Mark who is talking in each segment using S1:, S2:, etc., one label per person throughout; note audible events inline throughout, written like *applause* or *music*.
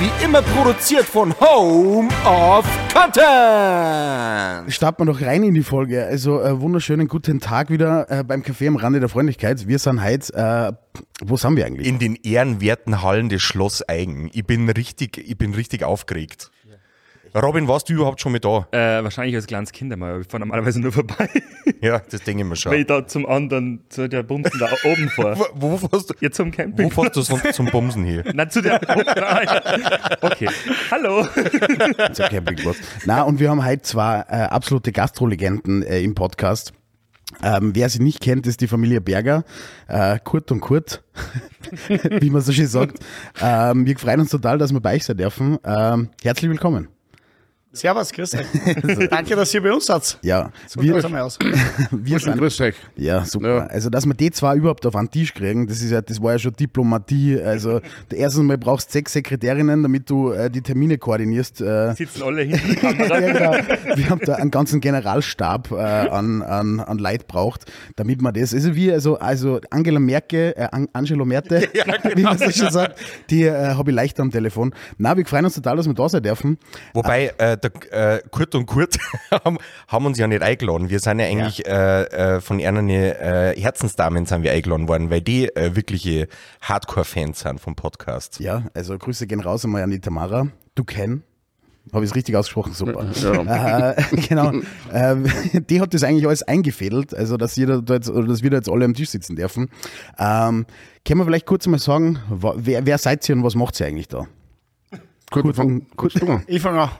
S1: Wie immer produziert von Home of Content.
S2: Starten wir doch rein in die Folge. Also äh, wunderschönen guten Tag wieder äh, beim Café am Rande der Freundlichkeit. Wir sind heute, äh, wo sind wir eigentlich?
S3: In den ehrenwerten Hallen des Schloss Eigen. Ich bin richtig, ich bin richtig aufgeregt. Robin, warst du überhaupt schon mit da?
S4: Äh, wahrscheinlich als kleines Kind einmal. Ich fahre normalerweise nur vorbei. *laughs*
S3: Ja, das denke ich mir schon.
S4: Weil ich da zum anderen, zu der Bumsen da oben fahre. *laughs*
S3: Wo, wo fährst du?
S4: Jetzt zum Camping.
S3: Wo fährst du sonst zum Bumsen hier? *laughs*
S4: Na, zu der. Okay. Hallo.
S2: Zum Campingplatz. Na, und wir haben heute zwei äh, absolute Gastrolegenden äh, im Podcast. Ähm, wer sie nicht kennt, ist die Familie Berger, äh, Kurt und Kurt, wie man so schön sagt. Ähm, wir freuen uns total, dass wir bei euch sein dürfen. Ähm, herzlich willkommen.
S5: Servus, grüß euch. *laughs* Danke, dass ihr bei uns seid.
S2: Ja,
S5: So
S2: wir, *laughs*
S5: wir, einmal aus.
S2: wir sind,
S6: Grüß euch.
S2: ja, super.
S6: Ja.
S2: Also, dass wir die zwei überhaupt auf einen Tisch kriegen, das ist ja, das war ja schon Diplomatie. Also, erstens mal brauchst du sechs Sekretärinnen, damit du äh, die Termine koordinierst. Äh,
S4: Sitzen alle hinter der Kamera. *laughs*
S2: ja, genau. Wir haben da einen ganzen Generalstab äh, an, an, an Leid braucht, damit man das, also wie, also, also Angela Merkel, äh, An- Angelo Merte, wie man so schon sagt, die äh, habe ich leicht am Telefon. Na, wir freuen uns total, dass wir da sein dürfen.
S3: Wobei, äh, der, äh, Kurt und Kurt *laughs* haben, haben uns ja nicht eingeladen. Wir sind ja eigentlich Äh, äh, von einer äh, Herzensdamen sind wir eingeladen worden, weil die äh, wirkliche Hardcore-Fans sind vom Podcast.
S2: Ja, also Grüße gehen raus einmal an die Tamara. Du kenn. Habe ich es richtig ausgesprochen? Super. *laughs*
S6: Ja.
S2: Äh, *laughs* genau. Ähm, die hat das eigentlich alles eingefädelt, also dass, jeder da jetzt, oder dass wir da jetzt alle am Tisch sitzen dürfen. Ähm, können wir vielleicht kurz mal sagen, wer, wer seid ihr und was macht ihr eigentlich da?
S6: Gut, fang, du.
S5: Ich fange an.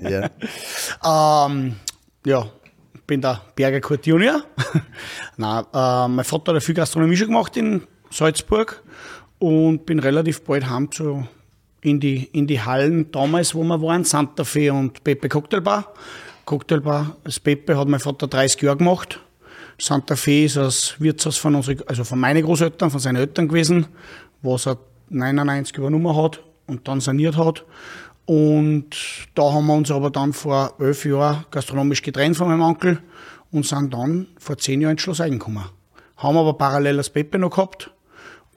S2: Ja.
S5: Ähm, ja, ich bin der Berger Kurt Junior. *laughs* Nein, äh, mein Vater hat viel Gastronomie schon gemacht in Salzburg und bin relativ bald heim zu, in, die, in die Hallen damals, wo wir waren, Santa Fe und Pepe Cocktailbar. Cocktailbar, das Pepe hat mein Vater 30 Jahre gemacht. Santa Fe ist das Wirtshaus von, unsere, also von meinen Großeltern, von seinen Eltern gewesen, was er 99 übernommen hat und dann saniert hat. Und da haben wir uns aber dann vor elf Jahren gastronomisch getrennt von meinem Onkel und sind dann vor zehn Jahren ins Schloss Eigen gekommen. Haben aber parallel das Pepe noch gehabt.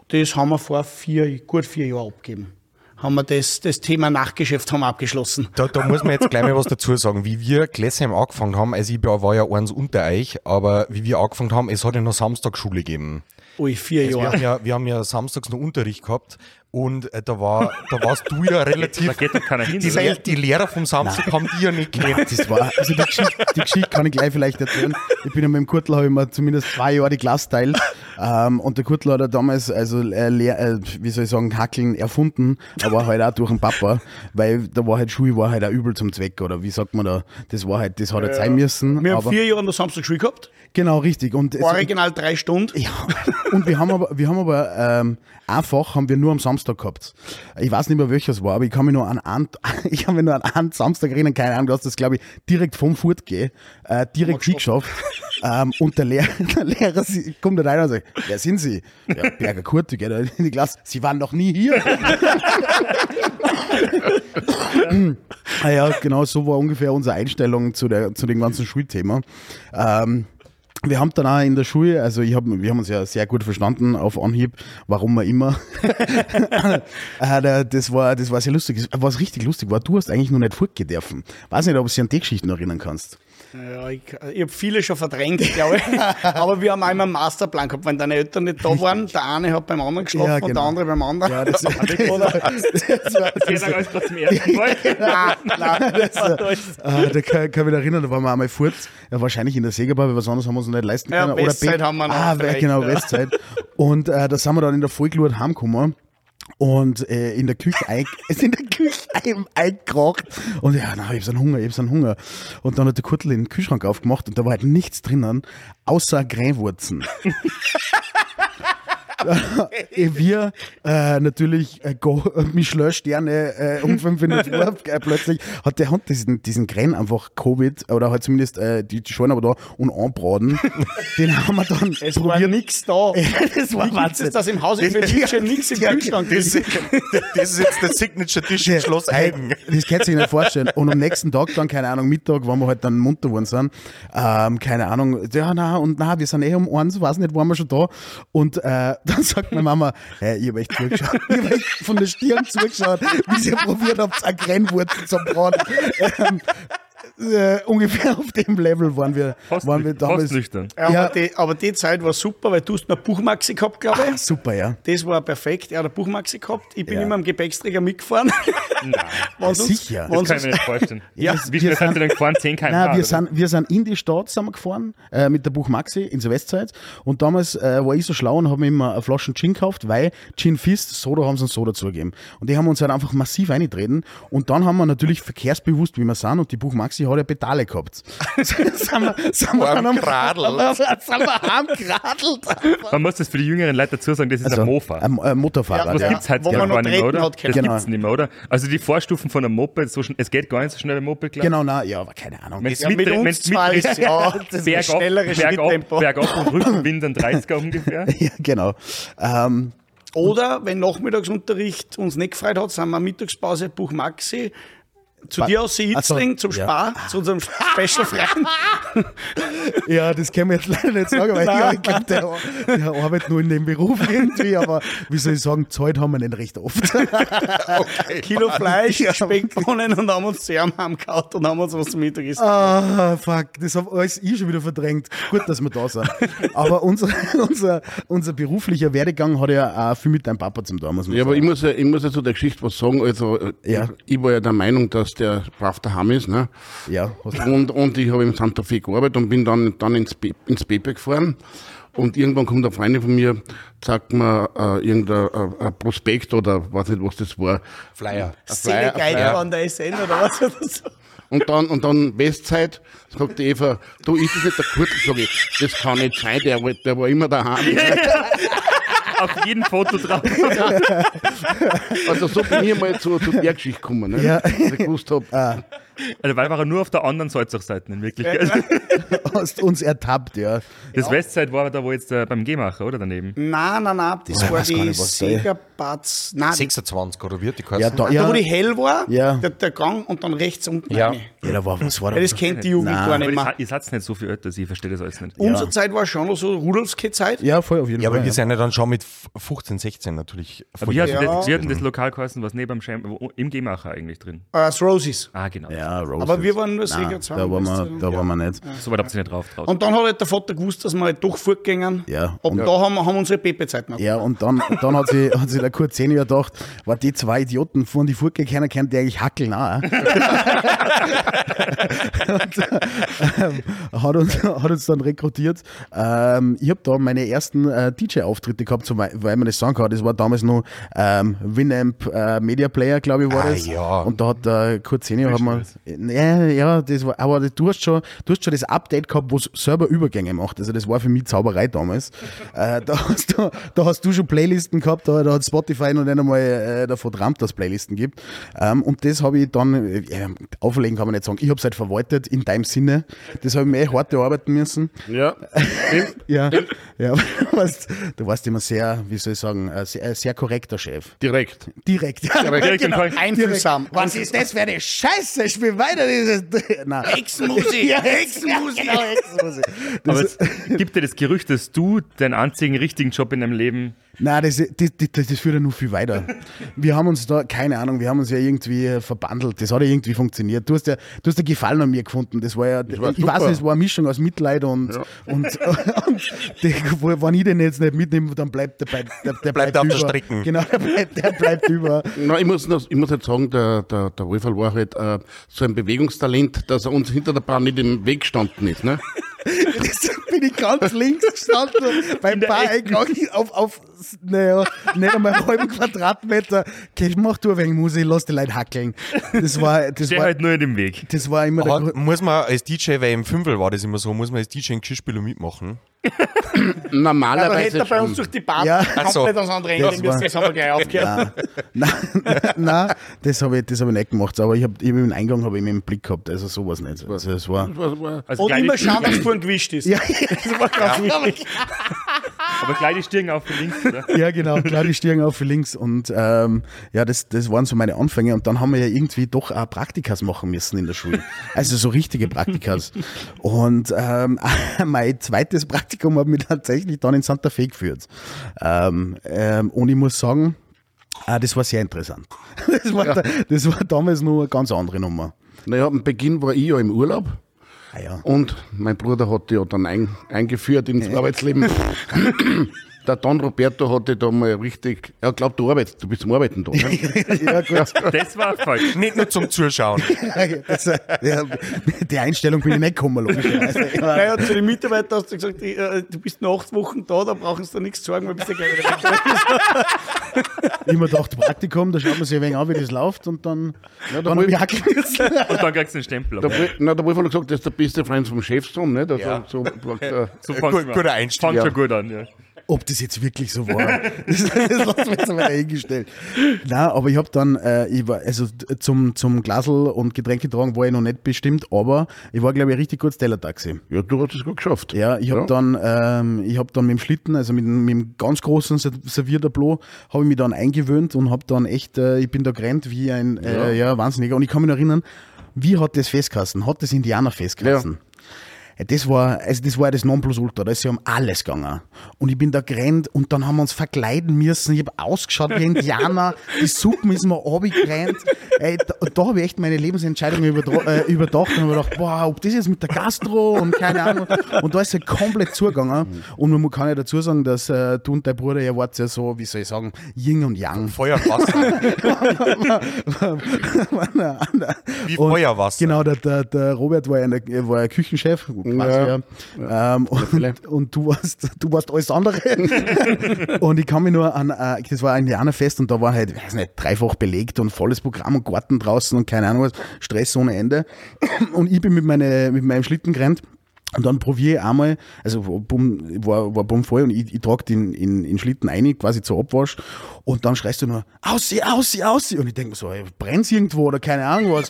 S5: Das haben wir vor vier, gut vier Jahren abgegeben. Haben wir das, das Thema Nachgeschäft haben wir abgeschlossen.
S3: Da, da muss man jetzt gleich mal was dazu sagen. Wie wir Gläsheim angefangen haben, also ich war ja eins unter euch, aber wie wir angefangen haben, es hat ja noch Samstagsschule gegeben.
S5: Ui, vier
S3: Also wir,
S5: Jahre.
S3: haben ja, wir haben ja samstags noch Unterricht gehabt und äh, da, war, da warst du ja relativ.
S4: Da geht doch keiner hin.
S3: Die? Lehr die Lehrer vom Samstag haben die ja nicht kennt.
S2: Das war, also die Geschichte, die Geschichte kann ich gleich vielleicht erzählen. Ich bin ja mit dem Kurtl, habe ich mir zumindest zwei Jahre die Klasse teilt. Ähm, und der Kurtl hat ja damals, also, äh, Lehr, äh, wie soll ich sagen, Hackeln erfunden, aber halt auch durch den Papa, weil da war halt Schule war halt auch übel zum Zweck, oder wie sagt man da? Das war halt, das hat halt sein müssen.
S5: Wir haben vier Jahre noch Samstag Schule gehabt.
S2: genau, richtig. Und es,
S5: Original drei Stunden.
S2: ja, und wir haben aber, wir haben aber ähm, einfach haben wir nur am Samstag gehabt. Ich weiß nicht mehr welches war, aber ich kann mich nur an einen, *laughs* ich kann mich nur an einen Samstag erinnern, keine Ahnung, du hast das glaube ich direkt vom Furt gehen, äh, direkt hingeschafft. ähm, und der Lehrer, *laughs* der Lehrer kommt da rein und sagt, wer sind Sie? Ja, Berger Kurt, ich gehe da in die Klasse. Sie waren noch nie hier. *laughs* ah ja, genau so war ungefähr unsere Einstellung zu, der, zu dem ganzen Schulthema. Ähm, wir haben dann auch in der Schule, also ich hab, wir haben uns ja sehr gut verstanden auf Anhieb, warum wir immer. *laughs* der- das, war, das war sehr lustig. Was richtig lustig war, du hast eigentlich noch nicht fortgehen dürfen. Weiß nicht, ob du dich an die Geschichten erinnern kannst.
S5: Ja, ich, ich habe viele schon verdrängt, glaube ich. *laughs* Aber wir haben einmal einen Masterplan gehabt, wenn deine Eltern nicht da waren. Der eine hat beim anderen geschlafen
S2: Ja,
S5: und
S2: genau.
S5: der andere beim anderen.
S2: Ja, das, *laughs* *laughs* das, das, war,
S4: Vielen Dank alles gerade zum ersten Mal.
S5: nein, nein, das
S2: äh, da kann, kann ich mich erinnern, da waren wir einmal fort, ja, wahrscheinlich in der Segerbar, weil was anderes haben wir uns noch nicht leisten
S5: Ja,
S2: können.
S5: Westside
S2: Be-
S5: haben wir noch
S2: Ah, genau. Westside. Und äh, da sind wir dann in der Vollglut heimgekommen. Und äh, in der Küche ein, *laughs* ist in der Küche ein, eingekracht. Und ja, na, ich hab so einen Hunger, ich hab so einen Hunger. Und dann hat der Kurtel den Kühlschrank aufgemacht und da war halt nichts drinnen, außer Gräwurzen. *laughs* *laughs* eh, wir äh, natürlich äh, go- Michelin-Sterne äh, um fünf Minuten *laughs* äh, plötzlich hat der Hund diesen, diesen Gren einfach Covid oder halt zumindest äh, die, die Schweine aber da und anbraten. *laughs* Den haben wir dann
S5: Es war nix da.
S2: das war
S5: Wie gibt's es, dass im Haus für DJ nichts im Kühlschrank
S3: Das,
S5: ist?
S3: das ist jetzt der Signature-Tisch im Schloss Eigen.
S2: Das kannst du dir nicht vorstellen. Und am nächsten Tag dann, keine Ahnung, Mittag, wenn wir halt dann munter geworden sind, ähm, keine Ahnung, ja, na und na, wir sind eh um eins, weiß nicht, waren wir schon da. Und äh, dann sagt meine Mama, hab echt zugeschaut. Ich hab echt von der Stirn zugeschaut, wie ihr probiert habt, eine Grennwurzel zu braten. Ähm, äh, ungefähr auf dem Level waren wir,
S4: Fast,
S2: waren wir damals.
S4: fast nüchtern.
S5: Ja,
S2: Ja.
S5: Aber, die, aber die Zeit war super, weil du hast noch Buchmaxi gehabt, glaube ich.
S2: Super, ja.
S5: Das war perfekt. Er hat eine Buchmaxi gehabt. Ich bin
S2: Ja.
S5: immer am Gepäcksträger mitgefahren. Nein. *laughs*
S2: sicher.
S4: Das kann ich mir nicht vorstellen. *laughs*
S2: Ja,
S4: Wie
S2: wir
S4: schnell
S2: sind-
S4: Sie denn gefahren? 10 km/h?
S2: Nein, wir sind, wir sind in die Stadt sind wir gefahren, äh, mit der Buch Maxi ins Westside. Und damals äh, war ich so schlau und habe mir immer eine Flasche Gin gekauft, weil Gin Fist, Soda haben sie uns Soda zugegeben. Und die haben uns halt einfach massiv eingetreten. Und dann haben wir natürlich verkehrsbewusst, wie wir sind, und die Buch Maxi hat ja Pedale gehabt. *laughs* sind wir, sind wir
S3: Am Gradl. *laughs*
S2: sind wir heimgeradelt.
S4: Man muss das für die jüngeren Leute dazu sagen, das ist ein Mofa.
S2: Ein, ein Motorfahrrad,
S4: Was
S2: ja.
S4: gibt's heute
S5: Wo
S4: gar nicht mehr, oder?
S5: hat
S4: Das.
S2: Genau.
S4: gibt's nicht mehr, oder? Also die Vorstufen von einem Moped, so es geht gar nicht so schnell ein Moped, glaube ich.
S2: Genau, na, ja, aber keine Ahnung.
S4: Wenn's
S5: Ja, mit
S4: mit-
S5: uns
S4: wenn's
S5: zwei
S4: mit- *laughs*
S5: ist ja das
S4: Bergab,
S5: schnelleres
S4: bergab,
S5: Schritttempo.
S4: bergab und Rückenwind ein 30er ungefähr.
S2: Ja, genau. Ähm,
S5: Oder wenn Nachmittagsunterricht uns nicht gefreut hat, sind wir Mittagspause Buch Maxi zu dir aus Itzling
S2: Ach so,
S5: zum
S2: ja.
S5: Spar, zu unserem Special Freund. *laughs*
S2: Ja, das kann man jetzt leider nicht sagen, weil
S5: Nein.
S2: ich glaube, der, der arbeitet nur in dem Beruf irgendwie, aber wie soll ich sagen, Zeit haben wir nicht recht oft. *laughs*
S5: Kilo Fleisch, Speckbohnen und haben uns zu ihm heimgehauen und haben uns was zum Mittagessen.
S2: Ah, fuck, das habe alles ich schon wieder verdrängt. Gut, dass wir da sind. Aber unser, unser, unser beruflicher Werdegang hat ja auch viel mit deinem Papa zum tun, muss man
S6: Ja, aber
S2: sagen.
S6: ich muss ja, ich muss ja zu der Geschichte was sagen. Also,
S2: Ja.
S6: ich, ich war ja der Meinung, dass der brav daheim ist. Ne?
S2: Ja,
S6: Und, und ich habe im Santa Fe gearbeitet und bin dann, dann ins, Be ins Pepe gefahren. Und irgendwann kommt eine Freundin von mir, sagt mir äh, irgendein äh, Prospekt oder weiß nicht, was das war.
S3: Flyer.
S5: Szene geil
S6: Flyer.
S5: an der SN oder was? Oder so.
S6: Und dann, und dann Westzeit, sagt die Eva, du, ist das nicht der Kurt? Sag ich, das kann nicht sein, der, war- der war immer daheim.
S4: Auf jedem Foto drauf.
S6: Also so bin ich mal zu, zu der Geschichte gekommen. Ne?
S2: Ja.
S6: Dass ich gewusst hab,
S4: Also, weil war er nur auf der anderen Salzachseite in Wirklichkeit.
S2: hast *laughs* uns ertappt, ja.
S4: Das Westside war da, wo jetzt äh, beim Gehmacher, oder daneben?
S5: Nein, nein, nein, das war
S2: weiß gar
S5: die
S2: da.
S5: Segerpatz. Nein,
S3: 26 oder wird die
S2: Ja,
S3: geheißen?
S2: da,
S5: da,
S2: ja,
S5: wo die hell war,
S2: Ja.
S5: der, der Gang und dann rechts unten.
S3: Ja.
S5: rein.
S2: ja, da war, was war da?
S5: Ja, das kennt die Jugend
S2: Nein.
S5: gar nicht mehr.
S4: das, ihr seid nicht so viel älter, ich verstehe das alles nicht.
S5: Unsere Zeit war schon noch so Rudolfske-Zeit.
S2: Ja, voll auf jeden
S3: Ja,
S2: Fall.
S3: aber wir
S2: ja.
S3: sind ja dann schon mit 15, 16 natürlich.
S4: Aber wie hat,
S5: Ja.
S4: das, das Lokal geheißen, was neben dem Schein, wo- im Gehmacher eigentlich drin?
S5: Äh, das Roses.
S4: Ah, genau.
S2: Ja, Roses.
S5: Aber wir waren nur Sieger zwei,
S2: Da waren wir, da waren wir nicht.
S4: So weit habt ihr nicht drauf traut.
S5: Und dann hat halt der Vater gewusst, dass wir halt doch fortgingen.
S2: Ja, und-
S5: da haben wir haben unsere Pepe-Zeit noch.
S2: Ja, und dann, dann hat sie, hat sie der Kurt Senior gedacht, war die zwei Idioten von die Furke keiner kennt, die eigentlich hackeln auch. und, ähm, hat, uns, hat uns dann rekrutiert. Ähm, ich habe da meine ersten äh, DJ-Auftritte gehabt, so, weil man das sagen kann. Das war damals noch ähm, Winamp äh, Media Player, glaube ich, war
S3: Ah,
S2: das.
S3: ja.
S2: Und da hat der Kurt Senior hat man, ja, ja, das war, aber du hast schon, du hast schon das Update gehabt, wo es selber Übergänge macht. Also das war für mich Zauberei damals. *laughs* äh, da, hast du, da hast du schon Playlisten gehabt, da, da hat Spotify noch nicht einmal äh, davon trampt, dass es Playlisten gibt. Ähm, und das habe ich dann, äh, auflegen kann man nicht sagen, ich habe es halt verwaltet in deinem Sinne. Das habe ich mir echt hart erarbeiten müssen.
S6: ja, *laughs*
S2: Ja, ja du, *laughs* warst, du warst immer sehr, wie soll ich sagen, ein sehr, ein sehr korrekter Chef.
S6: direkt.
S2: Direkt.
S4: Direkt im Fall.
S5: Einfühlsam.
S2: Was ist das für eine Scheiße? Spiel weiter dieses. *laughs* *laughs*
S5: Hexenmusik.
S2: Ja,
S5: Hexenmusik.
S2: Genau, Hexenmusik.
S4: Aber
S2: Das,
S4: es gibt dir das Gerücht, dass du deinen einzigen richtigen Job in deinem Leben.
S2: Nein, das, das, das, das führt ja nur viel weiter. Wir haben uns da, keine Ahnung, wir haben uns ja irgendwie verbandelt. Das hat ja irgendwie funktioniert. Du hast ja, du hast ja Gefallen an mir gefunden. Das war ja,
S6: war
S2: ich
S6: super.
S2: weiß es war eine Mischung aus Mitleid und, und, *laughs* und die, wo- wenn ich den jetzt nicht mitnehme, dann bleibt der, bei- der, der
S3: Bleibt auf der
S2: über.
S3: Strecke.
S2: Genau, der bleibt, der bleibt über.
S6: Na, ich muss, ich muss jetzt sagen, der, der, der Wolferl war halt äh, so ein Bewegungstalent, dass er uns hinter der Bahn nicht im Weg gestanden ist. Ne?
S2: Das bin ich ganz links gestanden beim Bar-Eingang auf, auf naja, nicht einmal einen halben Quadratmeter. Okay, mach du ein wenig Musik, lass die Leute hackeln. Das war, das
S4: Der
S2: war,
S4: halt nur in dem Weg.
S2: das war immer der
S3: Hat, muss man als DJ, weil im Fünfel war das immer so, muss man als DJ in Geschirrspieler mitmachen?
S5: Aber hätte
S6: Normalerweise
S5: er bei uns durch die Bar
S2: Ja.
S5: komplett ans andere Ende müssen, das haben wir gleich aufgehört.
S2: Nein, nein, nein, das habe ich, das hab ich nicht gemacht. Aber ich habe ich hab im Eingang habe ich immer im Blick gehabt. Also sowas nicht. Also es war.
S4: Also
S5: Und immer schauen, dass vorhin gewischt ist.
S2: Ja,
S5: Das war ganz wichtig. *laughs*
S4: Aber gleich die Stirn auf für links, oder?
S2: ja, genau, klar, die Stirn auf für links. Und ähm, ja, das, das waren so meine Anfänge. Und dann haben wir ja irgendwie doch auch Praktikas machen müssen in der Schule. Also so richtige Praktikas. Und ähm, *laughs* mein zweites Praktikum hat mich tatsächlich dann in Santa Fe geführt. Ähm, ähm, und ich muss sagen, ah, das war sehr interessant. *laughs* Das war, da, das war damals nur eine ganz andere Nummer.
S6: Naja, am Beginn war ich ja im Urlaub
S2: Ah, ja.
S6: und mein Bruder hat die ja dann ein, eingeführt ins Arbeitsleben. *laughs* Der Don Roberto hatte da mal richtig, er glaubt, du arbeitest, du bist zum Arbeiten da. Ne? *laughs*
S2: ja, gut.
S4: Das war falsch.
S3: Nicht nur zum Zuschauen. *laughs*
S2: Das, ja, die Einstellung bin ich nicht gekommen, logischerweise.
S5: Naja, zu den Mitarbeitern hast du gesagt, ich, äh, du bist noch acht Wochen da, da brauchen sie dir nichts zu sagen, weil bist ja gleich wieder weg.
S2: Ich mir gedacht, Praktikum, da schaut man sich ein wenig an, wie das läuft und dann,
S6: Ja, da
S2: dann habe ich.
S4: Und dann kriegst du einen Stempel.
S6: Da, na, da wurde von gesagt, das ist der beste Freund vom Chefsohn. Nicht? Also,
S3: Ja.
S6: so.
S4: So *laughs*
S3: Gut-
S4: fangst du
S3: guter
S4: an.
S3: Einstieg,
S4: Fängt
S6: ja.
S4: schon gut an, ja.
S2: Ob das jetzt wirklich so war, *laughs* das, das lassen wir jetzt mal eingestellt. Nein, aber ich habe dann, äh, ich war, also zum, zum Glasel und Getränke tragen war ich noch nicht bestimmt, aber ich war, glaube ich, ein richtig gutes Tellertaxi.
S6: Ja, du hast es gut geschafft.
S2: Ja, ich habe
S6: Ja.
S2: dann, ähm, ich habe dann mit dem Schlitten, also mit, mit dem ganz großen Ser- Serviertableau, habe ich mich dann eingewöhnt und habe dann echt, äh, ich bin da gerannt wie ein, äh, ja. Wahnsinniger. Und ich kann mich noch erinnern, wie hat das festgehasen? Hat das Indianer festgehasen? Ja, Das war, also das war das Nonplusultra, da ist ja um alles gegangen. Und ich bin da gerannt und dann haben wir uns verkleiden müssen. Ich habe ausgeschaut wie Indianer, die Suppen ist mir runtergerannt. Ey, da, da habe ich echt meine Lebensentscheidung äh, überdacht und habe gedacht, boah, ob das jetzt mit der Gastro und keine Ahnung. Und da ist ja komplett zugegangen. Und man kann ja dazu sagen, dass äh, du und dein Bruder, ihr wart ja so, wie soll ich sagen, Yin und Yang.
S3: Feuer und Wasser. Wie Feuerwasser.
S2: Genau, der, der, der Robert war ja, eine, war ja Küchenchef, quasi, ja. Ähm, und, und du warst, *laughs* du warst alles andere. *laughs* und ich kann mich nur an, äh, das war ein Indianerfest und da war halt, weiß nicht, dreifach belegt und volles Programm und Garten draußen und keine Ahnung was, Stress ohne Ende. *clears throat* Und ich bin mit, meine, mit meinem Schlitten gerannt. Und dann probiere ich einmal, also bumm, war, war bumm voll und ich, ich trage den in, in Schlitten ein, quasi zur Abwasch. Und dann schreist du nur, aussie, aussie, aussie. Und ich denke mir so, ey, brennt's irgendwo oder keine Ahnung was.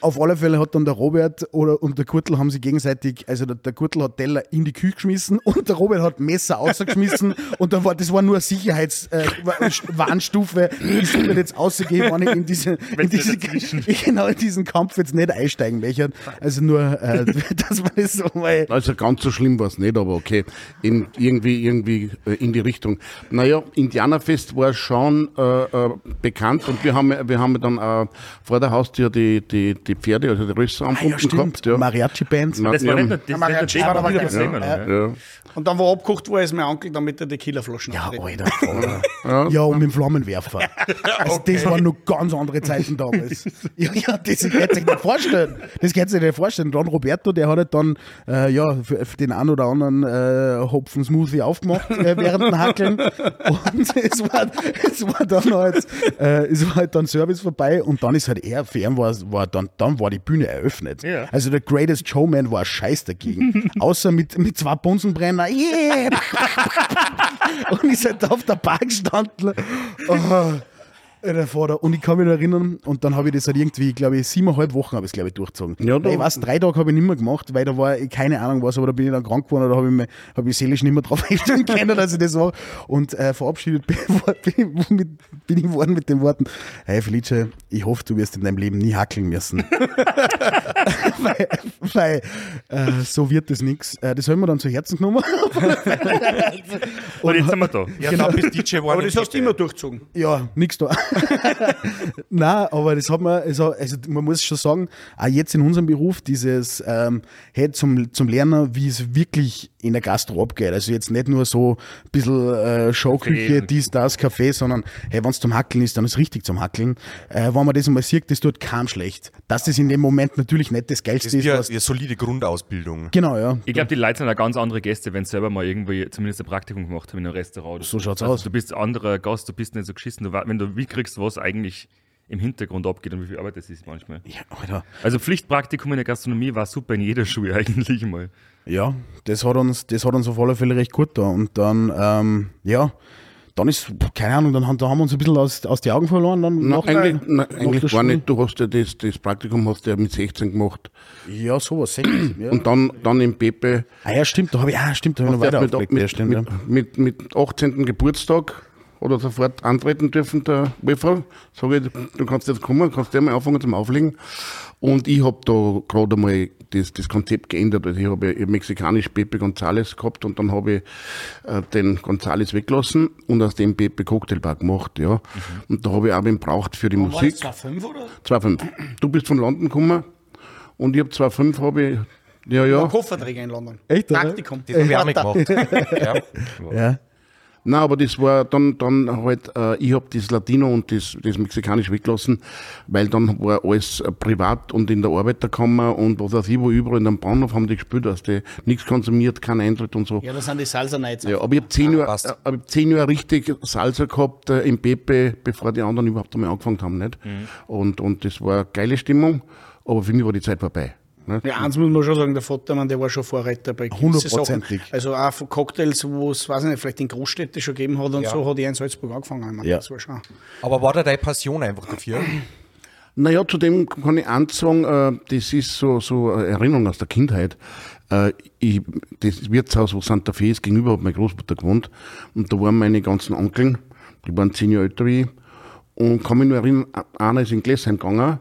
S2: Auf alle Fälle hat dann der Robert oder, und der Gürtel haben sie gegenseitig, also der, der Gürtel hat Teller in die Küche geschmissen *laughs* und der Robert hat Messer rausgeschmissen und dann war, das war nur eine Sicherheitswarnstufe. ich soll jetzt ausgehen, wenn ich in, diese, *laughs* in, diese, *laughs* genau in diesen Kampf jetzt nicht einsteigen möchte. Also nur, äh, dass man das so mal,
S6: Also ganz so schlimm war es nicht, aber okay. In, irgendwie, irgendwie äh, in die Richtung. Naja, Indianerfest war schon äh, äh, bekannt und wir haben, wir haben dann äh, vor der Haustür die, die, die Pferde, also die Rösser
S2: ah, ja,
S6: gehabt. Ja.
S2: Mariachi-Band.
S6: Na,
S4: Das war
S6: ja,
S4: nicht nur das,
S5: Mariachi war aber
S4: das,
S5: so.
S4: ja.
S6: ja.
S5: Und dann, wo abgekocht war, ist mein Onkel dann mit der Tequila-Flaschen
S2: Ja. Alter. Alter. *laughs* Ja, und mit dem Flammenwerfer. *laughs* Also das waren noch ganz andere Zeiten damals. *laughs* Ja, ja, das kann sich nicht vorstellen. Das kann sich nicht vorstellen. Don Roberto, der hat halt dann äh, ja, für, für den einen oder anderen äh, Hopfen-Smoothie aufgemacht äh, während dem Hackeln. Und es war, es war dann halt, äh, es war halt dann Service vorbei und dann ist halt er, für ihn war, war dann, dann war die Bühne eröffnet.
S4: Ja.
S2: Also der Greatest Showman war scheiß dagegen. *laughs* Außer mit, mit zwei Bunsenbrenner. Yeah! *laughs* und ist halt da auf der Bar gestanden. Oh, der Vater. Und ich kann mich noch erinnern, und dann habe ich das halt irgendwie, glaube ich, siebeneinhalb Wochen habe ich es, glaube ich, durchgezogen.
S6: Ja, da-
S2: ich weiß, drei Tage habe ich nicht mehr gemacht, weil da war ich keine Ahnung was, aber da bin ich dann krank geworden, da habe ich mich hab ich seelisch nicht mehr drauf *laughs* einstellen können, dass ich das war. Und äh, verabschiedet bin, *laughs* bin, ich mit, bin ich worden mit den Worten, hey Felice, ich hoffe, du wirst in deinem Leben nie hackeln müssen. *laughs* weil weil äh, so wird das nichts. Äh, das haben wir dann zu Herzen genommen.
S4: Und jetzt sind wir da.
S3: Ja, da bist DJ
S5: Aber
S3: Warning.
S5: das hast du immer durchgezogen.
S2: Ja, nix da. Nein, aber das hat man, also, also man muss schon sagen, auch jetzt in unserem Beruf, dieses, ähm, hey, zum, zum Lernen, wie es wirklich in der Gastro abgeht. Also jetzt nicht nur so ein bisschen äh, Showküche, dies, das, Kaffee, sondern hey, wenn es zum Hackeln ist, dann ist es richtig zum Hackeln. Äh, wenn man das einmal sieht, das tut keinem schlecht. Dass das in dem Moment natürlich nicht das Geilste
S3: Das
S2: ist,
S3: ist ja eine solide Grundausbildung.
S2: Genau, ja.
S4: Ich glaube, die Leute sind auch ganz andere Gäste, wenn sie selber mal irgendwie zumindest ein Praktikum gemacht haben in einem Restaurant. oder
S2: So schaut's
S4: also,
S2: aus.
S4: Du bist ein anderer Gast, du bist nicht so geschissen. Du, we- wenn du wie kriegst, was eigentlich im Hintergrund abgeht und wie viel Arbeit das ist manchmal.
S2: Ja, Alter.
S4: Also Pflichtpraktikum in der Gastronomie war super in jeder Schule *laughs* eigentlich mal.
S2: Ja, das hat uns, das hat uns auf alle Fälle recht gut da. Und dann, ähm, ja, dann ist, keine Ahnung, dann haben, da haben wir uns ein bisschen aus, aus die Augen verloren. Dann
S6: Na,
S2: nach der-
S6: eigentlich na, eigentlich
S2: Schule.
S6: nicht. Du hast ja das, das Praktikum hast du ja mit 16 gemacht.
S2: Ja, sowas, sechs, ja.
S6: Und dann, dann im Pepe
S2: ah, ja, stimmt, da habe ich, ah, stimmt, da habe ich noch weiter
S6: mit, mit,
S2: ja, stimmt, ja.
S6: mit, mit, mit 18. Geburtstag oder sofort antreten dürfen, der Wolfer. Sage ich, du kannst jetzt kommen, kannst ja mal anfangen zum Auflegen. Und ich habe da gerade mal das, das Konzept geändert. Also ich habe ja mexikanisch Pepe González gehabt und dann habe ich äh, den González weggelassen und aus dem Pepe Cocktailbar gemacht, ja. Und da habe ich auch wen braucht für die
S5: War
S6: Musik.
S5: das 2,5 oder?
S6: 2,5. Du bist von London gekommen und ich habe 2,5 habe ich, ja,
S5: Ja. Kofferträger in London.
S2: Echt, oder?
S5: Praktikum.
S3: Das habe ich auch mitgemacht. *laughs* ja.
S2: Ja.
S6: Nein, aber das war dann, dann halt, äh, ich habe das Latino und das, das Mexikanisch weggelassen, weil dann war alles äh, privat und in der Arbeiterkammer und was weiß ich, wo überall in dem Bahnhof haben die gespielt, dass die nichts konsumiert, kein Eintritt und so.
S5: Ja, das sind die Salsa Nights.
S6: Ja, aber ich habe zehn, Jahre,
S3: passt.
S6: äh, hab zehn Jahre richtig Salsa gehabt äh, im Pepe, bevor die anderen überhaupt einmal angefangen haben. Nicht? Und, und das war eine geile Stimmung, aber für mich war die Zeit vorbei. Nicht?
S5: Ja, eins muss man schon sagen, der Vatermann, der war schon Vorreiter bei gewissen. Sachen. Also auch von Cocktails, wo es, weiß ich nicht, vielleicht in Großstädten schon gegeben hat und
S3: Ja.
S5: so, hat er in Salzburg angefangen. Meine,
S2: Ja.
S5: Das war schon.
S3: Aber war da deine Passion einfach dafür?
S6: Naja, zudem kann ich eins sagen, äh, das ist so, so eine Erinnerung aus der Kindheit. Äh, ich, das Wirtshaus, wo Santa Fe ist, gegenüber hat meine Großmutter gewohnt. Und da waren meine ganzen Onkeln, die waren zehn Jahre älter wie ich. Und kann mich nur erinnern, einer ist in Gläsheim gegangen.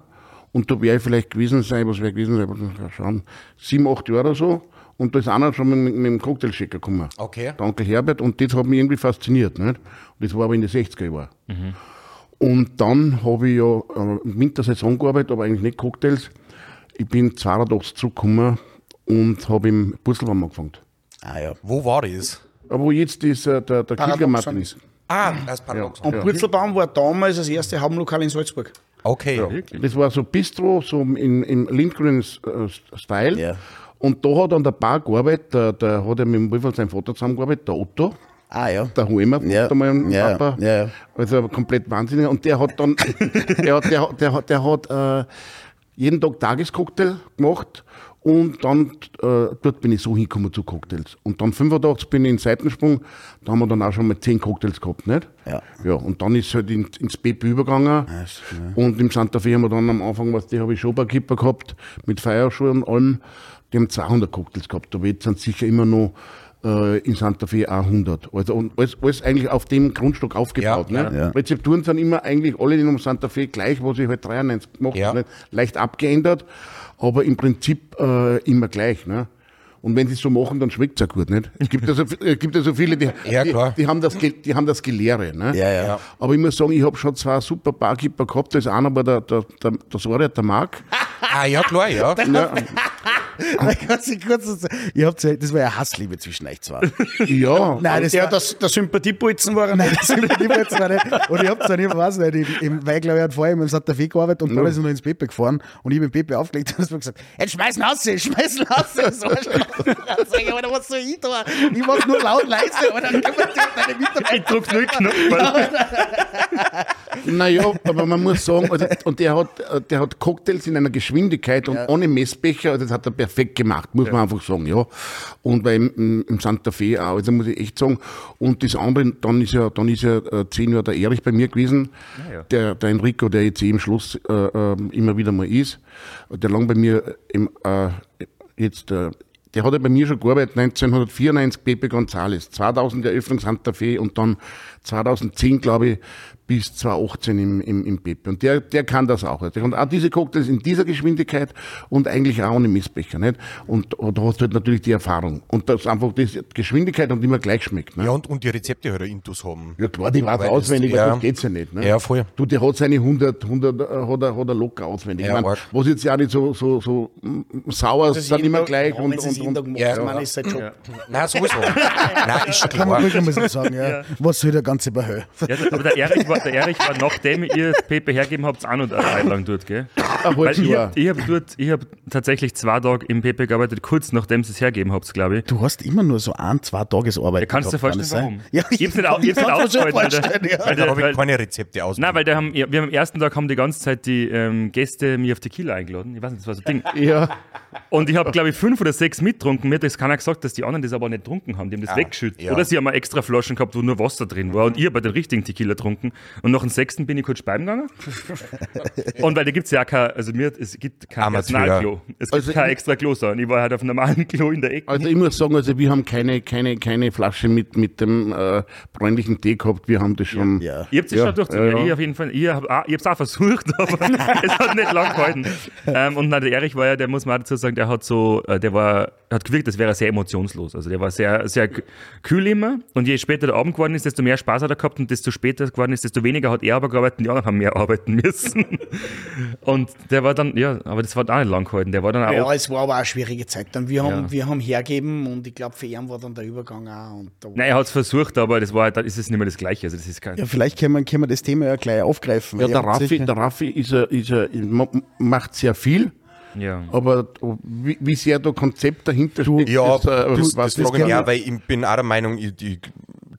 S6: Und da wäre ich vielleicht gewesen sein, was wäre gewesen sein, mal schauen, sieben, acht Jahre oder so. Und da ist einer schon mit, mit dem Cocktailshaker gekommen.
S3: Okay.
S6: Der Onkel Herbert. Und das hat mich irgendwie fasziniert. Nicht? Und das war aber in den 60er Jahren. Und dann habe ich ja äh, im Wintersaison gearbeitet, aber eigentlich nicht Cocktails. Ich bin 82 zurückgekommen und habe im Purzelbaum angefangen.
S2: Ah, ja.
S3: Wo war das?
S6: Aber wo jetzt ist, äh, der, der
S5: Paradoxon
S6: Kilgermartin ist.
S3: Ah, das Paradox.
S5: Und Purzelbaum war damals das erste Hauptlokal in Salzburg.
S3: Okay.
S6: Das war so Bistro, so im, im lindgrünen äh, Style.
S2: Ja.
S6: Und da hat an der Bar gearbeitet, der, der hat ja mit dem Wolf seinem Vater zusammengearbeitet, der Otto.
S2: Ah, ja.
S6: Der Hoemer,
S2: Ja.
S6: der mein
S2: Ja,
S6: Papa.
S2: ja, ja.
S6: Also komplett wahnsinnig. Und der hat dann, *laughs* der, hat- der, hat- der, hat- der hat äh, jeden Tag Tagescocktail gemacht. Und dann, äh, dort bin ich so hingekommen zu Cocktails. Und dann 85 bin ich in Seitensprung, da haben wir dann auch schon mal 10 Cocktails gehabt, nicht?
S2: Ja.
S6: Ja, und dann ist es halt in, ins BP übergegangen. Und im Santa Fe haben wir dann am Anfang, was die habe ich schon ein paar Kipper gehabt, mit Feierschuhen und allem. Die haben 200 Cocktails gehabt. Da jetzt sind sicher immer noch äh, in Santa Fe auch 100. Also und alles, alles eigentlich auf dem Grundstück aufgebaut.
S3: Ja,
S6: ne?
S2: ja.
S6: Rezepturen sind immer eigentlich alle in Santa Fe gleich, was ich halt 93 gemacht
S3: Ja.
S6: habe. Leicht abgeändert, aber im Prinzip äh, immer gleich. Ne? Und wenn sie es so machen, dann schmeckt es auch gut. Nicht? Es gibt ja so, es gibt ja so viele, die, *laughs*
S3: Ja,
S6: die, die, haben das, die haben das Gelehre. Ne?
S2: Ja, ja.
S6: Aber ich muss sagen, ich habe schon zwei super Barkeeper gehabt. Da ist einer war der, der, der, der Soria, der Marc. *laughs*
S3: Ah, ja, klar, ja. *laughs*
S6: Ja,
S2: kurz, ihr habt, ja- das war ja Hassliebe zwischen euch zwei.
S6: ja.
S2: Nein, das
S5: Der,
S2: war,
S5: das, der Sympathiebolzen war er
S2: Nein,
S5: nicht.
S2: das sind wir nicht. Und ich hab dann, ich weiß nicht, im, im, weil ich glaube, ich hat vorher im Santa Fe gearbeitet und dann ist er noch ins Pepe gefahren und ich bin Pepe aufgelegt und hast mir gesagt, jetzt schmeißen raus, schmeißen raus. So, dann sag ich, Alter, was soll ich da? Ich mach nur laut leise, aber dann können wir deine Mitarbeiter.
S4: Ich druck null Knopf.
S6: Naja, aber man muss sagen, also, und der hat, der hat Cocktails in einer Geschwindigkeit und ohne Messbecher, also das hat er perfekt gemacht, muss man einfach sagen, ja. Und bei im, im- Santa Fe auch, also muss ich echt sagen. Und das andere, dann ist ja, dann ist ja äh, zehn Jahre der Erich bei mir gewesen,
S4: ja.
S6: der, der Enrico, der jetzt eh im Schluss äh, äh, immer wieder mal ist, der lang bei mir im, äh, jetzt, äh, der hat ja bei mir schon gearbeitet, 1994 Pepe González, 2000 Eröffnung Santa Fe und dann 2010, glaube ich, bis 2018 im, im, im Pepe. Und der, der kann das auch. Kann auch diese Cocktails in dieser Geschwindigkeit und eigentlich auch ohne Missbecher. Nicht? Und, und da hast du halt natürlich die Erfahrung. Und das einfach die Geschwindigkeit und immer gleich schmeckt. Ne?
S3: Ja, und, und die Rezepte halt auch Intus haben.
S6: Ja klar, die
S3: Weil
S6: auswendig,
S3: das-
S6: weil
S3: ja.
S6: das geht's ja nicht. Ne?
S3: Ja, voll.
S6: Du, der hat seine 100, 100 äh, hat, er, hat er locker auswendig.
S3: Ja,
S6: ich mein, was jetzt ja nicht so, so, so sauer
S5: Das ist
S6: sind immer gleich.
S5: ja,
S6: und, und,
S5: Tag
S6: und,
S5: macht,
S3: Ja.
S5: man ist sein Job.
S3: Nein, sowieso. Nein, ist schon
S2: Kann man
S3: klar.
S2: wirklich mal so sagen, ja. Was soll der ganze Bahö?
S4: Ja, aber der Erik war, war, der Erich war, nachdem ihr das Pepe hergeben habt, auch noch eine Zeit lang dort, gell?
S6: Ein
S4: Weil ich habe ich hab dort, ich habe tatsächlich zwei Tage im Pepe gearbeitet, kurz nachdem sie es hergeben habt, glaube ich.
S2: Du hast immer nur so ein, zwei Tagesarbeit.
S4: Ja, kannst du dir vorstellen, warum?
S2: Ja,
S4: ich hab's nicht, ich hab's nicht ausgehalten,
S2: ja.
S4: weil
S3: Da habe
S4: weil-
S3: ich keine Rezepte aus.
S4: Nein, weil der haben, wir haben am ersten Tag haben die ganze Zeit die ähm, Gäste mir auf Tequila eingeladen. Ich weiß nicht, das war so ein Ding.
S6: Ja,
S4: Und ich habe, glaube ich, fünf oder sechs mittrunken. Mir hat das keiner gesagt, dass die anderen das aber nicht getrunken haben. Die haben das weggeschüttet.
S3: ja.
S4: Oder sie haben eine extra Flaschen gehabt, wo nur Wasser drin war. Und ich habe den richtigen Tequila getrunken. Und nach dem sechsten bin ich kurz speiben gegangen. und weil da gibt es ja auch kein, also mir, es gibt kein. Personalklo. Es gibt
S6: Also
S4: kein
S6: ich-
S4: extra Klo, sondern ich war halt auf einem normalen Klo in der Ecke.
S6: also ich muss sagen, also wir haben keine, keine, keine Flasche mit, mit dem äh, bräunlichen Tee gehabt. Wir haben das schon.
S2: Ja.
S4: Ihr habt es
S6: Ja,
S4: schon durchgezogen.
S6: ja, ja.
S4: Ich auf jeden Fall. Ich habe es auch versucht, *laughs* aber es hat nicht lang gehalten. Ähm, und na, der Erich war ja, der muss man auch dazu sagen, der hat so, äh, der war, hat gewirkt, als wäre er sehr emotionslos. Also der war sehr, sehr kühl immer. Und je später der Abend geworden ist, desto mehr Spaß hat er gehabt und desto später es geworden ist, desto weniger hat er aber gearbeitet die anderen haben mehr *laughs* arbeiten müssen. Und der war dann, ja, aber das hat auch nicht lang gehalten. Der war dann auch
S5: Ja, es war aber auch eine schwierige Zeit. Dann wir haben,
S4: Ja.
S5: wir haben hergeben und ich glaube, für ihn war dann der Übergang auch. Und da
S4: Nein, er hat es versucht, aber das war halt, dann ist es nicht mehr das Gleiche. Also das ist kein,
S2: Ja, vielleicht können wir, können wir das Thema ja gleich aufgreifen.
S6: Ja, der Raffi, der Raffi ist er, ist er, ma- macht sehr viel,
S4: ja.
S6: aber wie, wie sehr da Konzept dahinter steht,
S3: Ja,
S6: das, äh,
S3: das,
S6: was
S3: das frage ich
S2: kann
S3: mich
S2: man-
S3: auch, weil ich bin auch der Meinung, ich, ich,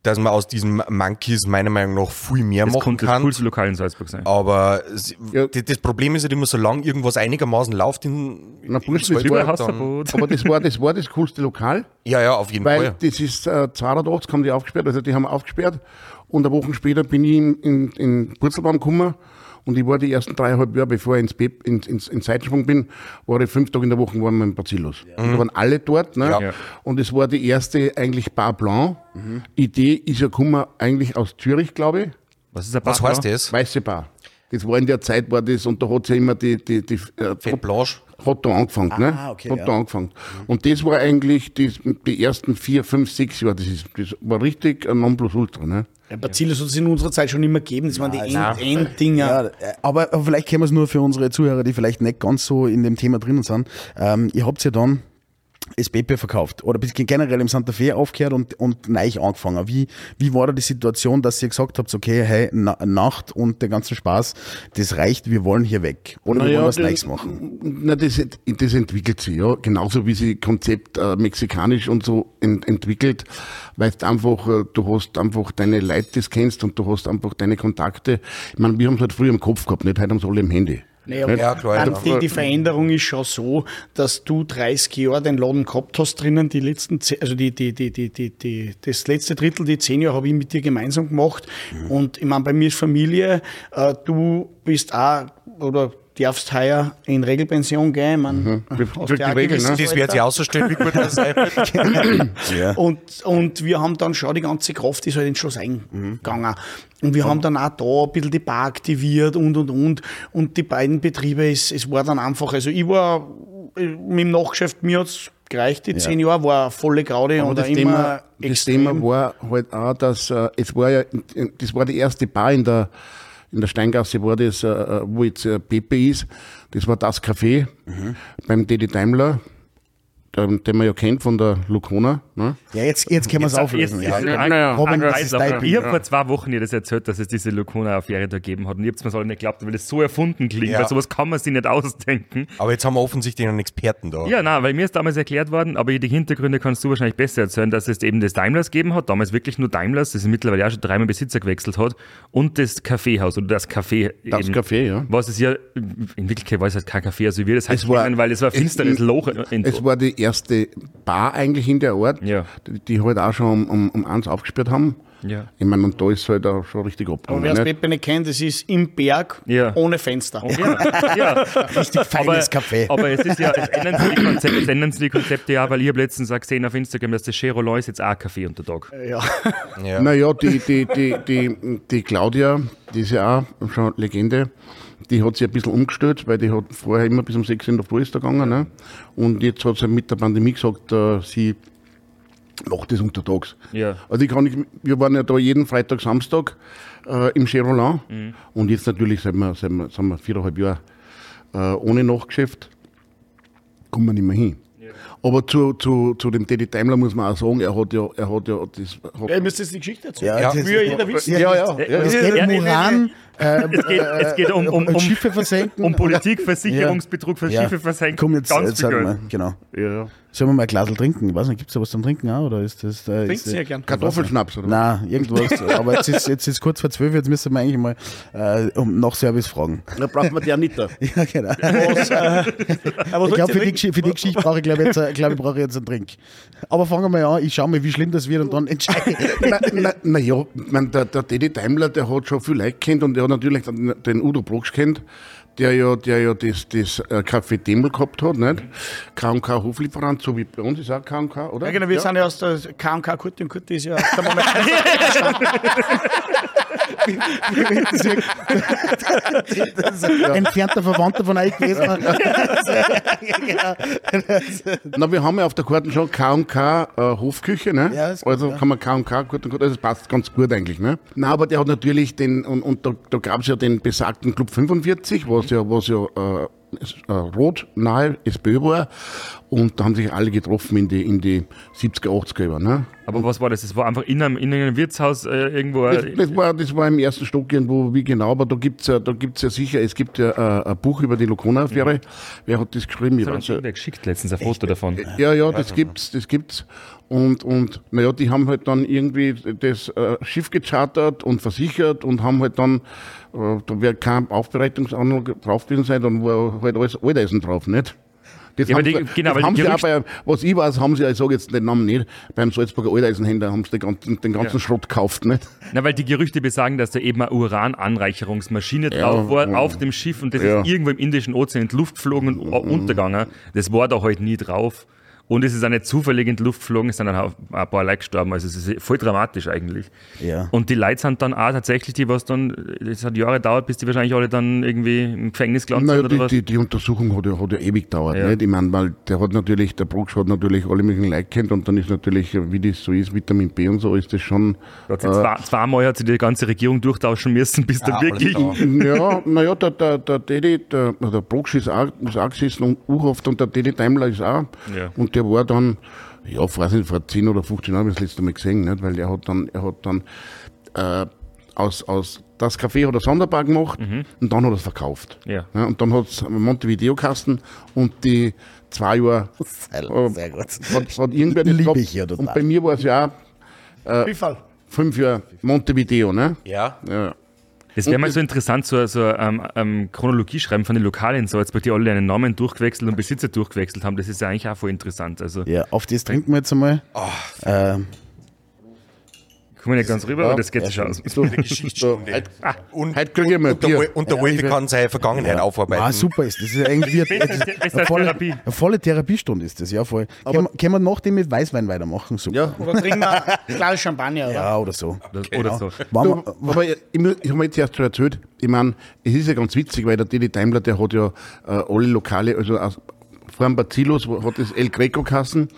S3: dass man aus diesen Monkeys meiner Meinung nach viel mehr
S4: Das
S3: machen
S4: konnte das
S3: kann.
S4: coolste Lokal in Salzburg sein.
S3: Aber
S6: Ja.
S3: das Problem ist halt immer, solange irgendwas einigermaßen läuft in,
S6: Na,
S3: in
S6: das war-
S3: dann,
S6: aber das war, das war das coolste Lokal.
S3: Ja, ja, auf jeden
S6: Weil
S3: Fall.
S6: das ist äh, 280 haben die aufgesperrt, also die haben aufgesperrt und eine Woche später bin ich in, in, in Purzelbaum gekommen und ich war die ersten dreieinhalb Jahre, bevor ich ins, Pep, ins, ins, ins Seitensprung bin, war ich fünf Tage in der Woche waren wir im Bacillus. Und da waren alle dort. Ne?
S3: Ja.
S4: Ja.
S6: Und es war die erste eigentlich Bar Blanc. Idee ist ja gekommen eigentlich aus Zürich, glaube ich.
S4: Was ist ein
S3: Was
S4: Bar-
S3: heißt das?
S6: Weiße Bar. Das war in der Zeit, war das, und da hat ja immer die, die, die äh,
S3: Fett Blanche.
S6: Hat da angefangen, ne?
S2: Ah, okay,
S6: Hat
S2: ja.
S6: da angefangen. Und das war eigentlich die, die ersten vier, fünf, sechs Jahre. Das, ist, das war richtig ein Nonplusultra, ne?
S5: Ja, Bacillus hat es in unserer Zeit schon immer gegeben. Das waren die. End- Enddinger.
S2: Ja, äh, aber, aber vielleicht können wir es nur für unsere Zuhörer, die vielleicht nicht ganz so in dem Thema drinnen sind. Ähm, ihr habt ja dann das BP verkauft oder bis- generell im Santa Fe aufgehört und, und neu angefangen. Wie, wie war da die Situation, dass ihr gesagt habt, okay, hey, Na Nacht und der ganze Spaß, das reicht, wir wollen hier weg oder wir
S6: Naja,
S2: wollen was
S6: das-
S2: Neues machen?
S6: Na, das, das entwickelt sich, ja. Genauso wie sich Konzept äh, mexikanisch und so ent, entwickelt, weil du einfach, äh, du hast einfach deine Leute, die du kennst und du hast einfach deine Kontakte. Ich meine, wir haben es halt früher im Kopf gehabt, nicht? Heute haben sie alle im Handy.
S5: Naja,
S6: Nicht?
S3: Ja, klar,
S5: dann
S3: ja.
S5: die, die Veränderung ist schon so, dass du 30 Jahre den Laden gehabt hast drinnen, die letzten, also die, die, die, die, die, die, das letzte Drittel, die zehn Jahre habe ich mit dir gemeinsam gemacht. Und ich meine, bei mir ist Familie, äh, du bist auch, oder darfst heuer in Regelpension gehen. Hast
S6: Durch
S5: ja
S6: die Regel, ne?
S3: Das wird sich auszustellen, wie gut das sein wird. *laughs*
S2: Ja.
S5: Und, und wir haben dann schon die ganze Kraft ist halt ins Schloss eingegangen. Und wir haben dann auch da ein bisschen die Bar aktiviert und und und. Und die beiden Betriebe, es, es war dann einfach, also ich war äh, mit dem Nachgeschäft, mir hat's gereicht, die zehn Jahre, war volle Graude
S6: Aber
S5: und
S6: das
S5: auch immer
S6: Thema, das
S5: extrem.
S6: Thema war halt auch, dass äh, es war ja, das war die erste Bar in der, in der Steingasse, war das, äh, wo jetzt äh, Pepe ist. Das war das Café beim Didi Daimler, der, den man ja kennt von der Lucona. Ne?
S2: Ja, jetzt, jetzt können wir es auflösen.
S4: jetzt-
S2: Ja.
S6: naja,
S2: Robin, was ist dein
S4: Ich habe vor zwei Wochen ihr das erzählt, dass es diese Lukona-Affäre da gegeben hat. Und ich habe es mir so nicht geglaubt, weil es so erfunden klingt,
S3: Ja.
S4: weil sowas kann man sich nicht ausdenken.
S3: Aber jetzt haben wir offensichtlich einen Experten da.
S4: Ja, na, weil mir ist damals erklärt worden, aber die Hintergründe kannst du wahrscheinlich besser erzählen, dass es eben das Daimlers gegeben hat, damals wirklich nur Daimlers, das mittlerweile auch schon dreimal Besitzer gewechselt hat, und das Kaffeehaus oder das Café.
S6: Das
S4: eben,
S6: Café, ja.
S4: Was es ja, in Wirklichkeit war es halt kein Café, also wie das heißt,
S6: Es war-
S4: weil es war ein
S6: es-
S4: finsteres Loch. In,
S6: Es war die erste Bar eigentlich in der Ort,
S4: Ja.
S6: die, die halt auch schon um, um, um eins aufgesperrt haben.
S4: Ja.
S6: Ich meine, und da ist halt auch schon richtig
S5: Aber
S6: abgegangen.
S5: wer das
S6: nicht?
S5: Pepe nicht kennt, das ist im Berg
S4: Ja.
S5: ohne Fenster.
S4: Ja, ja. *laughs*
S2: Richtig feines
S4: aber,
S2: Café.
S4: Aber es ist ja, es ändern sich die Konzepte, es ändern sich die Konzepte ja, weil ich habe letztens auch gesehen auf Instagram, dass das Cherolan ist jetzt auch ein Café unter Tag.
S5: Ja.
S3: Ja.
S6: Naja, die, die, die, die, die Claudia, die ist ja auch schon Legende, die hat sich ein bisschen umgestellt, weil die hat vorher immer bis um 6 in der Früh ist gegangen. Ne? Und jetzt hat sie mit der Pandemie gesagt, äh, sie macht das untertags.
S4: Ja.
S6: Also ich kann nicht, wir waren ja da jeden Freitag, Samstag äh, im Cherolan
S4: Mhm.
S6: und jetzt natürlich sind wir, sind wir, sind wir viereinhalb Jahre äh, ohne Nachgeschäft, kommen wir nicht mehr hin. Aber zu, zu, zu dem Teddy Daimler muss man auch sagen, er hat ja, er hat ja das. Hat,
S5: Ja, ihr müsst jetzt die Geschichte erzählen.
S2: Ja,
S5: Ja,
S2: das-
S5: ja jeder wissen.
S6: ja, ja, ja.
S2: Geht
S4: ja,
S2: um
S4: ja,
S2: Uran, äh,
S4: Es geht, es geht um, um, um,
S2: Schiffe versenken.
S4: um Politik, Versicherungsbetrug, für
S2: Ja.
S4: Schiffe versenken.
S2: Komm, jetzt,
S4: ganz
S2: jetzt
S4: viel
S2: sagen wir, genau.
S6: ja.
S2: Sollen wir mal ein Glas trinken? Ich weiß nicht, gibt es da was zum Trinken auch? Oder ist das. Äh,
S5: Trinkt
S2: ist,
S5: sehr gern.
S6: Kartoffelschnaps, oder?
S2: Nein, irgendwas. *laughs* Aber jetzt ist, jetzt ist kurz vor zwölf, jetzt müssen wir eigentlich mal äh, um nach Service fragen.
S6: Da braucht man die Anita. *laughs*
S2: Ja, genau. *laughs*
S5: Was, äh,
S2: Ich glaube, für, die für die Geschichte brauche ich, glaube ich, jetzt, äh, glaube ich, brauche ich jetzt einen Trink. Aber fangen wir mal an. Ich schaue mal, wie schlimm das wird und dann entscheide ich.
S6: na, na, na ja, mein, der, der Teddy Daimler, der hat schon viel Leute kennt und der natürlich den, Udo Broksch kennt, der ja, der ja das, das äh, Café Demel gehabt hat, nicht? K&K Hoflieferant, so wie bei uns ist auch K&K, oder?
S5: Ja, genau, wir sind ja aus der K&K Kurti und Kurti ist ja der Moment. *laughs* *laughs*
S2: Entfernter Verwandter von euch gewesen.
S6: Na, wir haben ja auf der Karte schon K&K äh, Hofküche, ne?
S2: Ja, ist gut,
S6: also
S2: ja.
S6: kann man K&K gut und gut, also das passt ganz gut eigentlich, ne? Na, aber der hat natürlich den, und, und da, da gab es ja den besagten Club 45, was ja, was ja äh, rot nahe SPÖ war und da haben sich alle getroffen in die, in die 70er, 80er Jahre, ne?
S4: Aber was war das? Das war einfach in einem, in einem Wirtshaus äh, irgendwo.
S6: Das,
S4: Äh,
S6: das, war, das war im ersten Stock irgendwo, wie genau, aber da gibt's ja, da gibt's ja sicher, es gibt ja äh, ein Buch über die Lokona-Affäre. Wer hat das geschrieben? Ich
S4: das hat
S6: weiß
S4: uns
S6: ja.
S4: geschickt letztens ein Foto davon.
S6: Ja, ja, das gibt's, das gibt's. Und, und naja, die haben halt dann irgendwie das äh, Schiff gechartert und versichert und haben halt dann, äh, da wird kein Aufbereitungsanlage drauf gewesen sein, dann war alles Alteisen drauf, nicht? Das
S4: Ja,
S6: haben,
S4: die-
S6: sie,
S4: genau,
S6: das haben sie auch bei, was ich weiß, haben sie, ich sage jetzt den Namen nicht, beim Salzburger Alteisenhändler haben sie den ganzen, den ganzen Schrott gekauft, nicht?
S4: Na, weil die Gerüchte besagen, dass da eben eine Urananreicherungsmaschine drauf war auf dem Schiff und das
S6: Ja.
S4: ist irgendwo im Indischen Ozean in die Luft geflogen und untergegangen. Das war da halt nie drauf. Und es ist auch nicht zufällig in die Luft geflogen, es sind dann auch ein paar Leute gestorben. Also es ist voll dramatisch eigentlich.
S2: Ja.
S4: Und die Leute sind dann auch tatsächlich die, was dann, das hat Jahre gedauert, bis die wahrscheinlich alle dann irgendwie im Gefängnis gelandet
S6: Naja,
S4: sind oder
S6: die,
S4: was.
S6: die, die Untersuchung hat ja, hat ja ewig gedauert,
S4: Ja.
S6: nicht? Ich meine, weil der hat natürlich, der Brugsch hat natürlich alle möglichen Leute kennt und dann ist natürlich, wie das so ist, Vitamin B und so, ist das schon.
S4: Da hat sie zwei, zweimal hat sie die ganze Regierung durchtauschen müssen, bis dann wirklich. *laughs*
S6: ja, naja, der, der, der Teddy, der, der Brugsch ist auch, ist auch gesessen und U-Haft und der Teddy Daimler ist auch.
S4: Ja.
S6: Und der war dann, ja, ich weiß nicht, vor 10 oder 15 Jahren habe ich das letzte Mal gesehen, nicht? weil er hat dann, er hat dann äh, aus, aus das Café hat er Sonderbar gemacht und dann hat er es verkauft.
S4: Ja.
S6: und dann hat es Montevideo Kasten und die zwei Jahre *laughs* äh,
S2: Sehr gut.
S6: hat, hat irgendwer das
S2: Liebe ich ja total.
S6: Und bei mir war es ja auch
S5: Bifall.
S6: fünf Jahre Montevideo, ne?
S3: Ja.
S6: Ja.
S4: Es wäre mal so interessant, so, so ähm, ähm, Chronologie schreiben von den Lokalen in Salzburg, die alle einen Namen durchgewechselt und Besitzer durchgewechselt haben. Das ist ja eigentlich auch voll interessant. Also,
S2: Ja, auf das trinken wir jetzt einmal. Ähm,
S4: kommen wir nicht ganz rüber, aber das geht schon aus.
S6: So,
S3: Geschichtsstunde.
S6: heute,
S3: Und,
S6: heute kriege ich mal
S3: und, der, und der Wolfi kann seine Vergangenheit aufarbeiten.
S2: ah, super ist das. ist irgendwie das ist
S4: besser
S2: eine,
S4: als
S2: volle,
S4: Therapie.
S2: eine volle Therapiestunde ist das, ja voll. Können, wir- können wir nachdem mit Weißwein weitermachen? Super.
S6: Ja.
S5: Oder trinken wir *laughs* ein Glas Champagner, oder?
S2: Ja, oder so.
S4: Oder so.
S6: Du, aber ich, ich, habe mir jetzt erst schon erzählt, ich meine, es ist ja ganz witzig, weil der Didi Daimler, der hat ja äh, alle Lokale, also aus, vor dem Bazilos hat das El Greco kassen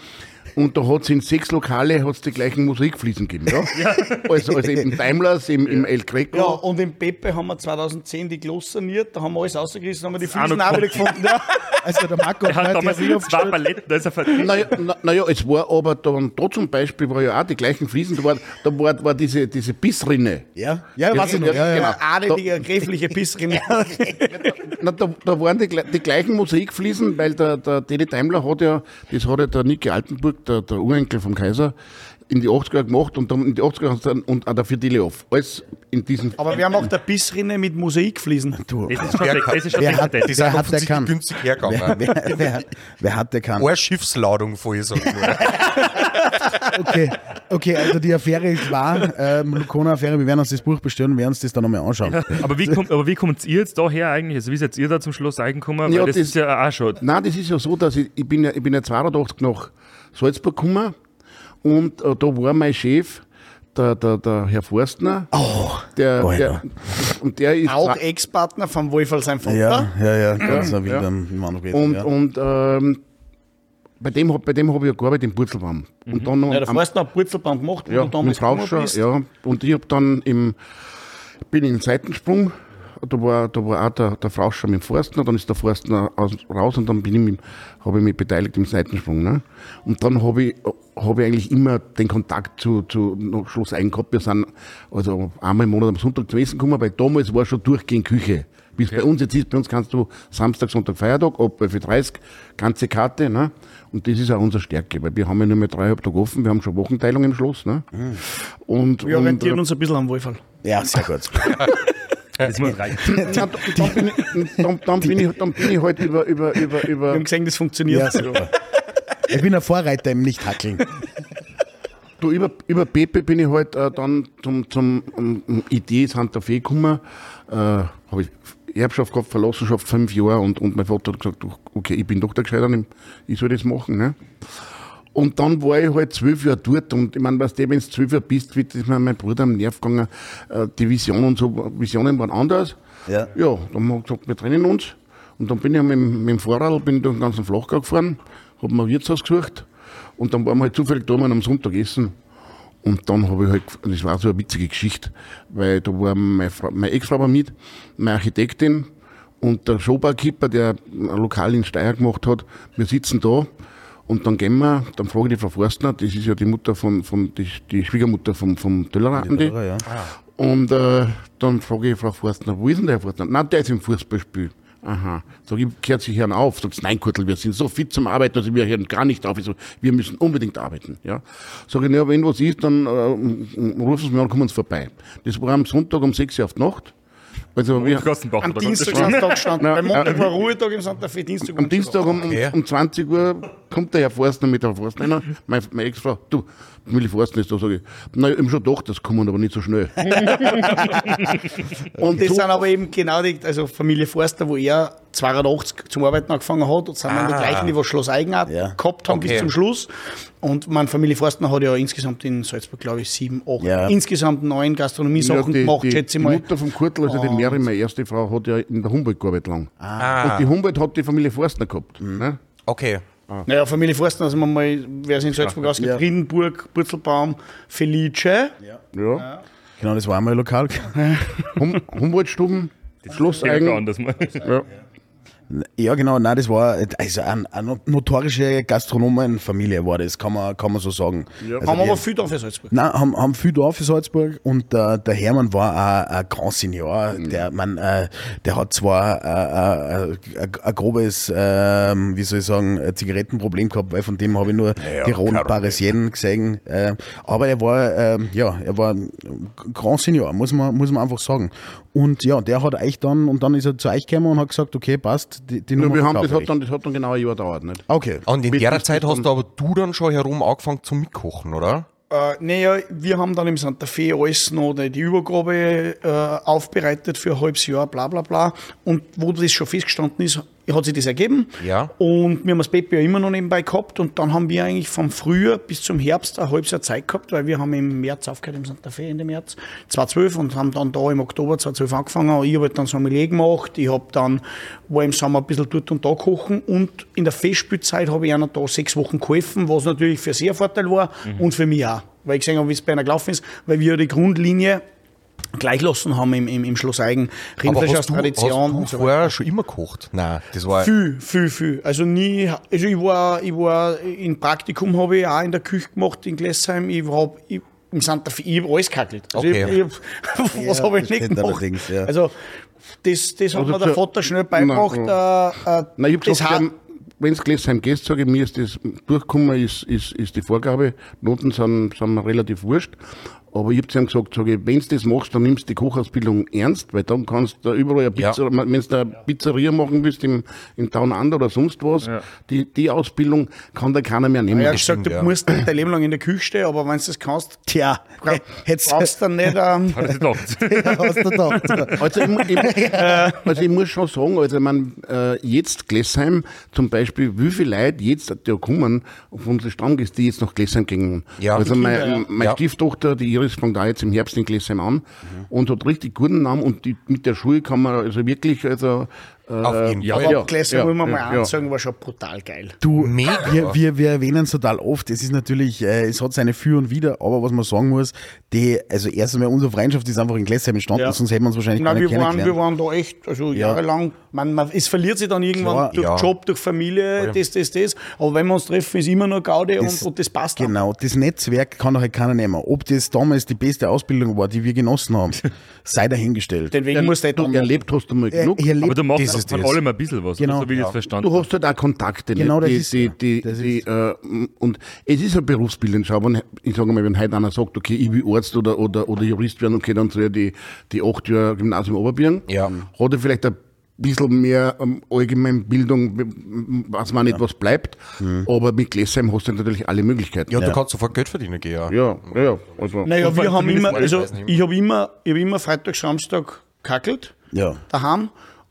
S6: und da hat es in sechs Lokale hat's die gleichen Musikfliesen gegeben. Ja? Also, also im Daimlers, im, im El Greco.
S5: Ja, und im Pepe haben wir 2010 die Klos saniert, da haben wir alles rausgerissen, haben wir die Fliesen auch wieder gefunden. Ja. *laughs*
S2: also der Marco
S4: Er hat damals
S2: ja
S4: zwei Paletten, da ist er verdient.
S6: Naja, na, naja, es war aber dann, da zum Beispiel war ja auch die gleichen Fliesen, da war, da war, war diese, diese Bissrinne.
S2: Ja, ja, weiß ich noch. Ja, ja.
S6: genau.
S5: Adelige, gräfliche Bissrin. *laughs*
S6: Na, da, da waren die, die gleichen Musikfliesen, weil der, der Teddy Daimler hat ja, das hat ja der Niki Altenburg, der, der Urenkel vom Kaiser, in die 80er gemacht und dann in die 80er hat's dann- und auch der Fidelioff. Alles in diesen.
S5: Aber wer macht eine Bissrinne mit Mosaikfliesen?
S2: Du,
S4: Das ist schon, das ist schon
S2: wer hat,
S3: sind
S2: wer hat der kann?
S3: günstig hergegangen.
S2: Wer, wer, wer, wer hat der kann?
S3: Eine Schiffsladung voll, nur. *laughs*
S2: Okay, okay, also die Affäre ist wahr. Ähm, Lukona-Affäre, wir werden uns das Buch bestellen und werden uns das dann nochmal anschauen. *laughs*
S4: Aber wie, kommt, aber wie kommt ihr jetzt da her eigentlich? Also wie seid ihr da zum Schluss reingekommen?
S6: Ja,
S4: das,
S6: das-
S4: ist ja auch schon.
S6: Nein, das ist ja so, dass ich, ich bin ja, ich bin ja 82 nach Salzburg gekommen und äh, da war mein Chef, der, der, der Herr Forstner. Oh, der,
S2: Oh, ja.
S6: der, und der ist
S5: Auch Ex-Partner vom Wolfall sein Vater.
S2: Ja, ja, ja, ganz ein wilder
S6: ja.
S2: Mann gewesen.
S6: und,
S2: ja.
S6: und ähm, bei dem, bei dem habe ich ja gearbeitet in Purzelbaum. Und dann noch
S5: Ja, der
S6: am-
S5: Forst noch Purzelbaum gemacht,
S6: ja,
S5: du damals
S6: mit Rauscher,
S5: gekommen bist.
S6: ja. Und ich habe dann im, bin in den Seitensprung da war, da war auch der, der Frauscher mit dem Forstner, dann ist der Forstner aus, raus und dann bin ich mit, habe ich mich beteiligt im Seitensprung. Ne? Und dann habe ich, habe ich eigentlich immer den Kontakt zu, zu nach Schloss Eigen gehabt. Wir sind also einmal im Monat am Sonntag zum Essen gekommen, weil damals war schon durchgehend Küche. Wie es bei uns jetzt ist, bei uns kannst du Samstag, Sonntag, Feiertag, ab 11.30 ganze Karte. Ne? Und das ist auch unsere Stärke, weil wir haben ja nur mehr dreieinhalb Tage offen, wir haben schon Wochenteilung im Schloss. Ne? Und,
S5: Wir
S6: und,
S5: orientieren uns ein bisschen am Wohlfall.
S2: Ja, sehr gut. *laughs*
S4: Das muss reichen.
S6: Ja, *laughs* dann, bin ich, dann, dann, bin ich, dann bin ich halt über, über, über,
S5: Wir
S6: über
S5: haben gesehen, das funktioniert.
S2: Ja, super. Ich bin ein Vorreiter im Nicht-Hackeln.
S6: Du, über, über Pepe bin ich halt äh, dann zum, zum um, um Idee Santa Fe gekommen. Äh, habe ich Erbschaft gehabt, Verlassenschaft fünf Jahre und, und mein Vater hat gesagt, okay, ich bin doch der Gescheiter, ich soll das machen. Ne? Und dann war ich halt zwölf Jahre dort und ich meine, weißt du, wenn du zwölf Jahre bist, wird ist mir mein Bruder am Nerv gegangen, äh, die Vision und so, Visionen waren anders.
S2: Ja.
S6: Ja, dann haben wir gesagt, wir trennen uns. Und dann bin ich mit, dem- mit dem Fahrrad bin durch den ganzen Flachgau gefahren, habe mir ein Wirtshaus gesucht und dann waren wir halt zufällig da mal am Sonntag essen. Und dann habe ich halt, und das war so eine witzige Geschichte, weil da war meine, meine Ex-Frau mit, meine Architektin und der Showbarkeeper, der ein Lokal in Steyr gemacht hat. Wir sitzen da und dann gehen wir, dann frage ich die Frau Forstner, das ist ja die Mutter von, von die, die Schwiegermutter vom, vom Töllerraten, die.
S2: Ja.
S6: Und äh, dann frage ich Frau Forstner, wo ist denn der Herr Forstner? Nein, der ist im Fußballspiel. Aha. Sag ich, kehrt sich Herrn auf. Sagt nein, Kurtel, wir sind so fit zum Arbeiten, also wir hören gar nicht auf. Ich so, wir müssen unbedingt arbeiten. Ja. Sag ich, na, wenn was ist, dann äh, rufen Sie mich an, kommen Sie vorbei. Das war am Sonntag um 6 Uhr auf die Nacht. Also wir,
S4: Kostenbach,
S5: Am Dienstag sind gestanden.
S6: Nein,
S5: Beim Montag war Ruhetag im Santa Fe, Dienstag
S6: am Dienstag um,
S3: Okay.
S6: um 20 Uhr kommt der Herr Forstner mit der Forstner, meine, meine Ex-Frau, du, Willi Forstner ist da, sage ich, na, ich hab schon gedacht, das kommen aber nicht so schnell. *laughs*
S5: Und das
S6: so-
S5: sind aber eben genau die, also Familie Forster, wo er 82 zum Arbeiten angefangen hat, und sind dann die gleichen, die was Schloss Eigenart
S2: Ja.
S5: gehabt haben
S3: Okay.
S5: bis zum Schluss. Und meine Familie Forstner hat ja insgesamt in Salzburg, glaube ich, sieben, acht,
S2: Ja.
S5: insgesamt neun Gastronomie-Sachen
S6: die,
S5: gemacht,
S6: die,
S5: schätze
S6: die
S5: ich mal.
S6: Mutter vom Kurtl, also die
S5: Und-
S6: Mary, meine erste Frau, hat ja in der Humboldt gearbeitet lang.
S3: Ah,
S6: Und die Humboldt hat die Familie Forstner gehabt. Ne?
S3: okay.
S5: Naja, Familie Forstner, also man mal, wer es in Salzburg ausgeht,
S2: Ja.
S5: Riedenburg, Purzelbaum, Felice.
S6: Ja.
S2: Genau, das war einmal lokal.
S6: Hum Humboldtstuben, Schloss
S4: Ja,
S6: Eigen. Ja.
S2: Ja, genau, nein, das war also eine, eine notorische Gastronomenfamilie war das, kann man, kann man so sagen. Also
S5: haben
S2: die-
S5: aber viel da für Salzburg.
S2: Nein, haben, haben viel da für Salzburg und der, der Hermann war ein, ein Grand Senior. Der, man, äh, der hat zwar äh, äh, ein, ein grobes, ähm, wie soll ich sagen, Zigarettenproblem gehabt, weil von dem habe ich nur
S3: Ja,
S2: die roten. Parisienne gesehen. Äh, aber er war, ähm, ja, er war ein Grand Senior, muss man, muss man einfach sagen. Und ja, der hat euch dann, und dann ist er zu euch gekommen und hat gesagt, okay, passt, die, die Nummer
S6: wir haben, das, hat dann, das hat dann genau ein Jahr gedauert. Nicht?
S2: Okay.
S3: Und in
S6: Mit-
S3: der Zeit hast du aber du dann schon herum angefangen zum Mitkochen, oder?
S5: Äh, naja, wir haben dann im Santa Fe alles noch die die Übergabe äh, aufbereitet für ein halbes Jahr, bla bla bla. Und wo das schon festgestanden ist, hat sich das ergeben.
S3: Ja.
S5: Und wir haben das ja immer noch nebenbei gehabt. Und dann haben wir eigentlich vom Frühjahr bis zum Herbst ein halbes Jahr Zeit gehabt, weil wir haben im März aufgehört, im Santa Fe Ende März 2012 und haben dann da im Oktober 2012 angefangen. Ich habe halt dann Sommelier gemacht. Ich habe dann, war im Sommer ein bisschen dort und da kochen. Und in der Festspielzeit habe ich einer da sechs Wochen geholfen, was natürlich für sie ein Vorteil war und für mich auch. Weil ich gesehen habe, wie es bei einer gelaufen ist, weil wir ja die Grundlinie gleich lassen haben im, im, im Schloss Eigen. Rindfleisch aus Tradition
S3: hast du
S5: und so
S3: vorher schon immer gekocht? Nein, das war...
S5: Viel, viel, viel. Also nie, also ich war, ich war in Praktikum habe ich auch in der Küche gemacht in Glessheim. Ich habe im Santa Fe, ich habe alles gehackelt. Also
S3: Okay.
S5: ich, ich, *laughs* was
S2: Ja,
S5: habe ich nicht gemacht?
S2: ja.
S5: Also das, das hat
S6: Also
S5: mir der Vater schnell beigebracht.
S6: Na,
S5: äh, äh,
S6: Nein, ich habe
S5: das
S6: gesagt, wenn es Gläsheim gehst, sage ich mir, ist das durchkommen, ist, ist, ist die Vorgabe. Noten sind, sind relativ wurscht. Aber ich habe zu ihm gesagt, sage ich, wenn du das machst, dann nimmst du die Kochausbildung ernst, weil dann kannst du überall eine
S3: Ja.
S6: Pizza, wenn du eine Pizzeria machen willst im, in Down Under oder sonst was, die, die Ausbildung kann da keiner mehr nehmen.
S5: er hat gesagt, du
S3: ja.
S5: musst nicht dein Leben lang in der Küche stehen, aber wenn du das kannst,
S2: Tja, hättest
S5: du dann nicht. Ähm, *laughs*
S4: er *laughs*
S2: hast du gedacht.
S6: Also ich, ich, *laughs* also ich muss schon sagen, also ich mein, äh, jetzt Glessheim zum Beispiel, wie viele Leute jetzt da kommen, von unseren Stammgästen, die jetzt nach Glessheim gingen.
S3: Ja.
S6: also meine,
S5: ja.
S6: meine
S3: Ja.
S6: Stieftochter, die Iris, fängt da jetzt im Herbst in Glessheim an und hat richtig guten Namen und die, mit der Schule kann man also wirklich also
S3: Auf jeden
S4: ja,
S3: Fall.
S5: Aber
S6: ja,
S5: Gläser,
S6: ja,
S5: muss man mal
S6: ja, ja.
S5: ansagen, war schon brutal geil.
S2: Du,
S3: Mega.
S2: Wir, wir, wir erwähnen es total oft. Es ist natürlich, äh, es hat seine Für und Wider, aber was man sagen muss, die, also erstens mal unsere Freundschaft ist einfach in Gläsheim entstanden,
S5: Ja.
S2: sonst hätten wir uns wahrscheinlich
S5: Nein,
S2: gar nicht
S5: wir waren, wir waren da echt, also
S2: Ja.
S5: jahrelang, man, man, es verliert sich dann irgendwann
S2: Klar,
S5: durch
S3: ja.
S5: Job, durch Familie, das, das, das. Aber wenn wir uns treffen, ist immer nur Gaudi und, und das passt dann.
S2: Genau, das Netzwerk kann doch halt keiner nehmen. Ob das damals die beste Ausbildung war, die wir genossen haben, *laughs* sei dahingestellt.
S5: Den Weg muss der
S6: Du
S5: dann
S6: erlebt hast du mal
S2: Äh,
S6: genug.
S2: ich erlebe-
S4: Aber du machst
S3: Das ist
S4: von
S3: das.
S4: allem ein bisschen was,
S2: Genau.
S4: so wie ich das verstanden
S6: Du hast halt auch Kontakte.
S2: Genau, das ist
S6: die,
S2: ja.
S6: die,
S2: Das
S6: die, die, äh, und es ist ein Berufsbildend. Schau, wenn, ich sage mal, wenn heute einer sagt, okay, ich will Arzt oder, oder, oder Jurist werden, okay, dann soll er die, die acht Jahre Gymnasium Oberbirn.
S3: Ja.
S6: Hat er vielleicht ein bisschen mehr ähm, Allgemeinbildung, weiß man nicht, was bleibt. Aber mit Gläsheim hast du natürlich alle Möglichkeiten.
S3: Ja, du kannst sofort Geld verdienen gehen. Ja.
S6: ja, ja. ja. Also,
S5: Naja, wir haben immer, also
S3: ich
S5: habe immer, ich hab immer Freitag, Samstag kackelt,
S2: Ja.
S5: daheim.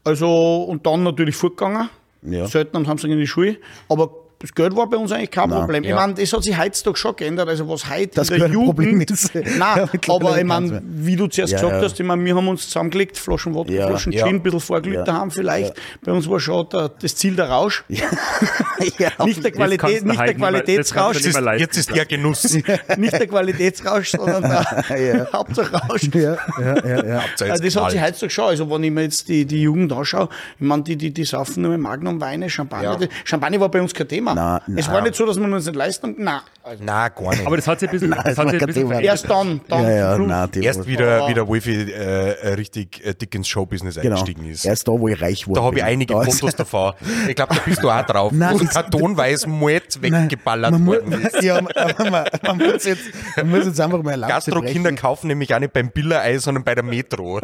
S5: Also, und dann natürlich fortgegangen.
S2: Ja.
S5: Selten am Samstag in die Schule. Aber das Geld war bei uns eigentlich kein Problem. Ich
S3: Ja.
S5: meine, das hat sich heutzutage schon geändert. Also, was heute
S2: Das
S5: in der
S2: ein Problem
S5: Jugend.
S2: ist. *laughs*
S5: Nein, aber ich meine, wie du zuerst
S2: Ja,
S5: gesagt
S2: ja.
S5: hast, ich meine, wir haben uns zusammengelegt, Flaschen Wodka,
S2: Ja.
S5: Flaschen
S3: Ja.
S5: Gin, ein bisschen vorgelegt
S2: Ja.
S5: daheim vielleicht. Bei uns war schon der, das Ziel der Rausch.
S2: ja. *laughs*
S5: Nicht der, Qualität, nicht der Qualitätsrausch,
S4: nicht mehr.
S3: Jetzt ist der Genuss. *laughs*
S5: nicht der Qualitätsrausch, sondern der
S2: Ja.
S5: Hauptsache Rausch.
S2: Ja, ja, ja, ja.
S3: Habt ihr
S5: Also das hat sich heutzutage schon. Also wenn ich mir jetzt die, die Jugend anschaue, ich meine, die, die, die saufen nur mit Magnum Weine, Champagner.
S3: Ja.
S5: Champagner war bei uns kein Thema.
S2: Na,
S5: es
S2: na.
S5: war nicht so, dass wir uns nicht leisten. Nein. Also
S3: Nein, gar nicht.
S4: Aber das hat sich ein bisschen, *laughs* das hat sich ein bisschen
S2: Thema.
S4: verändert.
S5: erst dann. dann
S2: Ja, ja, nein, die
S3: Erst wieder, wieder Wolfi äh, äh, richtig äh, dick ins Showbusiness
S2: genau.
S3: eingestiegen ist.
S2: Erst da, wo ich reich wurde.
S3: Da habe ich einige
S2: Da
S3: Fotos davon. Ich glaube, da bist du auch drauf. *laughs*
S2: Nein,
S3: wo
S2: ich-
S3: kartonweise Mord weggeballert
S2: man,
S3: worden ist. *laughs*
S2: ja, man, man, man, muss jetzt, man muss jetzt einfach mal Lanze
S3: Gastro-Kinder kaufen nämlich auch nicht beim Biller-Ei, sondern bei der Metro.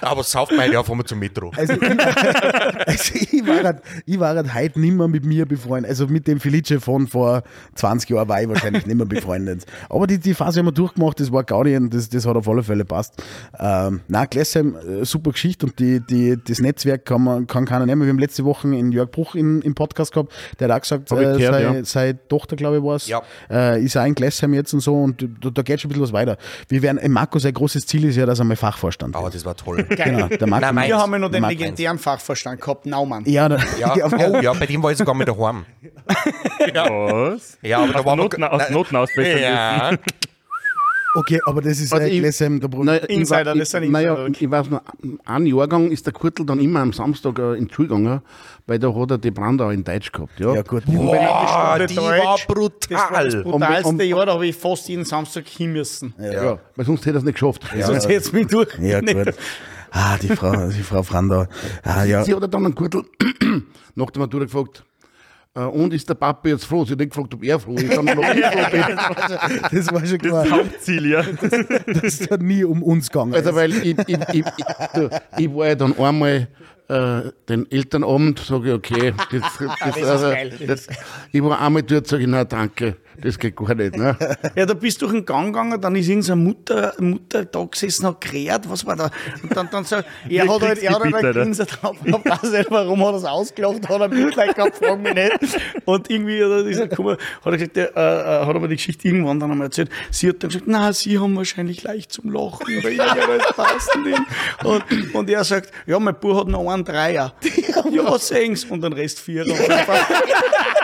S3: Aber sauft man heute auf einmal zum Metro.
S2: Also, ich, also ich, war halt, ich war halt heute nicht mehr mit mir befreundet. Also mit dem Felice von vor 20 Jahren war ich wahrscheinlich nicht mehr befreundet. *laughs* Aber die, die Phase haben wir durchgemacht, das war Gaudi und das, das hat auf alle Fälle passt. Ähm, nein, Gläsheim, äh, super Geschichte und die, die, das Netzwerk kann, man, kann keiner nehmen. Wir haben letzte Woche in Jörg Bruch in, im Podcast gehabt, der hat auch gesagt, äh,
S6: gehört,
S2: sei,
S6: ja.
S2: seine Tochter, glaube ich, war es,
S3: Ja.
S2: äh, ist auch in Gläsheim jetzt und so und da, da geht schon ein bisschen was weiter. Wir werden, äh, Marco, sein großes Ziel ist ja, dass er mal Fachvorstand
S3: Aber
S2: wird.
S3: das war toll.
S2: Genau, der Marco
S3: Nein.
S5: Wir haben ja noch den legendären Fachverstand gehabt, Naumann.
S2: Ja, da,
S3: Ja, *laughs* oh, ja, bei dem war ich sogar mit daheim. *laughs*
S4: Was?
S3: Ja, aber da war noch,
S4: Noten, aus Noten ausbessern
S3: ja,
S2: Okay, aber das ist
S6: Also
S2: äh,
S6: ich-
S2: Gläsheim, der Bruder.
S5: Insider,
S6: ich,
S5: das sind
S6: Naja,
S5: Insider.
S6: ich weiß noch, ein Jahrgang ist der Kurtel dann immer am Samstag äh, in die Schule gegangen, weil da hat er die Brandau in Deutsch gehabt. Ja,
S2: Ja, gut.
S3: Boah, die
S5: Deutsch,
S3: war
S5: Das war das
S3: brutal.
S5: brutalste
S6: Um- um-
S5: Jahr, da habe ich fast jeden Samstag hin müssen.
S6: ja. weil sonst hätte er es nicht geschafft.
S5: Sonst hätte es mich durch.
S2: Ja, gut. Ah, die Frau, die Frau Frandau. Ah, ja.
S6: Sie hat dann einen Kurtel nach der Matura gefragt, und ist der Papa jetzt froh? Sie hat nicht gefragt, ob er froh ist. *laughs*
S2: Das war schon klar.
S4: Hauptziel, ja.
S2: Das hat nie um uns gegangen.
S6: Also, weil ich, ich, ich, ich, war ja dann einmal äh, den Elternabend, sage ich, okay, das, *laughs* das,
S5: ist
S6: also,
S5: geil, das
S6: das, ich war einmal dort, sage ich, na danke, das geht gar nicht. Ne? *laughs*
S5: Ja, da bist du durch den Gang gegangen, dann ist irgendeine Mutter, Mutter da gesessen, hat gerät, was war da? Und dann, dann so, *laughs* er hat halt, er hat halt
S4: Alter.
S5: gegrinset, ich weiß nicht, warum hat er es ausgelacht, hat er Mitleid gehabt, frag mich nicht. Und irgendwie hat er, er gekommen, hat er gesagt, der, äh, äh, hat er mir die Geschichte irgendwann dann einmal erzählt. Sie hat dann gesagt, na, Sie haben wahrscheinlich leicht zum Lachen, oder irgendwas passt nicht. Und, und er sagt, ja, mein Bub hat noch einen Dreier. Ja, sehen's. Und den Rest Vierer. *laughs*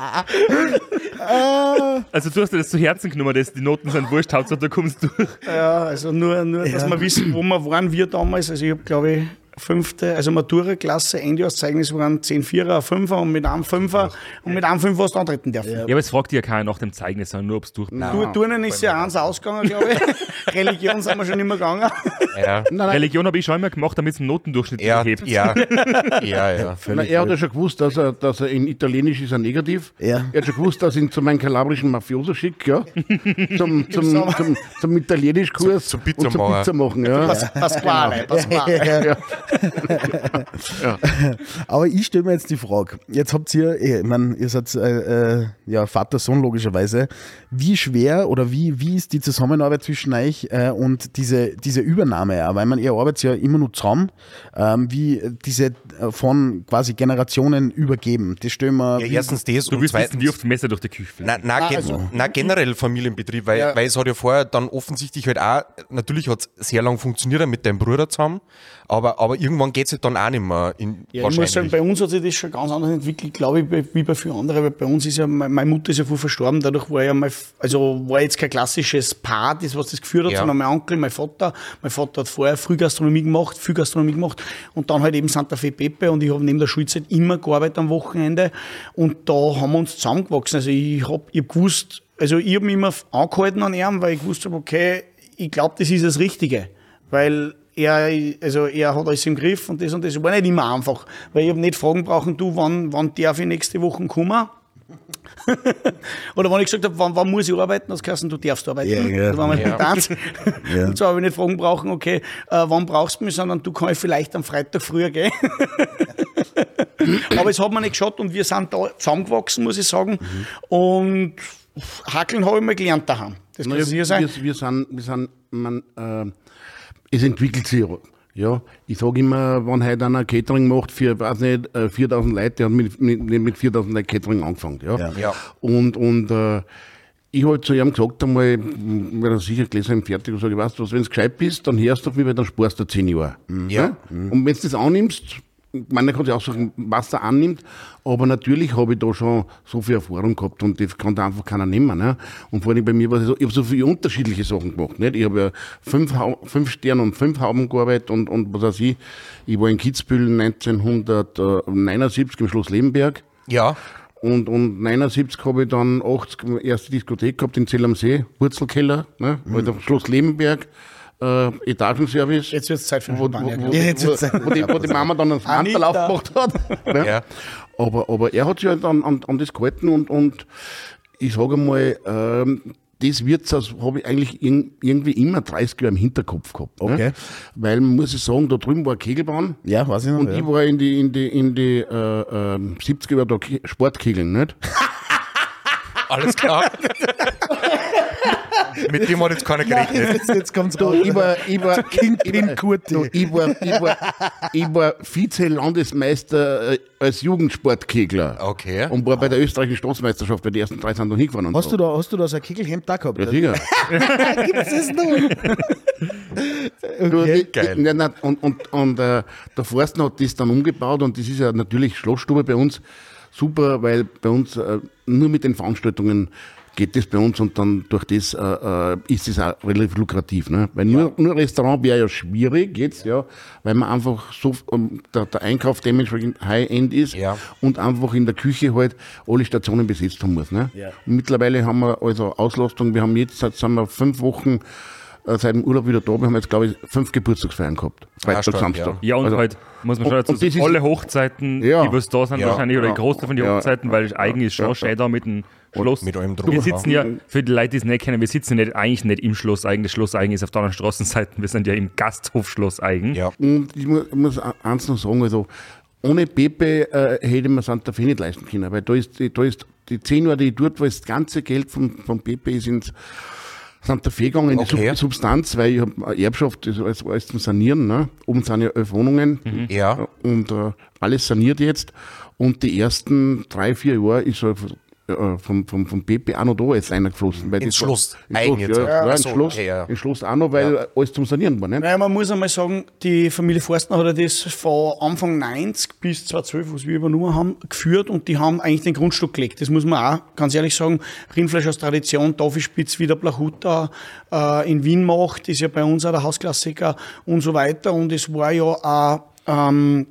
S5: *laughs*
S4: Also du hast dir das zu Herzen genommen, dass die Noten sind wurscht, Hauptsache du kommst durch.
S5: Ja, also nur, nur dass wir wissen, wo wir waren, wir damals. Also ich habe, glaube ich, fünfte, also Matura-Klasse, Endjahrszeugnis waren 10 Vierer, ein Fünfer und mit einem Fünfer und mit einem Fünfer hast du antreten dürfen.
S4: Ja, aber es fragt dich ja keiner nach dem Zeugnis, sondern nur, ob es durch
S5: Du, Turnen ist ja eins ausgegangen, glaube ich. *laughs* Religion sind wir schon immer gegangen.
S3: Ja, *laughs*
S4: Religion habe ich schon immer gemacht, damit es einen Notendurchschnitt
S3: ja,
S4: hebt.
S3: ja, *laughs* ja, ja.
S6: Na, er hat ja schon gewusst, dass er, dass er in Italienisch ist er negativ.
S2: Ja.
S6: Er hat schon gewusst, dass ich ihn zu meinem kalabrischen Mafioso schicke, ja. Zum, zum, zum, zum Italienischkurs
S3: Zum- zum
S6: und zum. Pizza machen. Ja.
S5: Pas, Pasquale, Pasquale.
S2: ja,
S6: Ja.
S2: Aber ich stelle mir jetzt die Frage, jetzt habt ihr, eh, ich meine, ihr seid äh, äh, ja, Vater-Sohn logischerweise, wie schwer oder wie, wie ist die Zusammenarbeit zwischen euch äh, und diese, diese Übernahme, ja? weil man, ihr arbeitet ja immer nur zusammen, ähm, wie diese äh, von quasi Generationen übergeben, das stellen wir,
S3: Ja, erstens das
S4: Du
S3: und
S4: wirst wissen,
S3: zweitens,
S4: wie oft Messer durch die Küche
S3: na, na, ge
S5: also-
S3: na, generell Familienbetrieb, weil,
S5: Ja.
S3: weil es hat ja vorher dann offensichtlich halt auch, natürlich hat es sehr lang funktioniert mit deinem Bruder zusammen, aber, aber irgendwann geht es halt dann auch nicht mehr in,
S5: Ja, ich muss sagen, bei uns hat sich das schon ganz anders entwickelt, glaube ich, wie bei vielen anderen, weil bei uns ist ja, meine Mutter ist ja früh verstorben, dadurch war ja mein, also war jetzt kein klassisches Paar, das was das geführt hat,
S3: Ja.
S5: sondern mein Onkel, mein Vater, mein Vater hat vorher Frühgastronomie gemacht, viel Gastronomie gemacht und dann halt eben Santa Fe Pepe und ich habe neben der Schulzeit immer gearbeitet am Wochenende und da haben wir uns zusammengewachsen, also ich habe ich hab gewusst, also ich habe mich immer angehalten an ihm, weil ich gewusst habe, okay, ich glaube, das ist das Richtige, weil er, also er hat alles im Griff und das und das war nicht immer einfach, weil ich habe nicht fragen brauchen, du, wann, wann darf ich nächste Woche kommen? *laughs* Oder wenn ich gesagt habe, wann, wann muss ich arbeiten, du gesagt, du darfst arbeiten.
S2: Ja, ja.
S5: Das war mein
S3: Ja. *laughs*
S2: Ja.
S5: Und so habe ich nicht fragen brauchen, okay, äh, wann brauchst du mich, sondern du kannst vielleicht am Freitag früher gehen. *laughs* Aber es hat mir nicht geschaut und wir sind da zusammengewachsen, muss ich sagen. Und Hackeln habe ich mal gelernt daheim. Das kann
S6: Naja,
S5: sicher sein.
S6: Wir, wir sind, wir sind man, äh, es entwickelt sich. Ja, ich sage immer, wenn heute einer Catering macht für, weiß nicht, äh, 4000 Leute, der hat mit, mit, mit 4000 Leuten Catering angefangen. Ja.
S2: Ja.
S3: Ja.
S6: Und, und äh, ich habe zu ihm gesagt einmal, weil er sicher gelesen haben, fertig, und sage, weißt du was, wenn du gescheit bist, dann hörst du auf mich, weil dann sparst du 10 Jahre.
S3: Ja.
S6: Und wenn du das annimmst, meine, kann sich auch sagen, was er annimmt, aber natürlich habe ich da schon so viel Erfahrung gehabt und das kann da einfach keiner nehmen. Ne? Und vor allem bei mir war es so, ich habe so viele unterschiedliche Sachen gemacht. Nicht? Ich habe ja fünf, fünf Sterne und fünf Hauben gearbeitet und, und was weiß ich, ich war in Kitzbühel 1979 im Schloss Lebenberg.
S3: Ja,
S6: Und, und 79 habe ich dann 80 erste Diskothek gehabt in Zell am See, Wurzelkeller, ne? mhm. auf Schloss Lebenberg, äh, Etagenservice.
S5: Jetzt wird es Zeit für
S6: wo,
S5: einen
S6: wo,
S5: Spanier.
S6: wo,
S2: Ja, jetzt
S6: wo,
S2: wird's Zeit.
S6: wo, die, wo die Mama dann einen
S5: Anita.
S6: aufgemacht hat. *laughs* ne?
S3: Ja.
S6: aber, aber er hat sich halt an, an, an das gehalten und, und ich sage mal, ähm, das wird habe ich eigentlich in, irgendwie immer 30 Jahre im Hinterkopf gehabt.
S2: Okay.
S6: Ne? Weil, muss ich sagen, da drüben war eine Kegelbahn.
S2: ja, weiß ich noch.
S6: Und
S2: ja.
S6: ich war in die, in die, in die äh, äh, 70er Jahre da Ke- Sportkegeln, nicht? *laughs*
S3: alles klar. Mit dem hat jetzt keiner gerechnet.
S2: jetzt, jetzt kommt's
S6: Du,
S2: raus.
S6: ich war, ich war,
S2: Kingpin Kurti.
S6: du, ich war, ich war, ich war Vize-Landesmeister äh, als Jugendsportkegler.
S3: Okay.
S6: Und war bei der österreichischen Staatsmeisterschaft, bei den ersten drei sind noch hingefahren. Und
S2: Hast
S6: so.
S2: du da, hast du da so ein Kegelhemd da gehabt?
S6: Ja, sicher. *laughs*
S2: Gibt's das noch?
S6: Du,
S2: Okay.
S3: Geil.
S6: ich- nein, Und, und, und äh, der Forsten hat das dann umgebaut und das ist ja natürlich Schlossstube bei uns super, weil bei uns äh, nur mit den Veranstaltungen geht das bei uns und dann durch das äh, äh, ist es auch relativ lukrativ. Ne? Weil nur, nur Restaurant wäre ja schwierig jetzt, ja, weil man einfach so ähm, der, der Einkauf dementsprechend High-End ist
S3: Ja.
S6: und einfach in der Küche halt alle Stationen besetzt haben muss. Ne?
S2: Ja.
S6: Und mittlerweile haben wir also Auslastung, wir haben jetzt, seit sind wir fünf Wochen seit dem Urlaub wieder da, wir haben jetzt glaube ich fünf Geburtstagsfeiern gehabt. Freitag,
S3: stark,
S6: Samstag.
S4: Ja, und
S6: Also-
S4: halt, muss man schon dazu
S6: und das
S4: sagen,
S6: ist-
S4: alle Hochzeiten,
S6: Ja.
S4: die was da sind
S3: Ja.
S4: wahrscheinlich, oder
S6: Ja.
S4: die Großteil von den
S6: Ja.
S4: Hochzeiten, weil eigentlich ist schon
S6: Ja.
S4: schön da mit dem Schloss.
S3: Mit allem
S4: wir
S3: drumherum.
S4: sitzen ja, für die Leute, die es nicht kennen, wir sitzen nicht, eigentlich nicht im Schloss Eigen, das Schloss Eigen ist auf der anderen Straßenseite, wir sind ja im Gasthof Schloss Eigen.
S3: Ja.
S6: Und ich mu- muss eins noch sagen, also ohne Pepe äh, hätte man Santa Fe nicht leisten können, weil da ist, die- da ist die 10 Jahre, die ich dort war, das ganze Geld von, von Pepe ist ins Santa Fe gegangen, in die
S3: Okay.
S6: Sub Substanz, weil ich habe eine Erbschaft, das ist alles, alles zum Sanieren. Ne? Oben sind ja elf Wohnungen
S3: Ja.
S6: und äh, alles saniert jetzt. Und die ersten drei, vier Jahre ist er äh, vom, vom, vom PP auch noch da jetzt einer geflossen. Weil
S3: Ins
S6: Ins
S3: Eigen
S6: Schloss,
S3: jetzt
S6: ja,
S3: auch.
S6: ja, ins
S3: so, okay, ja.
S6: ins auch noch, weil alles zum Sanieren war. Ne?
S5: Naja, man muss einmal sagen, die Familie Forstner hat ja das von Anfang 90 bis 2012, was wir übernommen haben, geführt und die haben eigentlich den Grundstück gelegt. Das muss man auch ganz ehrlich sagen. Rindfleisch aus Tradition, Tafelspitz, wie der Blachuta äh, in Wien macht, ist ja bei uns auch der Hausklassiker und so weiter. Und es war ja auch ähm,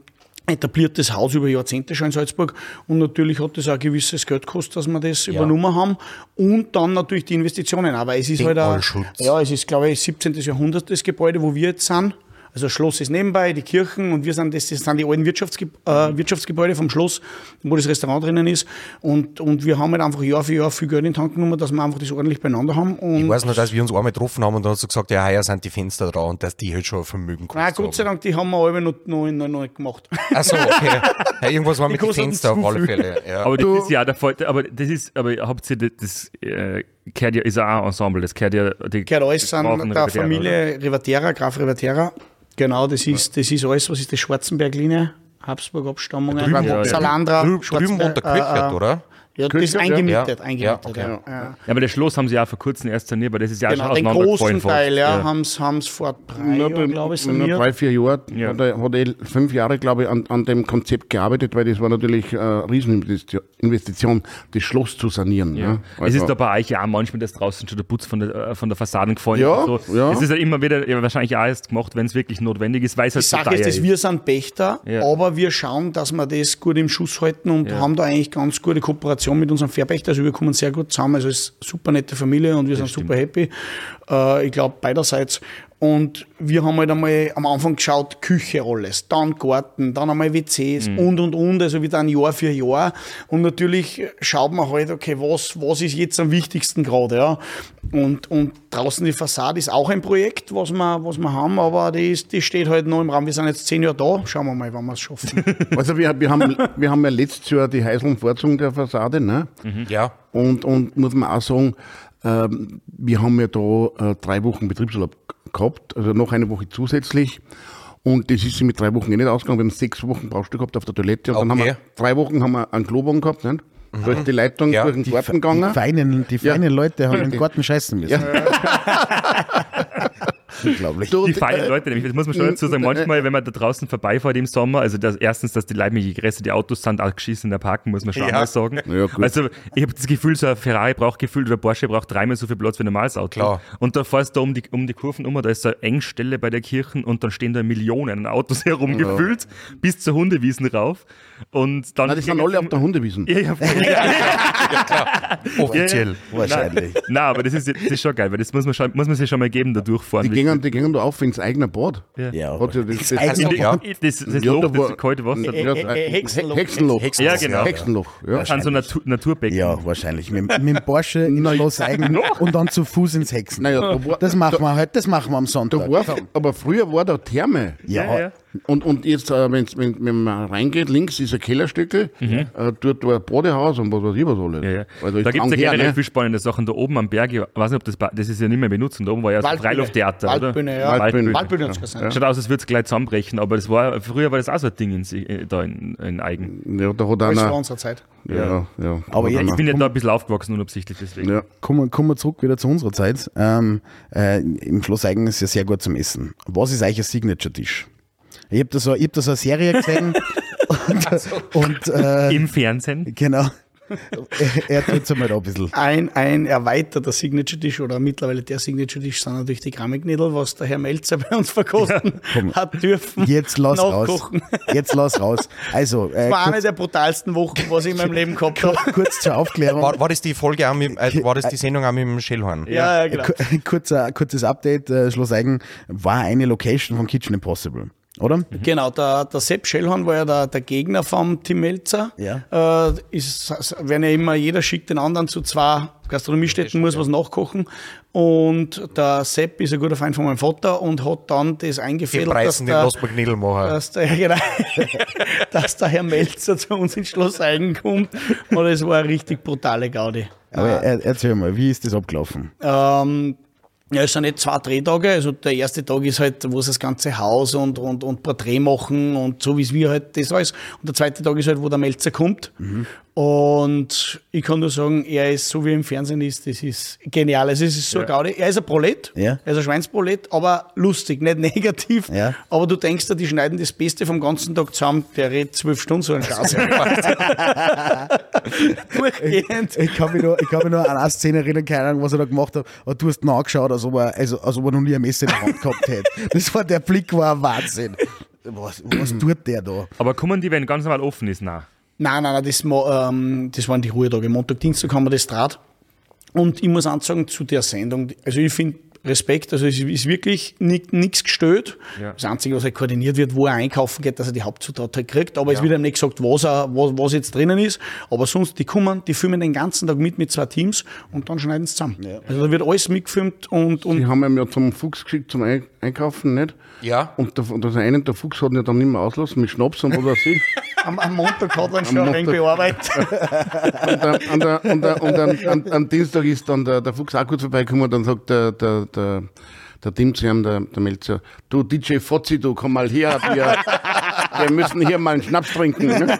S5: etabliertes Haus über Jahrzehnte schon in Salzburg und natürlich hat das auch ein gewisses Geld gekostet, dass wir das übernommen haben und dann natürlich die Investitionen, aber es ist halt auch,
S3: Denkmalschutz.
S5: ja, es ist glaube ich 17. Jahrhundert das Gebäude, wo wir jetzt sind. Also das Schloss ist nebenbei, die Kirchen und wir sind das, das sind die alten Wirtschaftsge äh, Wirtschaftsgebäude vom Schloss, wo das Restaurant drinnen ist. Und, und wir haben halt einfach Jahr für Jahr viel Geld in die Hand genommen, dass wir einfach das ordentlich beieinander haben. Und
S3: Ich weiß noch, dass wir uns einmal getroffen haben und dann hast du gesagt, ja, heuer sind die Fenster dran und dass die halt schon ein Vermögen
S5: Nein,
S3: gekostet
S5: Gott sei. Dank, die haben wir alle noch, noch, noch, noch nicht gemacht.
S3: Achso, okay. Ja, irgendwas war *laughs* mit den
S5: kosten
S3: Fenstern auf alle. Fälle. Ja.
S4: Aber das ist ja der Fall, aber das ist, aber habt ihr das, das äh, gehört ja, ist ja auch ein Ensemble, das gehört ja, die
S5: Gehört alles an der Familie Rivatera, Graf Rivatera. Genau, das ist, das ist alles, was ist die Schwarzenberg-Linie, Habsburg-Abstammungen,
S3: Drüben,
S4: ja.
S5: Salandra,
S3: Drü drüben
S5: Schwarzenberg,
S3: unter Kirchert,
S5: äh, äh,
S3: oder?
S5: Ja, das ist eingemietet,
S3: Ja.
S5: eingemietet,
S3: Ja, okay.
S5: ja.
S4: aber das Schloss haben sie ja vor kurzem erst saniert, aber das ist ja
S5: Genau,
S4: schon
S5: den großen. Teil, ja, haben sie vor drei
S6: Nur
S5: Jahren, glaube ich,
S6: nur
S5: saniert.
S6: drei, vier Jahre,
S4: Ja.
S6: hat, er, hat er fünf Jahre, glaube ich, an, an dem Konzept gearbeitet, weil das war natürlich eine Rieseninvestition, das Schloss zu sanieren.
S4: Ja.
S6: Ja.
S4: es
S6: Also-
S4: ist da bei euch ja auch manchmal, dass draußen schon der Putz von der, äh, von der Fassaden gefallen
S6: Ja,
S4: ist. So.
S6: ja.
S4: Es ist ja immer wieder, ja, wahrscheinlich auch erst gemacht, wenn es wirklich notwendig ist, weil es
S5: Die
S4: halt so
S5: Sache
S4: teuer
S5: ist, dass wir sind Pächter,
S4: Ja.
S5: aber wir schauen, dass wir das gut im Schuss halten und haben da eigentlich ganz gute Kooperation mit unserem Verpächter. Also wir kommen sehr gut zusammen. Also es ist eine super nette Familie und wir sind super happy. Äh, ich glaube beiderseits. Und wir haben halt einmal am Anfang geschaut, Küche alles, dann Garten, dann einmal WCs
S4: Mhm.
S5: und und und, also wieder ein Jahr für Jahr. Und natürlich schaut man halt, okay, was, was ist jetzt am wichtigsten gerade, ja. Und, und draußen die Fassade ist auch ein Projekt, was wir, was wir haben, aber die, ist, die steht halt noch im Raum. Wir sind jetzt zehn Jahre da, schauen wir mal, wann wir es schaffen. *laughs*
S6: Also wir, wir, haben, wir haben ja letztes Jahr die Heiseln Vorzung der Fassade, ne?
S3: Ja.
S6: Und, und muss man auch sagen, ähm, wir haben ja da äh, drei Wochen Betriebsurlaub gehabt, also noch eine Woche zusätzlich. Und das ist mit drei Wochen eh nicht ausgegangen. Wir haben sechs Wochen Baustelle gehabt auf der Toilette. Und dann haben
S3: Okay.
S6: wir drei Wochen haben wir einen Klobogen gehabt. Nicht? Da ist die Leitung
S3: Ja,
S6: durch den
S2: Die,
S6: Garten
S2: die
S6: gegangen.
S2: feinen, die
S6: Ja.
S2: feinen Leute haben im Garten scheißen müssen. *laughs* Unglaublich.
S4: Die
S6: und,
S4: feinen Leute, nämlich, das muss man schon dazu sagen, manchmal, wenn man da draußen vorbeifährt im Sommer, also das, erstens, dass die mit Gräser, die Autos sind auch geschissen in der Parken, muss man schon
S3: Ja.
S4: mal sagen.
S6: Ja, gut.
S4: also ich habe das Gefühl, so ein Ferrari braucht gefühlt oder Porsche braucht dreimal so viel Platz wie ein normales Auto.
S3: Klar.
S4: Und da fährst du um die, um die Kurven um, da ist so eine Engstelle bei der Kirche und dann stehen da Millionen Autos *laughs* herumgefüllt, bis zur Hundewiesen rauf. Und dann
S6: Nein, die sind alle auf der Hundewiesen.
S4: ja, ja, *laughs* ja,
S3: Offiziell.
S2: Wahrscheinlich.
S4: Nein, aber das ist, das ist schon geil, weil das muss man, schon, muss man sich schon mal geben, da durchfahren.
S6: Die gingen, die gingen da auf ins eigene Bad.
S2: Ja,
S6: ja das, das,
S4: das, das
S6: Ja,
S4: Loch,
S6: da
S4: das kalte Wasser.
S6: ja,
S5: Hexenloch.
S6: Hexenloch.
S3: Hexenloch,
S4: Ja, genau.
S6: Hexenloch. Ja.
S4: an so Natur, Naturbäcken.
S2: Ja, wahrscheinlich. Mit, mit dem Porsche *laughs* in Schloss Eigen und dann zu Fuß ins Hexen.
S6: Naja, da war,
S2: Das machen wir heute, das machen wir am Sonntag.
S6: da war, aber früher war da Therme.
S2: ja,
S4: Ja, ja.
S6: Und, und jetzt, äh, wenn's, wenn, wenn man reingeht, links ist ein Kellerstückel, äh, dort war ein Badehaus und was weiß ich was alles.
S4: Mhm. Ja, ja.
S6: Also
S4: da gibt es ja generell
S6: ne?
S4: viel spannende Sachen. Da oben am Berg, ich weiß nicht, ob das, das ist ja nicht mehr benutzt. Und da oben war ja so ein
S5: Waldbühne.
S4: Freilufttheater,
S5: Waldbühne,
S4: oder?
S5: ja.
S6: Waldbühne.
S5: Waldbühne hat's gesagt.
S4: Schaut aus, als würde es gleich zusammenbrechen, aber das war, früher war das auch so ein Ding in, da in, in Eigen.
S6: Ja, da hat
S5: Das war
S6: einer.
S5: unsere Zeit.
S6: Ja, ja.
S2: Aber
S6: einer-
S4: Ich bin ja da ein bisschen aufgewachsen, unabsichtlich deswegen.
S6: ja.
S2: Kommen, wir- kommen wir zurück wieder zu unserer Zeit. Ähm, äh, Im Schloss Eigen ist ja sehr gut zum Essen. Was ist eigentlich ein Signature-Tisch? Ich habe da, so, ich hab da so eine Serie gesehen *laughs* und, und äh,
S4: Im Fernsehen.
S2: genau. Er, tut es einmal da ein bisschen.
S5: Ein, ein erweiterter Signature-Tisch oder mittlerweile der Signature-Tisch sind natürlich die Keramiknädel, was der Herr Melzer bei uns verkosten hat dürfen.
S2: Jetzt lass raus. Jetzt lass raus. Also, äh,
S5: Das war eine der brutalsten Wochen, was ich in meinem Leben gehabt habe.
S2: kurz zur Aufklärung.
S3: War, war das die Folge auch mit, äh, war das die Sendung auch mit dem Schellhorn?
S5: Ja, ja, genau.
S2: Ku- *laughs* Kurzer, kurzes Update, äh, Schloss Eigen war eine Location von Kitchen Impossible, oder?
S5: Genau, der, der Sepp Schellhorn war ja der, der Gegner vom Tim Melzer.
S2: Ja.
S5: Äh, ist, werden ja immer, jeder schickt den anderen zu zwei Gastronomiestätten, muss was nachkochen. Und der Sepp ist ein guter Freund von meinem Vater und hat dann das eingefädelt, dass der, dass der, ja, genau, dass der Herr Melzer zu uns ins Schloss Eigen kommt. Und es war eine richtig brutale Gaudi.
S2: Aber er, erzähl mal, wie ist das abgelaufen?
S5: Ähm, ja, es sind nicht zwei Drehtage. Also der erste Tag ist halt, wo sie das ganze Haus und, und, und Porträt machen und so wie es wir halt das alles. Und der zweite Tag ist halt, wo der Melzer kommt. Und ich kann nur sagen, er ist so wie er im Fernsehen ist, das ist genial. Also es ist so
S4: Ja.
S5: Gaudi. Er ist ein Prolet,
S2: Ja.
S5: er ist ein Schweinsprolet, aber lustig, nicht *laughs* negativ.
S2: Ja.
S5: Aber du denkst dir, die schneiden das Beste vom ganzen Tag zusammen. Der redet zwölf Stunden so einen Scheiß. *laughs* *laughs* Durchgehend.
S2: Ich kann mich nur, ich kann mich nur an eine Szene erinnern, keine Ahnung, was er da gemacht hat, aber du hast ihn angeschaut, als ob er, also, als ob er noch nie ein Messer in der Hand gehabt hätte. Das war, der Blick war ein Wahnsinn. Was, was tut der da?
S4: Aber kommen die, wenn ganz normal offen ist? Nein.
S5: Nein, nein, nein, das, ähm, das waren die Ruhetage. Montag, Dienstag haben wir das Draht. Und ich muss auch sagen, zu der Sendung, also ich finde, Respekt. Also es ist wirklich nichts gestört.
S4: Ja.
S5: Das Einzige, was halt koordiniert wird, wo er einkaufen geht, dass er die Hauptzutat halt kriegt. Aber es wird ihm nicht gesagt, was, er, was, was jetzt drinnen ist. Aber sonst, die kommen, die filmen den ganzen Tag mit mit zwei Teams und dann schneiden sie zusammen. Also da wird alles mitgefilmt und, und
S6: Die haben ihn ja zum Fuchs geschickt zum Ein- Einkaufen, nicht?
S3: Ja.
S6: Und der, und das eine, der Fuchs hat ihn ja dann nicht mehr auslassen mit Schnaps und was weiß ich. *laughs*
S5: am, am Montag hat er ihn schon ein wenig bearbeitet.
S6: Und, am, am Dienstag ist dann der, der Fuchs auch kurz vorbeigekommen und dann sagt der, der, der, der Tim zu ihm, der, der Melzer, du DJ Fotzi, du komm mal her, wir, wir müssen hier mal einen Schnaps trinken. Ne?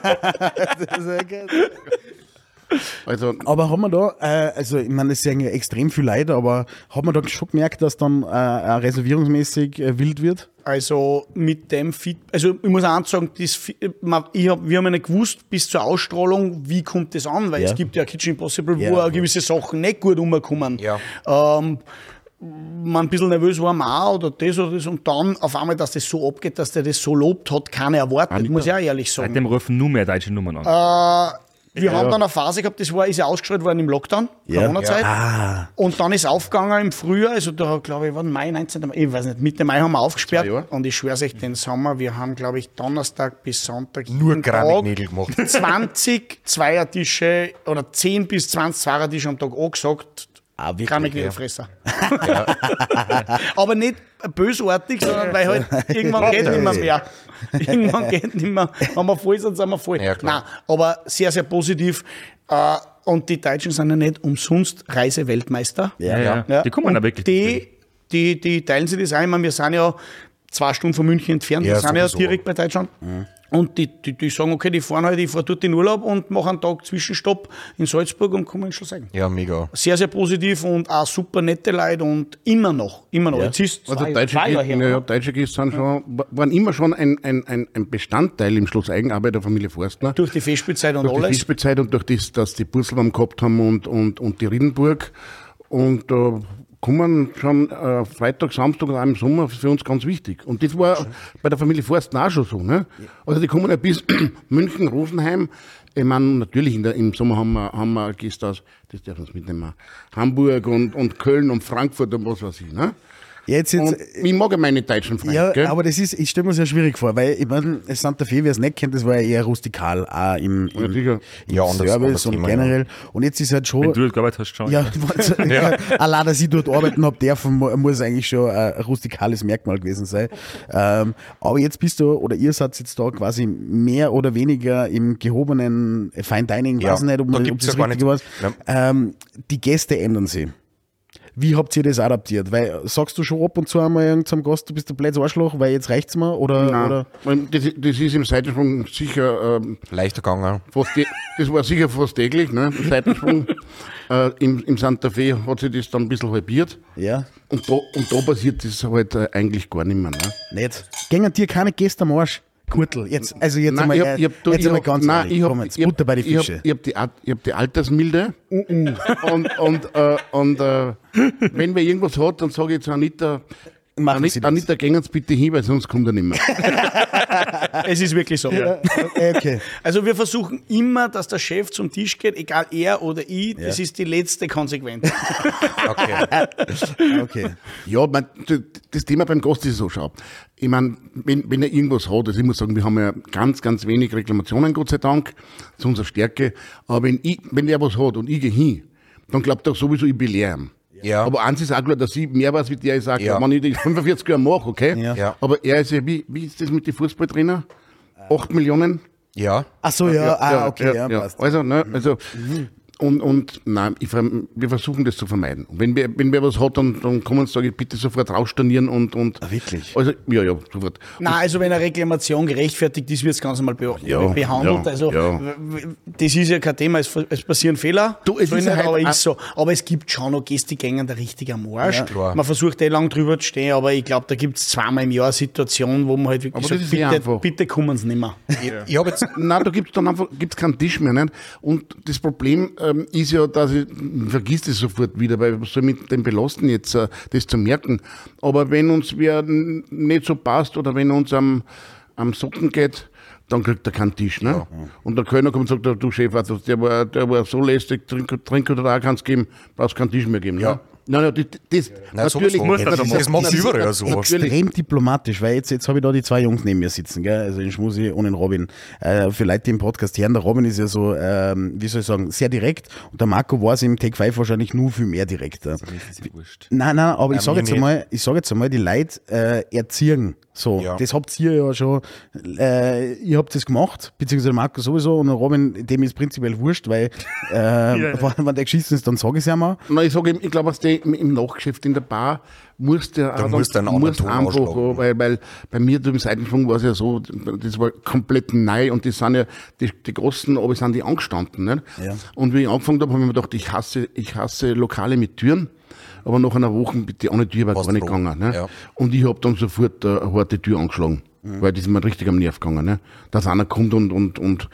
S6: Also,
S2: Aber haben wir da, äh, also ich meine, es sagen ja extrem viel Leute, aber hat man da schon gemerkt, dass dann äh, reservierungsmäßig äh, wild wird?
S5: Also mit dem Feed, also ich muss auch sagen, das, man, ich hab, wir haben ja nicht gewusst bis zur Ausstrahlung, wie kommt das an, weil
S2: Ja.
S5: es gibt ja Kitchen Impossible, wo
S2: Ja.
S5: auch gewisse Sachen nicht gut umkommen.
S3: Ja.
S5: Ähm, man ein bisschen nervös war, man auch, oder das oder das, und dann auf einmal, dass das so abgeht, dass der das so lobt, hat keiner erwartet, muss ich auch ehrlich sagen.
S4: Seitdem rufen nur mehr deutsche Nummern an.
S5: Wir haben dann eine Phase gehabt, das war, ist ja ausgestrahlt worden im Lockdown,
S2: Ja.
S5: Corona-Zeit.
S2: Ah,
S5: Und dann ist aufgegangen im Frühjahr, also da glaube ich, war Mai 19. Mai, ich weiß nicht, Mitte Mai haben wir aufgesperrt. Und ich schwöre euch, den Sommer, wir haben, glaube ich, Donnerstag bis Sonntag
S3: Nur Keramiknägel gemacht.
S5: 20 Zweiertische oder 10 bis 20 Zweiertische am Tag angesagt.
S2: Ah, wirklich,
S5: Keramiknägelfresser. *laughs* Aber nicht bösartig, sondern weil halt *laughs* irgendwann geht nicht mehr mehr. Irgendwann geht nicht mehr. Wenn wir voll sind, sind wir voll.
S3: Ja.
S5: Nein, aber sehr, sehr positiv. Äh, Und die Deutschen sind ja nicht umsonst Reiseweltmeister.
S2: ja,
S4: ja. Die kommen da wirklich.
S5: Die, die, die teilen sich das ein. Ich meine, wir sind ja zwei Stunden von München entfernt.
S3: Ja,
S5: wir sind ja direkt bei Deutschland. Und die, die, die sagen, okay, die fahren halt, ich fahre dort in Urlaub und mache einen Tag Zwischenstopp in Salzburg und kommen in Schleswig.
S3: Ja, mega.
S5: Sehr, sehr positiv und auch super nette Leute und immer noch, immer noch.
S2: Ja.
S5: Jetzt ist
S6: Also
S5: zwei,
S6: deutsche,
S5: zwei Jahre her.
S6: ja, deutsche Gäste sind schon, waren immer schon ein, ein, ein, Bestandteil im Schloss Eigenarbeit der Familie Forstner.
S5: Durch die Festspielzeit und
S6: durch die
S5: alles.
S6: Fischbezeit und durch das, dass die Burselbaum gehabt haben und, und, und die Riedenburg. Und da kommen schon äh, Freitag, Samstag auch im Sommer für uns ganz wichtig. Und das war bei der Familie Forstner auch schon so. Ne? Also die kommen ja bis *clears throat* München, Rosenheim. Ich meine, natürlich der, im Sommer haben wir, haben wir Gäste aus, das wir uns mitnehmen, Hamburg und, und Köln und Frankfurt und was weiß ich. Ne?
S2: Jetzt,
S6: Und
S2: jetzt,
S6: ich mag ja meine deutschen Freunde.
S2: ja,
S6: gell?
S2: aber das ist, ich stelle mir sehr schwierig vor, weil ich meine, Santa Fe, wer es nicht kennt, das war ja eher rustikal, auch im, im,
S6: Ja,
S2: im
S3: Ja, anderes-
S2: Service und
S3: Thema,
S2: generell. Und jetzt ist halt schon.
S4: Wenn du dort gearbeitet hast, schon.
S2: Ja, ja. allein, dass ich dort arbeiten habe dürfen, mu- muss eigentlich schon ein rustikales Merkmal gewesen sein. Ähm, aber jetzt bist du, oder ihr seid jetzt da quasi mehr oder weniger im gehobenen Fine Dining,
S3: Ja,
S2: weiß nicht, ob,
S3: da
S2: man, ob das
S3: ja gar
S2: richtig war. Ähm, die Gäste ändern sich. Wie habt ihr das adaptiert? Weil sagst du schon ab und zu einmal irgendeinem Gast, du bist der blödes Arschloch, weil jetzt reicht's mir? Oder,
S6: Nein,
S2: oder?
S6: das, das ist im Seitensprung sicher ähm,
S3: Leichter gegangen.
S6: das war sicher fast täglich, ne? der Seitensprung. *laughs* äh, im, Im Santa Fe hat sich das dann ein bisschen halbiert.
S2: Ja,
S6: Und da, und da passiert das halt äh, eigentlich gar nicht mehr. Ne?
S2: nicht. Gängen dir keine Gäste am Arsch? Kurtel, jetzt, also jetzt
S6: Nein,
S2: einmal,
S6: ich hab- ich
S2: jetzt einmal ganz
S6: nein,
S2: ehrlich,
S6: ich hab-
S2: komm jetzt, Butter bei die
S6: ich hab-
S2: Fische.
S6: Ich habe die, hab die Altersmilde und, und, äh, und äh, wenn wer irgendwas hat, dann sage ich zu Anita,
S2: Machen Sie
S6: Anita,
S2: das.
S6: Anita gehen uns bitte hin, weil sonst kommt er nicht mehr. *laughs*
S5: Es ist wirklich so.
S2: Äh, Okay.
S5: Also wir versuchen immer, dass der Chef zum Tisch geht, egal er oder ich. Das ist die letzte Konsequenz. *laughs*
S3: Okay.
S2: Okay.
S6: Ja, mein, das Thema beim Gast ist so, schau. Ich meine, wenn, wenn er irgendwas hat, also ich muss sagen, wir haben ja ganz, ganz wenig Reklamationen, Gott sei Dank, zu unserer Stärke. Aber wenn, ich, wenn er was hat und ich gehe hin, dann glaubt er sowieso, ich belehre ihn.
S3: Ja.
S6: Aber eins ist auch klar, dass ich mehr weiß, wie der ich sage,
S3: Ja.
S6: wenn ich die 45 Jahre mache, okay?
S2: Ja.
S3: Ja.
S6: Aber er ist ja, wie, wie ist das mit den Fußballtrainer? 8 Millionen?
S3: Ja.
S2: Ach so, ja, ah, okay, ja,
S6: ja.
S2: passt.
S6: Also, ne, also, und, und nein, ich, wir versuchen das zu vermeiden. Und wenn wer, wenn wer was hat, dann, dann kommen und sage ich, bitte sofort rausstornieren und, und.
S2: Ah, wirklich?
S6: Also, ja, ja, sofort.
S5: Nein, also wenn eine Reklamation gerechtfertigt ist, wird es ganz normal be
S6: Ja,
S5: behandelt.
S6: ja,
S5: also
S6: ja.
S5: das ist ja kein Thema, es, es passieren Fehler.
S6: Du, es
S5: so
S6: ist
S5: nicht,
S6: halt
S5: aber, ist so. aber es gibt schon noch Gäste, die gängen da richtig am Arsch. Man versucht eh lang drüber zu stehen, aber ich glaube, da gibt es zweimal im Jahr Situationen, wo man halt wirklich
S6: Aber
S5: sagt,
S6: eh
S5: bitte,
S6: einfach.
S5: bitte kommen sie nicht mehr.
S3: Ich, ich jetzt.
S6: Nein, da gibt's dann einfach gibt's keinen Tisch mehr. Nicht? Und das Problem ähm, ist ja, dass ich vergisst es sofort wieder, weil was soll mit dem belasten jetzt, äh, das zu merken. Aber wenn uns wer nicht so passt oder wenn uns am, am Socken geht, dann kriegt er keinen Tisch. Ne? Und der Kölner kommt und sagt, du Chef, der war, der war so lästig, trink, trink oder auch kannst geben, brauchst keinen Tisch mehr geben.
S3: Ja.
S6: Ne? Nein, nein, das, das
S3: Nein,
S6: natürlich.
S4: muss
S3: das,
S4: das
S3: das,
S4: so
S3: macht überall so.
S2: extrem diplomatisch, weil jetzt, jetzt habe ich da die zwei Jungs neben mir sitzen, gell? also den Schmusi und den Robin. Äh, für Leute, die im Podcast hören, der Robin ist ja so, ähm, wie soll ich sagen, sehr direkt und der Marco war es im Take 5 wahrscheinlich nur viel mehr direkter. Nein, nein, aber ich sage jetzt einmal, ich sage jetzt einmal, die Leute äh, erziehen. So,
S3: Ja.
S2: das habt ihr ja schon, äh, ihr habt das gemacht, beziehungsweise Marco sowieso und Robin, dem ist prinzipiell wurscht, weil äh, *laughs* *laughs* wenn, wenn der geschissen ist, dann sage ich es ja mal.
S6: Nein, ich sage, ich glaube, im, im Nachgeschäft in der Bar musst du
S3: Da musst du einen anderen Ton
S6: einfach,
S3: ausschlagen.
S6: weil, weil bei mir im Seitenschwung war es ja so, das war komplett neu und das sind ja die, die Großen, aber sind die angestanden. Nicht?
S2: Ja.
S6: Und wie ich angefangen habe, habe ich mir gedacht, ich hasse, ich hasse Lokale mit Türen. Aber nach einer Woche bitte ohne Tür war
S3: Warst
S6: gar nicht gegangen. Ne?
S3: Ja.
S6: Und ich habe dann sofort äh, eine harte Tür angeschlagen, weil das ist mir richtig am Nerv gegangen. Ne? Dass einer kommt und, und, und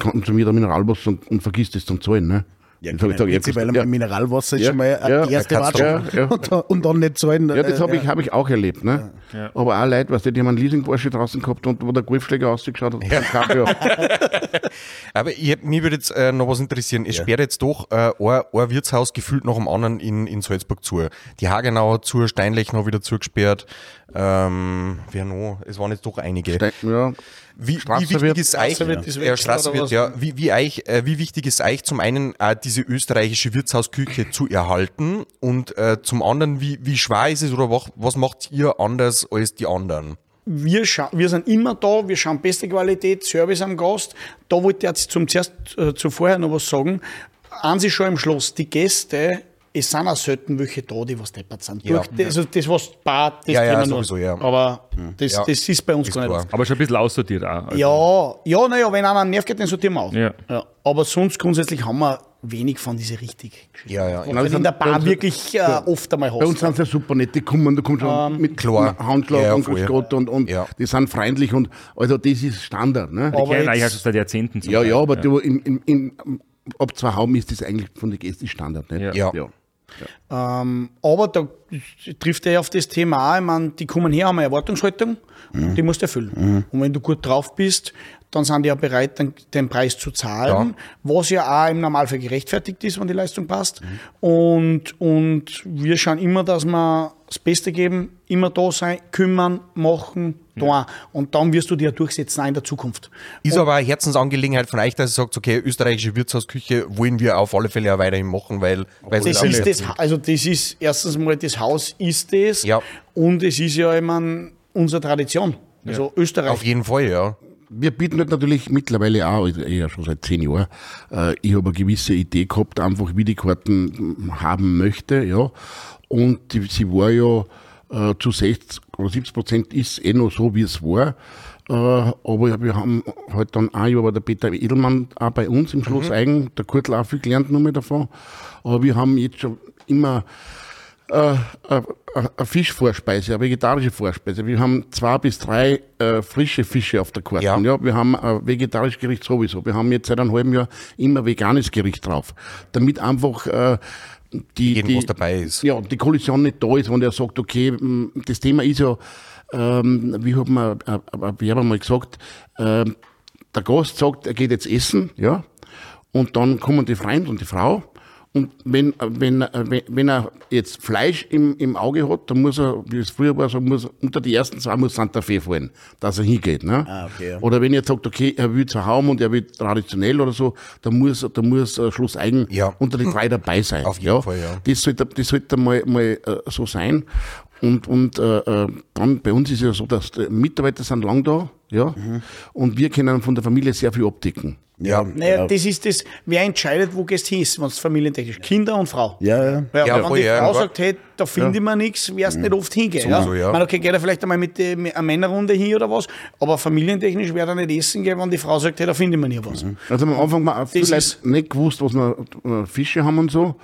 S6: kommt zu mir der Mineralwasser und, und vergisst es zum Zahlen. Ne? Jetzt hab ich gesagt, ja,
S2: Prinzipiell
S6: ja.
S2: Mineralwasser ist
S6: Ja,
S2: schon mal
S6: ja,
S2: die erste Watschung.
S6: ja, ja.
S2: Und, dann- und dann nicht zahlen.
S6: Ja, das
S2: äh,
S6: habe ich, hab ich auch erlebt. Ne? Aber auch Leute, weißt du, die haben einen Leasing-Porsche draußen gehabt und wo der Golfschläger ausgeschaut hat. Ja. *laughs*
S3: Aber ich, mich würde jetzt äh, noch was interessieren. Es sperrt jetzt doch äh, ein, ein Wirtshaus gefühlt nach dem anderen in, in Salzburg zu. Die Hagenau hat zu, Steinlech noch wieder zugesperrt. Ähm, wer noch? Es waren jetzt doch einige.
S6: ja.
S3: Wie, wie wichtig ist
S5: ist
S3: ja, Straßenwirt, ja, wie, wie, euch, äh, wie wichtig ist euch zum einen äh, diese österreichische Wirtshausküche zu erhalten und äh, zum anderen, wie, wie schwer ist es oder was, was macht ihr anders als die anderen?
S5: wir, wir sind immer da, wir schauen beste Qualität, Service am Gast. Da wollte ich jetzt zum zuerst äh, zuvorher noch was sagen. Eins ist schon im Schluss, die Gäste, es sind auch selten welche da, die was deppert sind.
S3: Ja.
S5: Durch, das, also das, was Bar, das
S3: Ja, ja, sowieso, ja.
S5: Aber das,
S3: Ja.
S5: das ist bei uns
S3: Ist
S5: gar
S3: klar.
S5: nicht.
S4: Aber schon ein bisschen aussortiert auch. Also,
S5: Ja, ja, naja, wenn einer einen Nerv geht, dann sortieren wir aus.
S4: Ja.
S5: Aber sonst grundsätzlich haben wir wenig von diese richtig.
S3: Ja, ja.
S5: Was
S6: wir
S5: man in der
S6: bei
S5: Bar
S6: uns-
S5: wirklich äh, oft einmal
S6: Bei uns
S5: hast.
S6: sind sie ja super nett, die kommen, da kommt schon mit
S3: Klar.
S6: Handschlag
S3: Ja, ja,
S6: und. Grüß Gott und, und
S3: Ja.
S6: die sind freundlich und also das ist Standard. Ne?
S4: Die
S5: Aber
S4: kennen eigentlich seit Jahrzehnten.
S6: Ja,
S4: Teil.
S6: ja, aber Du, in, in, in, ab zwei Hauben ist das eigentlich von den Gästen Standard. Nicht?
S4: Ja.
S3: Ja.
S6: Ja.
S5: Ähm, aber da trifft er auf das Thema auch. Ich meine, die kommen her, haben eine Erwartungshaltung, die musst du erfüllen. Und wenn du gut drauf bist, dann sind die ja bereit, den, den Preis zu zahlen, was ja auch im Normalfall gerechtfertigt ist, wenn die Leistung passt. Und, und wir schauen immer, dass wir das Beste geben, immer da sein, kümmern, machen, da. Und dann wirst du dir durchsetzen, auch in der Zukunft.
S3: Ist aber eine Herzensangelegenheit von euch, dass ihr sagt, okay, österreichische Wirtshausküche wollen wir auf alle Fälle auch weiterhin machen, weil, weil
S5: Das
S3: es
S5: ist das, also das ist erstens mal das Haus ist das
S3: Ja.
S5: und es ist ja immer unsere Tradition. Also Österreich.
S3: auf jeden Fall, ja.
S6: Wir bieten halt natürlich mittlerweile auch, also eher schon seit zehn Jahren, äh, ich habe eine gewisse Idee gehabt, einfach wie die Karten haben möchte, ja. Und die, sie war ja äh, zu 60 oder 70 Prozent ist eh noch so, wie es war. Äh, aber wir haben halt dann ein Jahr war der Peter Edelmann auch bei uns im Schloss Eigen, der Kurtl auch viel gelernt nur mehr davon. Aber wir haben jetzt schon immer äh, eine eine Fischvorspeise, eine vegetarische Vorspeise. Wir haben zwei bis drei äh, frische Fische auf der Karte.
S3: Ja.
S6: Ja. wir haben ein vegetarisches Gericht sowieso. Wir haben jetzt seit einem halben Jahr immer veganes Gericht drauf. Damit einfach äh, die,
S3: Jeden,
S6: die,
S3: was dabei ist.
S6: Ja, die Kollision nicht da ist, wenn der sagt, okay, das Thema ist ja, ähm, wie hat man ein ein Werber mal gesagt, ähm, der Gast sagt, er geht jetzt essen, ja, und dann kommen die Freund und die Frau. Und wenn, wenn, wenn, er jetzt Fleisch im, im Auge hat, dann muss er, wie es früher war, so muss er, unter die ersten zwei muss Santa Fe fallen, dass er hingeht. Ne?
S2: Ah, okay, ja.
S6: Oder wenn er jetzt sagt, okay, er will zu Haum und er will traditionell oder so, dann muss, dann muss äh, Schluss eigen
S3: Ja.
S6: unter die drei dabei sein.
S3: Auf jeden Fall, ja.
S6: Das sollte, das sollte mal, mal äh, so sein. Und, und äh, äh, dann bei uns ist ja so, dass die Mitarbeiter sind lang da, ja,
S3: Mhm.
S6: und wir können von der Familie sehr viel abdecken.
S3: Ja.
S5: Naja, das ist das, wer entscheidet, wo gehst du hin, wenn es familientechnisch Kinder und Frau.
S2: Ja, ja.
S5: Ja,
S3: Ja,
S5: wenn
S3: voll,
S5: die
S3: ja,
S5: Frau
S3: ja.
S5: sagt, hey, da finde ich mir nichts, wirst nicht oft hingehen.
S3: Ja.
S5: Ich meine, okay, geht er vielleicht einmal mit, der- mit einer Männerrunde hin oder was, aber familientechnisch wird er nicht essen gehen, wenn die Frau sagt, hey, da finde ich mir nie was.
S6: Also am Anfang Leute
S5: ist-
S6: nicht gewusst, was wir äh, Fische haben und so.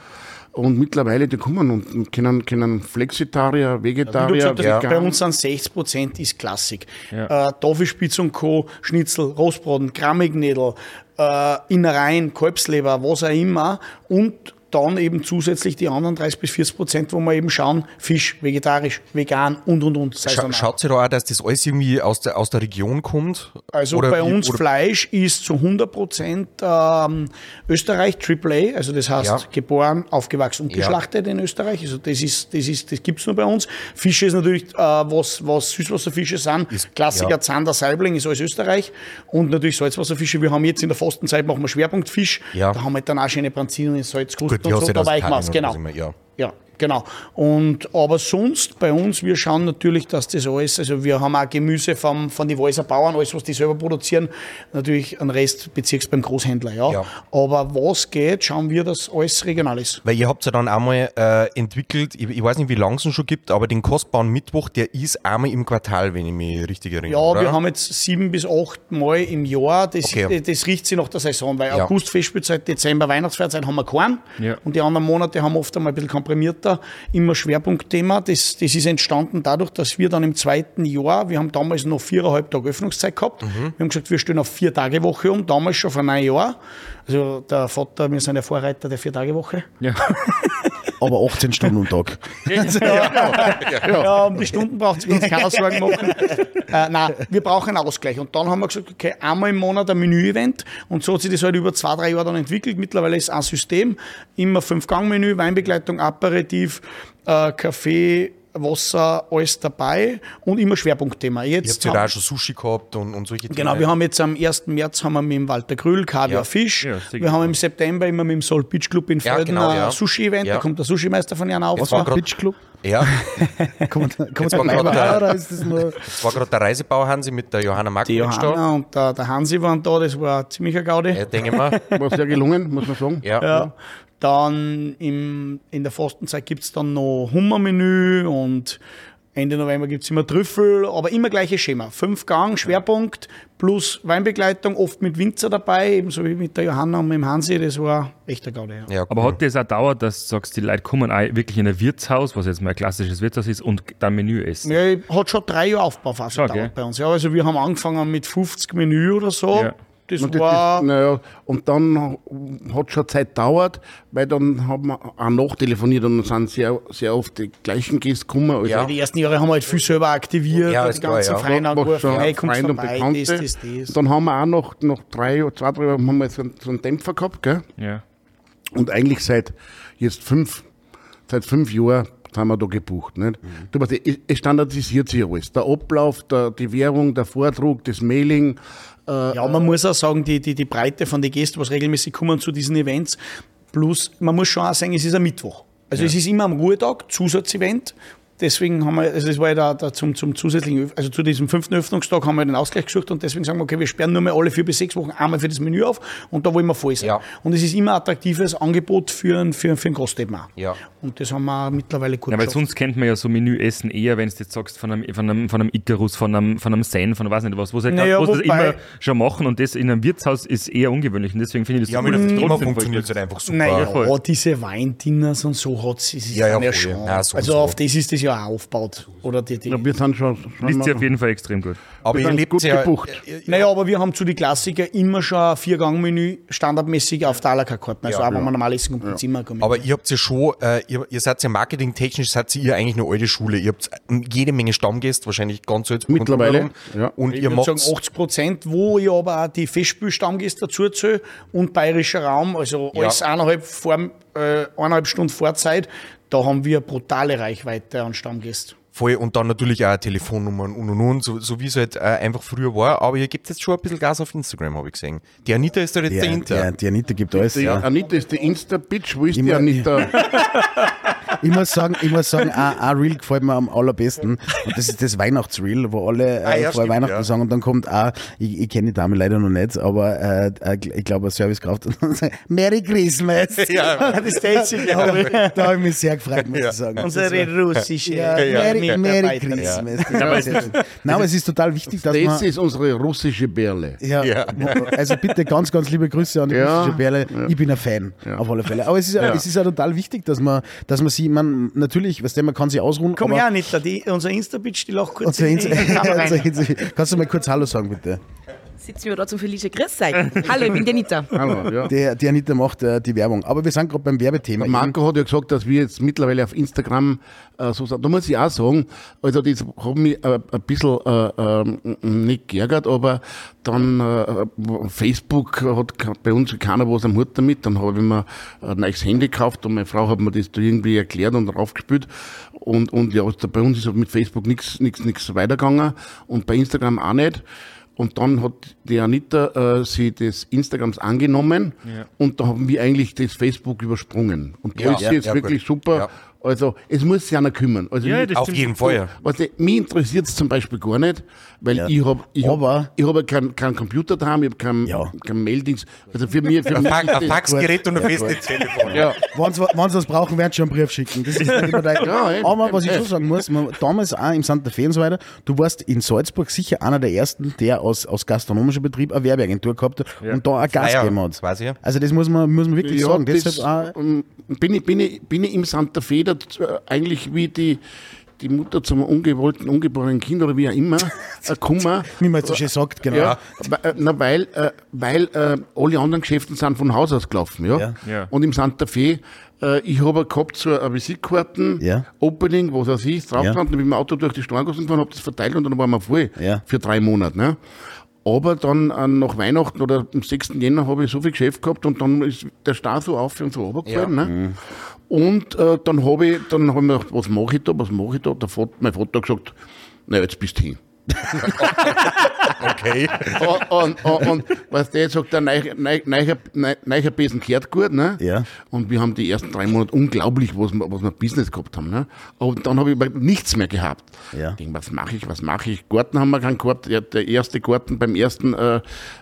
S6: Und mittlerweile, die kommen und können, können Flexitarier, Vegetarier,
S5: gesagt hast,
S6: Vegan.
S5: bei uns sind 60 Prozent ist Klassik.
S4: Ja.
S5: Äh, Tafelspitz und Co., Schnitzel, Rostbraten, Krammignädel, äh, Innereien, Kalbsleber, was auch immer. Und dann eben zusätzlich die anderen 30 bis 40 Prozent, wo wir eben schauen, Fisch, vegetarisch, vegan und und und.
S3: Scha schaut ihr da auch, dass das alles irgendwie aus der, aus der Region kommt?
S5: Also
S3: Oder
S5: bei
S3: wie-
S5: uns
S3: oder-
S5: Fleisch ist zu 100 Prozent ähm, Österreich AAA, also das heißt
S3: Ja.
S5: geboren, aufgewachsen und
S3: Ja.
S5: geschlachtet in Österreich. Also das ist, das ist, das gibt's nur bei uns. Fische ist natürlich, äh, was, was Süßwasserfische sind.
S3: Ist-
S5: Klassiker
S3: ja.
S5: Zander, Saibling ist alles Österreich. Und natürlich Salzwasserfische. Wir haben jetzt in der Fastenzeit machen wir Schwerpunktfisch.
S3: Ja.
S5: Da haben wir dann auch schöne Branzinen in Salzkrusten
S3: Gut, hast
S5: so. Da
S3: Italien
S5: es,
S3: oder
S5: genau.
S3: immer, ja.
S5: Ja, genau. Und, aber sonst bei uns, wir schauen natürlich, dass das alles, also wir haben auch Gemüse vom, von den Walser Bauern, alles, was die selber produzieren. Natürlich ein Rest bezirks beim Großhändler, ja.
S3: Ja.
S5: Aber was geht, schauen wir, dass alles regional ist.
S3: Weil ihr habt ja dann einmal äh, entwickelt, ich, ich weiß nicht, wie lange es schon gibt, aber den kostbaren Mittwoch, der ist einmal im Quartal, wenn ich mich richtig erinnere.
S5: Ja,
S3: oder?
S5: wir haben jetzt sieben bis acht Mal im Jahr. Das,
S3: Okay.
S5: das riecht sich nach der Saison, weil
S3: Ja.
S5: August, Festspielzeit, Dezember, Weihnachtsfeierzeit haben wir keinen.
S4: Ja.
S5: Und die anderen Monate haben wir oft einmal ein bisschen komprimierter. Immer Schwerpunktthema. Das, das ist entstanden dadurch, dass wir dann im zweiten Jahr, wir haben damals noch viereinhalb Tage Öffnungszeit gehabt.
S3: Mhm.
S5: Wir haben gesagt, wir stellen auf vier Tage Woche um, damals schon vor einem Jahr. Also der Vater, wir sind der Vorreiter der vier Tage Woche.
S4: Ja. *laughs*
S2: Aber 18 Stunden am Tag. *laughs*
S5: Ja, um die Stunden braucht sich uns keine Sorgen machen. äh, nein, wir brauchen einen Ausgleich. Und dann haben wir gesagt, okay, einmal im Monat ein Menü-Event. Und so hat sich das halt über zwei, drei Jahre dann entwickelt. Mittlerweile ist ein System, immer Fünf-Gang-Menü, Weinbegleitung, Aperitif, äh, Kaffee, Wasser, alles dabei und immer Schwerpunktthema.
S3: Ihr
S5: Jetzt
S3: habt ja da schon Sushi gehabt und, und solche
S5: Genau,
S3: Dinge.
S5: wir haben jetzt am 1. März haben wir mit dem Walter Grüll Kaviar
S3: Ja.
S5: Fisch.
S4: Ja,
S5: wir haben im September immer mit dem Soul Beach Club in
S3: Ja,
S5: Felden
S3: genau,
S5: ein
S3: ja.
S5: Sushi-Event.
S3: Ja.
S5: Da kommt der Sushi-Meister von Jan auf.
S3: Das war grad-
S2: Pitch Club?
S3: Ja,
S2: Kommt, *laughs* kommt
S3: Jetzt war
S2: der
S3: grad der-
S2: oder ist das nur.
S3: das war gerade der Reisebau Hansi mit der Johanna
S5: Die
S3: Markovic da.
S5: Johanna und der, der Hansi waren da, das war ein ziemlicher Gaudi.
S3: Ja, denke ich mal. *laughs*
S6: War sehr gelungen, muss man sagen.
S3: Ja.
S5: Dann im, in der Fastenzeit gibt es dann noch Hummermenü und Ende November gibt es immer Trüffel, aber immer gleiches Schema. Fünf Gang, Schwerpunkt plus Weinbegleitung, oft mit Winzer dabei, ebenso wie mit der Johanna und mit dem Hansi. Das war echt ein Gaudi. Ja.
S3: Ja,
S4: Aber
S3: cool.
S4: hat das auch dauert, dass du sagst, die Leute kommen auch wirklich in ein Wirtshaus, was jetzt mal ein klassisches Wirtshaus ist, und dann Menü essen?
S5: Ja, hat schon drei Jahre Aufbauphase
S4: gell?
S5: bei uns. Ja, also wir haben angefangen mit 50 Menü oder so.
S4: Ja.
S5: Das
S6: Und, das,
S5: war
S6: das, naja, und dann hat schon Zeit gedauert, weil dann haben wir auch nachtelefoniert und dann sind sehr, sehr oft die gleichen Gäste gekommen. Also
S3: Ja.
S5: die ersten Jahre haben wir halt viel selber aktiviert,
S3: Ja, ist
S5: ganzen
S3: ja.
S5: Freien angerufen, hey,
S6: und
S5: vorbei,
S6: Bekannte.
S5: das, das, das.
S6: Dann haben wir auch noch, noch drei, zwei, drei Jahre haben wir so, einen- so einen Dämpfer gehabt, gell?
S4: Ja.
S6: Und eigentlich seit jetzt fünf, seit fünf Jahren sind wir da gebucht. Nicht? Du weißt, es- standardisiert sich alles. Der Ablauf, der, die Währung, der Vordruck, das Mailing. Äh,
S5: Ja, man muss auch sagen, die, die, die Breite von den Gästen, was regelmäßig kommen zu diesen Events, plus man muss schon auch sagen, es ist ein Mittwoch. Also es ist immer am Ruhetag, Zusatzevent. Deswegen haben wir, also das war ja da, da zum, zum zusätzlichen, also zu diesem fünften Öffnungstag haben wir den Ausgleich gesucht und deswegen sagen wir, okay, wir sperren nur mehr alle vier bis sechs Wochen einmal für das Menü auf und da wollen wir voll sein.
S3: Ja.
S5: Und es ist immer ein attraktives Angebot für, einen- für, für einen Gast eben auch.
S3: Ja.
S5: Und das haben wir mittlerweile gut
S4: Ja, weil
S5: geschafft.
S4: sonst kennt man ja so Menüessen eher, wenn du jetzt sagst, von einem, von einem, von einem Icarus, von einem, von einem Sen, von weiß nicht was, wo sie
S5: Naja,
S4: was das
S5: wobei-
S4: immer schon machen und das in einem Wirtshaus ist eher ungewöhnlich und deswegen finde ich das
S3: Ja,
S4: so
S3: mit
S4: cool, trotzdem voll
S3: funktioniert es halt einfach super.
S5: Naja,
S4: voll.
S5: diese Weindinners und so hat es
S3: Ja, ja,
S5: ja, schon.
S3: Ja, so
S5: also auf das ist das ja auch aufgebaut. Oder die, die,
S6: ja, wir sind schon. schon
S4: Liest
S6: mal-
S4: auf jeden Fall extrem gut.
S3: Aber
S6: Wir
S3: ihr lebt
S6: gut
S3: ja,
S6: gebucht.
S5: Naja, aber wir haben zu den Klassiker immer schon ein Vier-Gang-Menü standardmäßig auf der carte Karten. Also
S3: Ja,
S5: auch wenn man normal essen kommt, ins Zimmer kommen.
S3: Aber ihr habt ja schon, äh, ihr, ihr seid ja marketingtechnisch, seid ihr eigentlich eine alte Schule. Ihr habt jede Menge Stammgäste, wahrscheinlich ganz und
S6: Mittlerweile,
S3: drumherum.
S6: ja.
S3: Und
S5: ich
S3: ihr macht
S5: sagen 80 Prozent, wo ich aber auch die Festspielstammgäste dazu zähle und bayerischer Raum, also
S3: Ja.
S5: alles eineinhalb, vor, äh, eineinhalb Stunden Vorzeit, da haben wir brutale Reichweite an Stammgästen.
S3: Voll und dann natürlich auch Telefonnummern und und und, so, so wie es halt äh, einfach früher war. Aber ihr gebt jetzt schon ein bisschen Gas auf Instagram, habe ich gesehen. Die Anita ist da jetzt
S2: Der,
S3: dahinter.
S2: der, die Anita gibt alles.
S6: Die
S2: Ja.
S6: Anita ist die Insta-Bitch. Wo ist die
S2: Immer-
S6: Anita? *laughs*
S2: Ich muss sagen, ich muss sagen, ein, ein Reel gefällt mir am allerbesten. Und das ist das Weihnachtsreel, wo alle
S3: Ah,
S2: äh,
S3: ja,
S2: vor
S3: stimmt,
S2: Weihnachten
S3: ja.
S2: sagen und dann kommt auch, ich, ich kenne die Dame leider noch nicht, aber äh, äh, ich glaube, eine Servicekraft *laughs* und dann sagt, Merry Christmas. *laughs*
S3: Ja.
S5: Das
S2: habe ich, da hab ich mich sehr gefreut, muss ich sagen.
S5: Unsere russische
S2: ja, Merry, Merry. Christmas. Das schön. Nein, aber es ist total wichtig, dass
S6: Das
S2: man...
S6: ist unsere russische Bärle.
S2: Ja,
S3: Ja.
S2: also bitte ganz, ganz liebe Grüße an die
S6: Ja,
S2: russische Bärle. Ich bin ein Fan, auf alle Fälle. Aber es ist, ja. es ist ja total wichtig, dass man, dass man sie, man, natürlich, weißt du, man kann sie ausruhen,
S5: Komm
S2: aber
S5: her, Anita, die, unser Insta-Bitch, die lacht kurz
S2: Unser
S5: in
S2: Insta-
S5: die. *laughs*
S2: Insta- Kannst du mal kurz Hallo sagen, bitte?
S7: Sitzen wir da zum Felice. Grüß euch. Hallo, ich bin die Anita. *laughs*
S6: Hallo, ja.
S2: Der, die Anita macht äh, die Werbung. Aber wir sind gerade beim Werbethema.
S6: Der Marco hat ja gesagt, dass wir jetzt mittlerweile auf Instagram äh, so sagen. Da muss ich auch sagen, also das hat mich äh, ein bisschen äh, äh, nicht geärgert, aber dann äh, Facebook hat bei uns keiner was am Hut damit. Dann habe ich mir ein neues Handy gekauft und meine Frau hat mir das da irgendwie erklärt und raufgespielt. Und, und ja, also bei uns ist mit Facebook nichts nichts nichts weitergegangen und bei Instagram auch nicht. Und dann hat die Anita äh, sie des Instagrams angenommen und da haben wir eigentlich das Facebook übersprungen. Und da
S3: Ja,
S6: ist sie
S3: ja,
S6: jetzt
S3: ja,
S6: wirklich super.
S3: Ja.
S6: Also es muss sich einer kümmern. Also
S4: Ja,
S6: mich-
S4: das
S3: Auf jeden Fall.
S6: was ich, mich interessiert es zum Beispiel gar nicht, weil
S2: Ja.
S6: ich habe ich
S2: Aber-
S6: hab, ich hab ja keinen kein Computer daheim, ich habe keinen
S2: Ja.
S6: kein Maildienst. Also für mich, für
S3: Ein,
S6: mich
S3: ein
S6: das-
S3: Faxgerät und ein festes Telefon.
S6: ja.
S2: Wenn sie was brauchen, werden sie schon einen Brief schicken. Das ist nicht immer dein *laughs*
S6: Ja,
S2: Aber was ich schon sagen muss, man, damals auch im Santa Fe und so weiter, du warst in Salzburg sicher einer der ersten, der aus, aus gastronomischer Betrieb eine Werbeagentur gehabt hat und da auch Gas
S3: ja,
S2: gegeben
S3: das
S2: hat.
S3: weiß ich ja.
S2: Also das muss man, muss man wirklich sagen.
S6: das,
S2: Deshalb auch,
S6: ähm, bin, ich, bin, ich, bin ich im Santa Fe dazu, äh, eigentlich wie die, die Mutter zum ungewollten, ungeborenen Kind oder wie auch immer, *laughs* äh, Kummer.
S2: wie man jetzt so schön sagt, genau.
S6: Ja, weil, äh, na, weil, äh, weil äh, alle anderen Geschäfte sind von Haus aus gelaufen. Ja?
S2: Ja.
S4: Ja.
S6: Und im Santa Fe, äh, ich habe gehabt so eine Visitkarten,
S2: Ja.
S6: Opening, was weiß ich, drauf
S2: Ja.
S6: dann bin ich mit dem Auto durch die Straße gefahren, habe das verteilt und dann waren wir voll
S2: Ja.
S6: für drei Monate. Ne? Aber dann äh, nach Weihnachten oder am 6. Jänner habe ich so viel Geschäft gehabt und dann ist der Stau so auf und so runtergefallen.
S3: Ja.
S6: Ne? Und äh, dann habe ich, dann hab ich mir gedacht, was mache ich da, was mache ich da? Der Vater, mein Vater hat gesagt, na jetzt bist du hin. *laughs*
S3: Okay.
S6: und, und, und was der sagt, der Neicher, Neicher, Neicher Besen kehrt gut, ne?
S2: Ja.
S6: Und wir haben die ersten drei Monate unglaublich, was wir, was wir Business gehabt haben, ne? Aber dann habe ich aber nichts mehr gehabt.
S2: Ja.
S6: Ich denk, was mache ich, was mache ich? Garten haben wir keinen gehabt. Ja, Der erste Garten beim ersten, äh,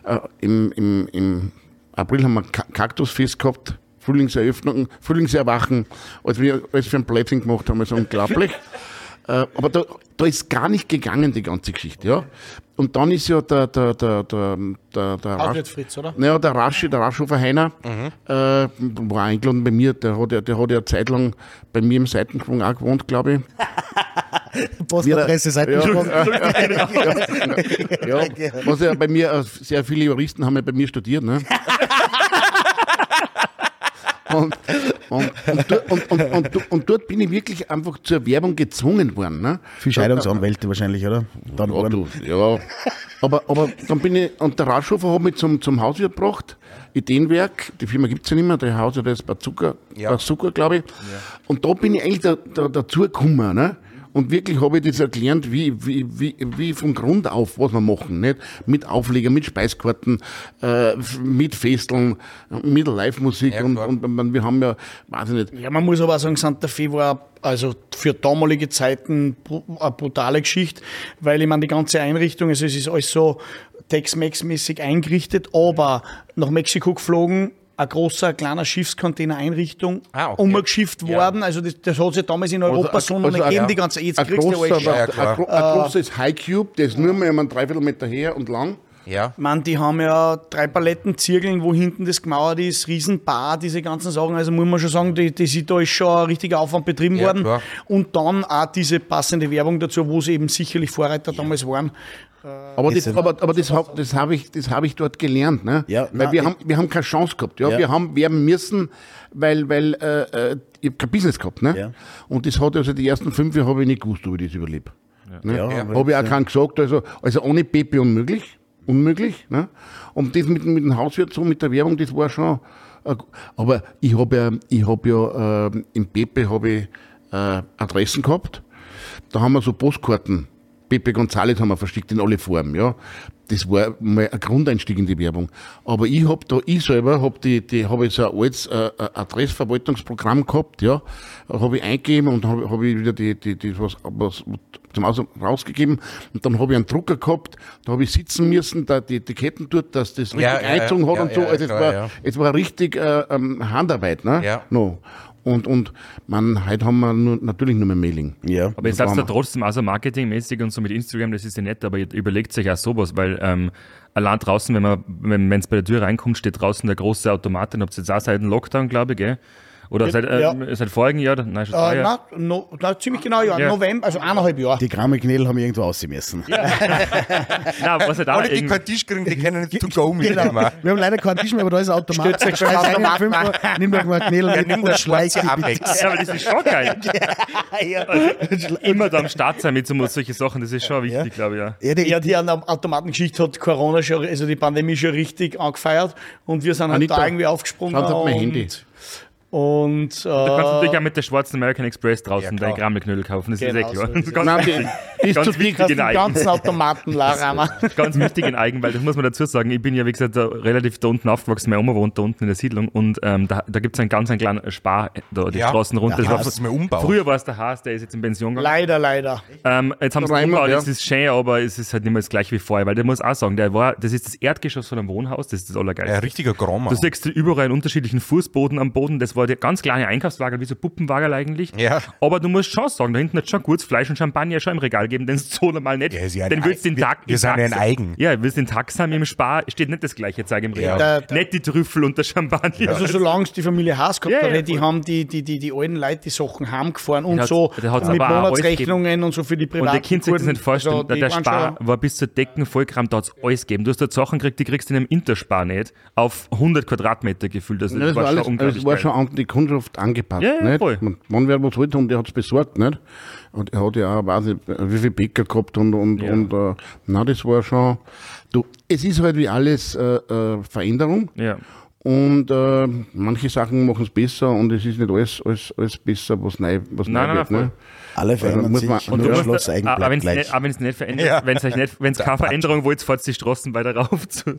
S6: äh, im, im, im April haben wir Ka- Kaktusfest gehabt. Frühlingseröffnung, Frühlingserwachen, als wir alles für ein Plätzchen gemacht haben, also unglaublich. *laughs* Äh, aber da, da ist gar nicht gegangen, die ganze Geschichte, ja. Und dann ist ja der, der, der, der, der, der Rasch-
S5: Fritz, oder?
S6: naja, der Raschi, der Raschhofer Heiner, äh, war eingeladen bei mir, der hat ja, der hat ja eine Zeit lang bei mir im Seitensprung auch gewohnt, glaube ich. *laughs*
S2: Postadresse Seitensprung. *laughs*
S6: Ja, was ja bei mir, äh, sehr viele Juristen haben ja bei mir studiert, ne? Und, und, und, dort- und, und, und, und dort bin ich wirklich einfach zur Werbung gezwungen worden. Ne?
S2: Für Scheidungsanwälte wahrscheinlich, oder? Dann
S6: Ja, du, ja. Aber, aber dann bin ich, und der Radschhofer hat mich zum, zum Hauswirt gebracht, Ideenwerk, die Firma gibt es ja nicht mehr, der Hauswirt ist Bazooka,
S3: Ja.
S6: Bazooka glaube ich. Und da bin ich eigentlich da, da, dazu gekommen, ne? Und wirklich habe ich das erklärt, wie, wie, wie, wie von Grund auf, was wir machen, nicht? Mit Aufleger, mit Speiskarten, äh, mit Festeln, mit Live-Musik
S3: Ja,
S6: und, und, und wir haben ja, weiß ich nicht,
S5: Ja, man muss aber auch sagen, Santa Fe war also für damalige Zeiten eine brutale Geschichte, weil ich meine, die ganze Einrichtung, also es ist alles so Tex-Mex-mäßig eingerichtet, aber nach Mexiko geflogen, ein großer, kleiner Schiffscontainer-Einrichtung
S3: Ah, okay.
S5: umgeschifft
S3: Ja.
S5: worden. Also das, das hat es ja damals in Europa
S6: Also,
S5: so noch nicht gegeben,
S6: ja.
S5: die ganze, jetzt
S6: ein
S5: kriegst du ja alles
S6: großer,
S5: schon.
S3: Ja,
S6: ein, ein großes High Cube, der ist nur mehr um ein Dreiviertelmeter her und lang.
S3: Ja.
S5: Man, die haben ja drei Paletten Zirkeln, wo hinten das gemauert ist, Riesenbar, diese ganzen Sachen. Also muss man schon sagen, die, die, da ist schon ein richtiger Aufwand betrieben
S3: Ja,
S5: worden.
S3: klar.
S5: Und dann auch diese passende Werbung dazu, wo sie eben sicherlich Vorreiter damals waren.
S6: Aber das, aber, aber das, hab, das habe ich, das hab ich dort gelernt. Ne?
S2: Ja,
S6: weil
S2: na,
S6: wir, haben, wir haben keine Chance gehabt. Ja?
S2: Ja.
S6: Wir haben werben müssen, weil, weil äh, äh, ich hab kein Business gehabt. Ne?
S2: Ja.
S6: Und das hat also die ersten fünf Jahre habe ich nicht gewusst, ob ich das überlebe. Ne?
S2: Ja,
S6: Ja,
S2: aber
S6: habe ich auch keinen gesagt. Also, also ohne Pepe unmöglich. Unmöglich. Ne? Und das mit, mit dem Hauswirt so, mit der Werbung, das war schon. äh, Aber ich habe ja, ich hab ja äh, im Pepe habe ich äh, Adressen gehabt. Da haben wir so Postkarten. Pepe González haben wir versteckt in alle Formen, ja. Das war mal ein Grundeinstieg in die Werbung. Aber ich hab da, ich selber hab die, die, habe ich so ein altes äh, äh, Adressverwaltungsprogramm gehabt, ja. Habe ich eingegeben und habe hab ich wieder die, die, die was, was zum Aus rausgegeben. Und dann habe ich einen Drucker gehabt, da habe ich sitzen müssen, da die Etiketten dort, dass das richtig
S3: Ja, ja,
S6: eingezogen hat
S3: Ja,
S6: und so. Also es war, es war richtig äh, ähm, Handarbeit, ne?
S3: Ja.
S6: No. Und, und man, heute haben wir nur, natürlich nur mehr Mailing.
S2: Ja.
S4: Aber jetzt
S6: Das
S4: seid ihr
S6: mal-
S4: trotzdem, also marketingmäßig und so mit Instagram, das ist ja nett, aber ihr überlegt euch auch sowas, weil ähm, allein draußen, wenn man, wenn es bei der Tür reinkommt, steht draußen der große Automat, den habt ihr jetzt auch seit dem Lockdown, glaube ich, gell? Oder seit, äh,
S5: Ja.
S4: seit vorigen Jahr? Nein, schon zwei
S5: Äh,
S4: Jahre.
S5: na, no, na, ziemlich genau, ja,
S4: Ja.
S5: November, also eineinhalb Jahre.
S2: Die Grammeknädel haben wir irgendwo ausgemessen. *laughs*
S4: Nein, was halt auch
S3: Alle, die keinen Tisch kriegen, die können nicht to go mitnehmen.
S2: Genau. Wir haben leider keinen Tisch mehr, aber da ist ein Automat.
S5: Stützt euch
S2: Uhr, Nimm doch mal Knädel mit und
S3: das
S2: schleich
S3: schwarze
S2: die.
S3: Apex.
S4: Ja, aber das ist schon geil. *laughs* Also, *laughs* immer da am Start sein mit so solche Sachen, das ist schon wichtig, glaube ich. Ja.
S2: Ja, die,
S5: Ja, die an der Automatengeschichte hat Corona schon, also die Pandemie schon richtig angefeiert und wir sind halt
S6: Anita,
S5: da irgendwie aufgesprungen.
S6: schaut auf mein Handy.
S5: Und
S4: Du kannst natürlich
S5: äh,
S4: auch mit der schwarzen American Express draußen
S3: Ja,
S4: deine Grammelknödel kaufen, das
S5: Genau
S4: ist eh klar.
S5: so
S4: Das
S5: ist
S4: ganz,
S6: Nein, die,
S4: ganz
S6: zu
S4: wichtig in Eigen.
S5: ganzen Automaten Larama. *laughs*
S4: Ganz wichtig in Eigen, weil das muss man dazu sagen, ich bin ja, wie gesagt, da relativ da unten aufgewachsen, meine Oma wohnt da unten in der Siedlung und ähm, da, da gibt es einen ganz einen kleinen Spar da die
S3: Ja.
S4: Straßen runter. Das war-
S3: Haas ist mal umbaut.
S4: Früher war es der Haas, der ist jetzt in Pension gegangen.
S5: leider, leider.
S4: Ähm, jetzt haben sie umgebaut,
S6: ja.
S4: das ist schön, aber es ist halt nicht mehr das gleiche wie vorher, weil der muss auch sagen, der war, das ist das Erdgeschoss von einem Wohnhaus, das ist das Allergeilste.
S3: Ein richtiger Grammer.
S4: Du siehst überall einen unterschiedlichen Fußboden am Boden. Das war der ganz kleine Einkaufswagen, wie so Puppenwagen eigentlich.
S3: Ja.
S4: Aber du musst schon sagen, da hinten hat schon gutes Fleisch und Champagner schon im Regal geben, den es *laughs* so normal nicht.
S3: Ja, ist ja
S4: den willst du den Tag.
S3: wir
S4: den
S3: sind ja ein
S4: Tax-
S3: Eigen.
S4: Ja, willst den Tax haben im Spar, steht nicht das gleiche Zeug im Regal.
S5: Ja. Der-
S4: Nicht die Trüffel und der Champagner.
S5: Also solange es die Familie Haas gehabt
S4: Ja,
S5: hat,
S4: ja,
S5: die
S4: voll.
S5: haben die, die, die, die alten Leute die Sachen heimgefahren und so mit Monatsrechnungen und so für die
S4: Und
S5: privaten
S4: der Kind sich das nicht vorstellen.
S5: Also,
S4: der Spar war bis zur Decken vollkram, da hat es alles gegeben. Du hast dort Sachen gekriegt, die kriegst du in einem Interspar nicht. Auf 100 Quadratmeter gefühlt. Also, das
S6: das war,
S4: schon unglaublich
S6: das war schon die Kundschaft angepasst.
S4: Ja, ja,
S6: nicht?
S4: voll.
S6: Man, wer was wollte und der hat es besorgt. Nicht? Und er hat ja auch, weiß nicht, wie viel Bäcker gehabt und, und,
S4: Ja.
S6: und äh, na, das war schon. Du, es ist halt wie alles äh, äh, Veränderung.
S4: Ja.
S6: Und äh, manche Sachen machen es besser und es ist nicht alles, alles, alles besser, was neu, was
S4: Nein,
S6: neu
S4: nein,
S6: wird.
S4: nein,
S6: ne?
S2: Alle verändern
S6: muss
S2: sich,
S6: man-
S2: und
S6: und
S2: nur
S6: du
S2: Schloss Eigen
S4: aber wenn
S2: bleibt
S4: es
S2: gleich.
S4: nicht, nicht verändert,
S3: Ja.
S4: wenn es nicht, wenn es *laughs* keine Veränderung wollt, fahrt die Straßen weiter rauf zu, zum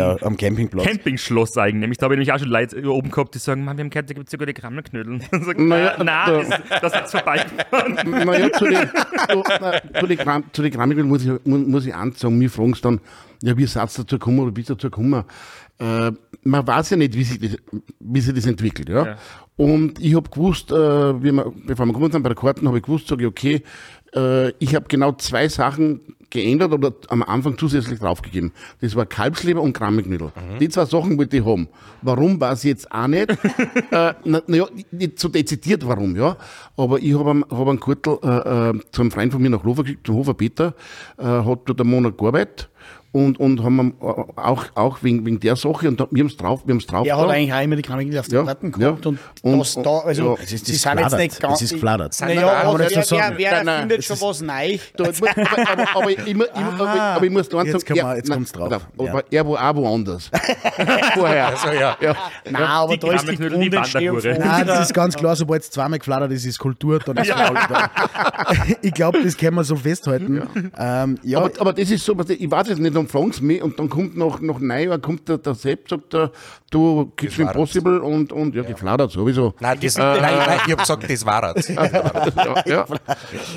S2: Ja, am Campingplatz.
S4: Campingschloss Eigen. Nämlich, da habe ich nämlich auch schon Leute oben gehabt, die sagen, Mann, wir haben gehört, da gibt es ja gute Krammelknödel. *laughs* Und sag,
S6: Naja,
S4: nein,
S6: da-
S4: nein, das, ist vorbeigefahren. *laughs*
S6: Naja, zu den, zu, na, zu den, Grammikern muss ich, muss, ich eins sagen, mir fragen dann, ja, wie seid ihr dazu gekommen oder wie ist dazu gekommen? Äh, man weiß ja nicht, wie sich das, wie sich das entwickelt. Ja?
S4: Ja.
S6: Und ich habe gewusst, äh, wir, bevor wir gekommen sind bei der Karten, habe ich gewusst, sage ich, okay, äh, ich habe genau zwei Sachen geändert oder am Anfang zusätzlich draufgegeben. Das war Kalbsleber und Grammeknödel. Die zwei Sachen wollte ich haben. Warum, weiß ich jetzt auch nicht. *laughs* äh, na, na ja, nicht so dezidiert warum, ja. Aber ich habe einen, hab einen Gürtel äh, äh, zu einem Freund von mir nach Hofer geschickt, zum Hofer Peter, äh, hat dort einen Monat gearbeitet. Und, und haben äh, auch, auch wegen, wegen der Sache und da, wir haben es drauf, wir haben's drauf
S5: Er hat
S6: gehabt.
S5: eigentlich auch immer die Kramik auf den
S6: Ja,
S5: Karten gehabt
S6: ja.
S5: und,
S6: Und-
S5: das da, also
S6: ja.
S2: Es ist
S5: sie
S2: das
S5: sind jetzt nicht ganz.
S2: Es ist gefladert.
S5: Naja,
S3: Nein,
S5: aber wer,
S2: das
S5: wer,
S2: sagen.
S5: wer
S6: Nein,
S5: findet
S6: das
S5: schon was neu? *laughs*
S6: Da, aber, aber, aber, ich, ich, aber, aber ich muss da
S2: Jetzt
S6: sagen,
S2: kommen wir- jetzt
S6: nein,
S2: kommt's drauf.
S6: auf,
S2: Ja.
S6: Aber er war auch woanders. *laughs* Vorher.
S3: Also, ja.
S6: Ja.
S5: Nein, aber
S4: die
S5: da ist die
S4: die
S5: Grundentstehung
S2: Nein, das ist ganz klar, sobald es zweimal gefladert ist, ist Kultur, dann ist faul. Ich glaube, das können wir so festhalten. Ähm, ja,
S6: Aber, aber das ist so, ich weiß jetzt nicht, dann fragen sie mich und dann kommt nach, nach Neujahr kommt der, der Sepp, sagt er, du, Kitchen Impossible und, und ja, gefladert sowieso.
S3: Nein, das, nein, nein, ich habe gesagt, das war es. *laughs*
S6: ja, ja.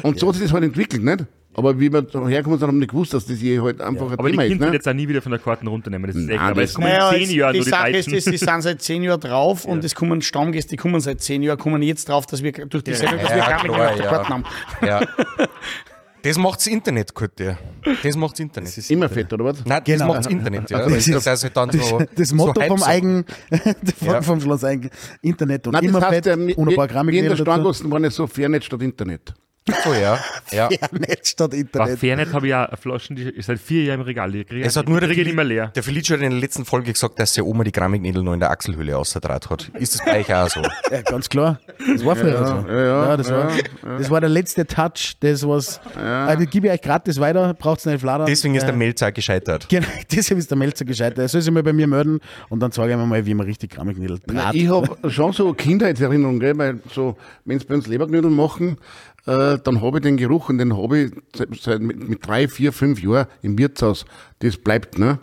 S6: Und so hat sich das halt entwickelt, nicht? Aber wie wir da herkommen sind, haben wir nicht gewusst, dass das hier halt einfach ein
S4: Aber
S6: Thema ist.
S4: Kinder
S6: Ne?
S4: jetzt auch nie wieder von der Karten runternehmen. Das ist echt.
S6: Nein,
S4: Aber
S6: das-
S4: es kommen
S5: Naja,
S4: zehn Jahren
S5: die
S4: nur die
S5: Sache ist,
S4: Deutschen.
S5: die, die sind seit zehn Jahren drauf *laughs* und es kommen Stammgäste, die kommen seit zehn Jahren, kommen jetzt drauf, dass wir durch die Sendung, dass wir
S3: Ja,
S5: Kramik
S3: klar,
S5: auf der
S3: ja.
S5: Karten haben.
S3: Ja. *laughs* Das macht's Internet, Kurt. Das macht's Internet.
S6: Immer fett, oder was?
S3: Nein, das
S2: Genau.
S3: macht's Internet, ja. *laughs*
S2: Das
S3: Das,
S2: ist-
S3: ist also dann so,
S2: das Motto
S3: so
S2: vom
S3: Hype-Sachen.
S2: Eigen, *laughs* vom,
S3: Ja.
S2: vom Schloss Eigen, Internet und
S6: Nein,
S2: immer
S6: das heißt,
S2: fett
S6: ja,
S2: und ein paar
S6: wir, wir in der. Standlosen waren ja so Fairnet statt Internet.
S3: So, ja. *laughs* ja.
S2: Ja, nicht statt
S4: Bei
S2: Internet.
S4: Fairnet habe ich auch Flaschen, die ist seit vier Jahren im Regal. Kriege
S3: Es hat nur der,
S4: nicht mehr leer.
S3: der Felice hat in der letzten Folge gesagt, dass seine Oma die Grammiknädel noch in der Achselhöhle ausgetragen hat. Ist das bei euch auch so? *laughs*
S2: Ja, ganz klar. Das war früher so.
S6: ja, ja,
S2: das, war, das war der letzte Touch, das was. Also, ich gebe ich euch gratis weiter, braucht es nicht fladern.
S3: Deswegen ist der Melzer gescheitert. *laughs*
S2: Genau, deshalb ist der Melzer gescheitert. Er soll sich mal bei mir melden und dann zeige ich ihm mal, wie man richtig Grammiknädel
S6: Na,
S2: draht.
S6: ich habe schon so Kindheitserinnerungen, gell? weil so, wenn sie bei uns Leberknödel machen, äh, dann habe ich den Geruch und den habe ich seit, seit mit, mit drei, vier, fünf Jahren im Wirtshaus. Das bleibt, ne?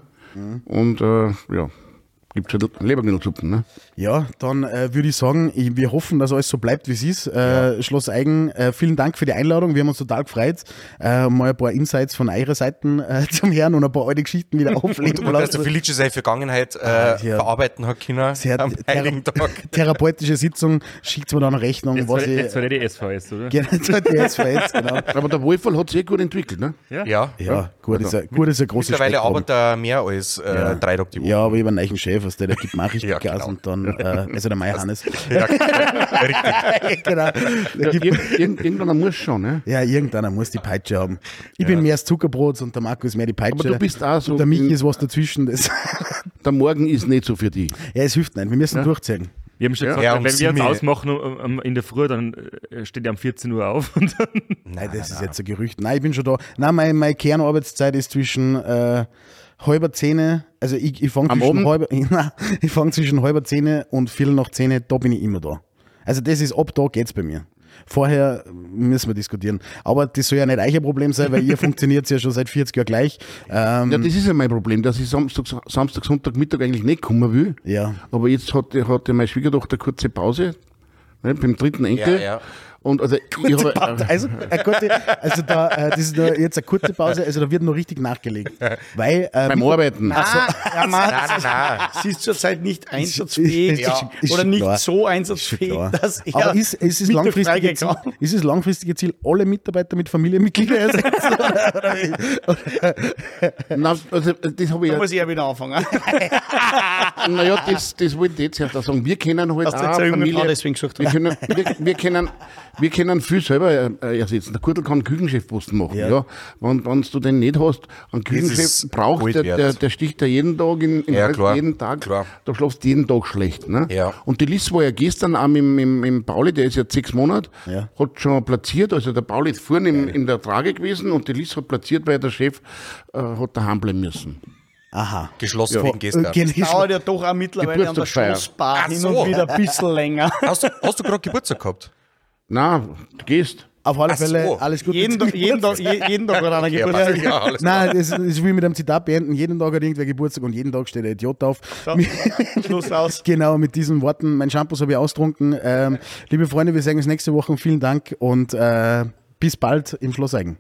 S6: Und äh, ja, gibt es halt Leberknödelsuppen, ne?
S2: Ja, dann äh, würde ich sagen, ich, wir hoffen, dass alles so bleibt, wie es ist. Äh, Schloss Eigen, äh, vielen Dank für die Einladung. Wir haben uns total gefreut, äh, mal ein paar Insights von eurer Seite äh, *laughs* zum Hören und ein paar alte Geschichten wieder aufleben
S3: Und dass der
S2: lassen.
S3: Felice seine Vergangenheit äh,
S2: ja.
S3: verarbeiten hat können
S2: Sie hat
S3: am Heiligen
S2: thera
S3: Tag. *laughs*
S2: therapeutische Sitzung, schickt mir dann eine Rechnung,
S4: Jetzt
S2: was
S4: war,
S2: ich.
S4: jetzt war die SVS, oder?
S2: Genau, die SVS, genau. *laughs*
S6: Aber der Wohlfall hat sich eh gut entwickelt, ne?
S3: Ja.
S2: Ja, gut ist, ein, gut ist ein großes
S3: Mittlerweile
S2: Spektrum.
S3: arbeitet er mehr als äh, drei Tage die Woche.
S2: Ja, aber ich habe einen neuen Chef was der, der gibt mir auch richtig
S3: Ja,
S2: Gas
S3: genau.
S2: und dann, äh, also der Mai Hannes. *laughs*
S3: Ja, richtig. *laughs*
S2: genau. Der
S6: Ja,
S2: gibt,
S6: irg irgend, irgendwann muss schon, ne?
S2: ja, irgendeiner muss die Peitsche haben. Ich bin mehr das Zuckerbrot und der Marco ist mehr die Peitsche.
S6: Aber du bist auch so
S2: Und der Michi ist was dazwischen. Das, *laughs*
S6: Der Morgen ist nicht so für dich.
S2: ja, es hilft nicht. Wir müssen durchziehen.
S4: Wir haben schon gesagt,
S3: Ja,
S4: wenn wir uns
S3: sieben-
S4: ausmachen in der Früh, dann äh, steht er um 14 Uhr auf. Und dann,
S2: Nein, das ist jetzt ein Gerücht. Nein, ich bin schon da. Nein, meine, meine Kernarbeitszeit ist zwischen äh, halber Zähne, also ich, ich fange zwischen, halber, *laughs* ich fang zwischen halber Zähne und Viertel nach Zähne, da bin ich immer da. Also das ist, ab da geht's bei mir. Vorher müssen wir diskutieren. Aber das soll ja nicht euer Problem sein, weil ihr *laughs* funktioniert ja schon seit 40 Jahren gleich. Ähm,
S6: Ja, das ist ja mein Problem, dass ich Samstag, Samstag Sonntag, Mittag eigentlich nicht kommen will.
S2: Ja.
S6: Aber jetzt hat, hatte meine Schwiegertochter kurze Pause, ne, beim dritten Enkel.
S3: Ja, ja.
S6: Und also, ich *laughs*
S2: Kurze
S6: habe,
S2: Pause, also, eine kurze, also da, äh, das ist nur jetzt eine kurze Pause, also da wird noch richtig nachgelegt. Weil, äh,
S6: beim Arbeiten.
S5: Ah, ja, man,
S3: Nein, nein, nein.
S5: sie ist zurzeit nicht einsatzfähig
S2: ist- ist- ist
S5: oder nicht
S2: klar.
S5: so einsatzfähig, dass er
S2: Aber ist, ist, es langfristige Ziel,
S5: kann.
S2: ist es langfristige Ziel, alle Mitarbeiter mit Familienmitgliedern ersetzen? oder, oder, wie?
S6: Nein, also, das habe ich
S5: Da
S6: ja,
S5: muss ich ja wieder anfangen. *laughs*
S6: naja, das, das wollte ich jetzt auch sagen. Wir kennen halt
S5: Hast Frau
S6: Familie,
S5: deswegen gesucht?
S6: wir können, wir, wir können, wir können viel selber äh, ersetzen. Der Kurtel kann einen Küchenchefposten machen,
S2: Ja.
S6: ja. Wenn, wenn du den nicht hast, einen Küchenchef braucht, der, der, der sticht ja jeden Tag in, in
S3: Ja, klar.
S6: jeden Tag.
S3: Klar.
S6: Da schlafst du jeden Tag schlecht. Ne?
S3: Ja.
S6: Und die Liz war ja gestern auch mit, mit, mit dem Pauli, der ist jetzt sechs Monate,
S2: Ja.
S6: hat schon platziert, also der Pauli ist vorne in, in der Trage gewesen und die Liz hat platziert, weil der Chef äh, hat daheim bleiben müssen.
S2: Aha.
S3: Geschlossen wegen Gestern.
S2: Okay,
S5: Dauert ja doch auch mittlerweile an der
S3: Ach
S5: hin
S3: so.
S5: und wieder ein bisschen länger.
S3: Hast du, hast du gerade Geburtstag gehabt?
S6: Na, du gehst.
S2: Auf alle
S3: Ach so.
S2: Fälle alles Gute.
S5: Jeden, Tag- jeden, Tag, je- jeden Tag hat einer *laughs*
S3: Ja,
S5: Geburtstag.
S3: passt. ja alles
S2: Nein, das, das will mit einem Zitat beenden. Jeden Tag hat irgendwer Geburtstag und jeden Tag steht ein Idiot auf. Mit-
S5: Schluss aus. *laughs*
S2: Genau, mit diesen Worten. Mein Shampoo habe ich austrunken. Ähm, liebe Freunde, wir sagen uns nächste Woche. Vielen Dank und äh, bis bald im Schloss Eigen.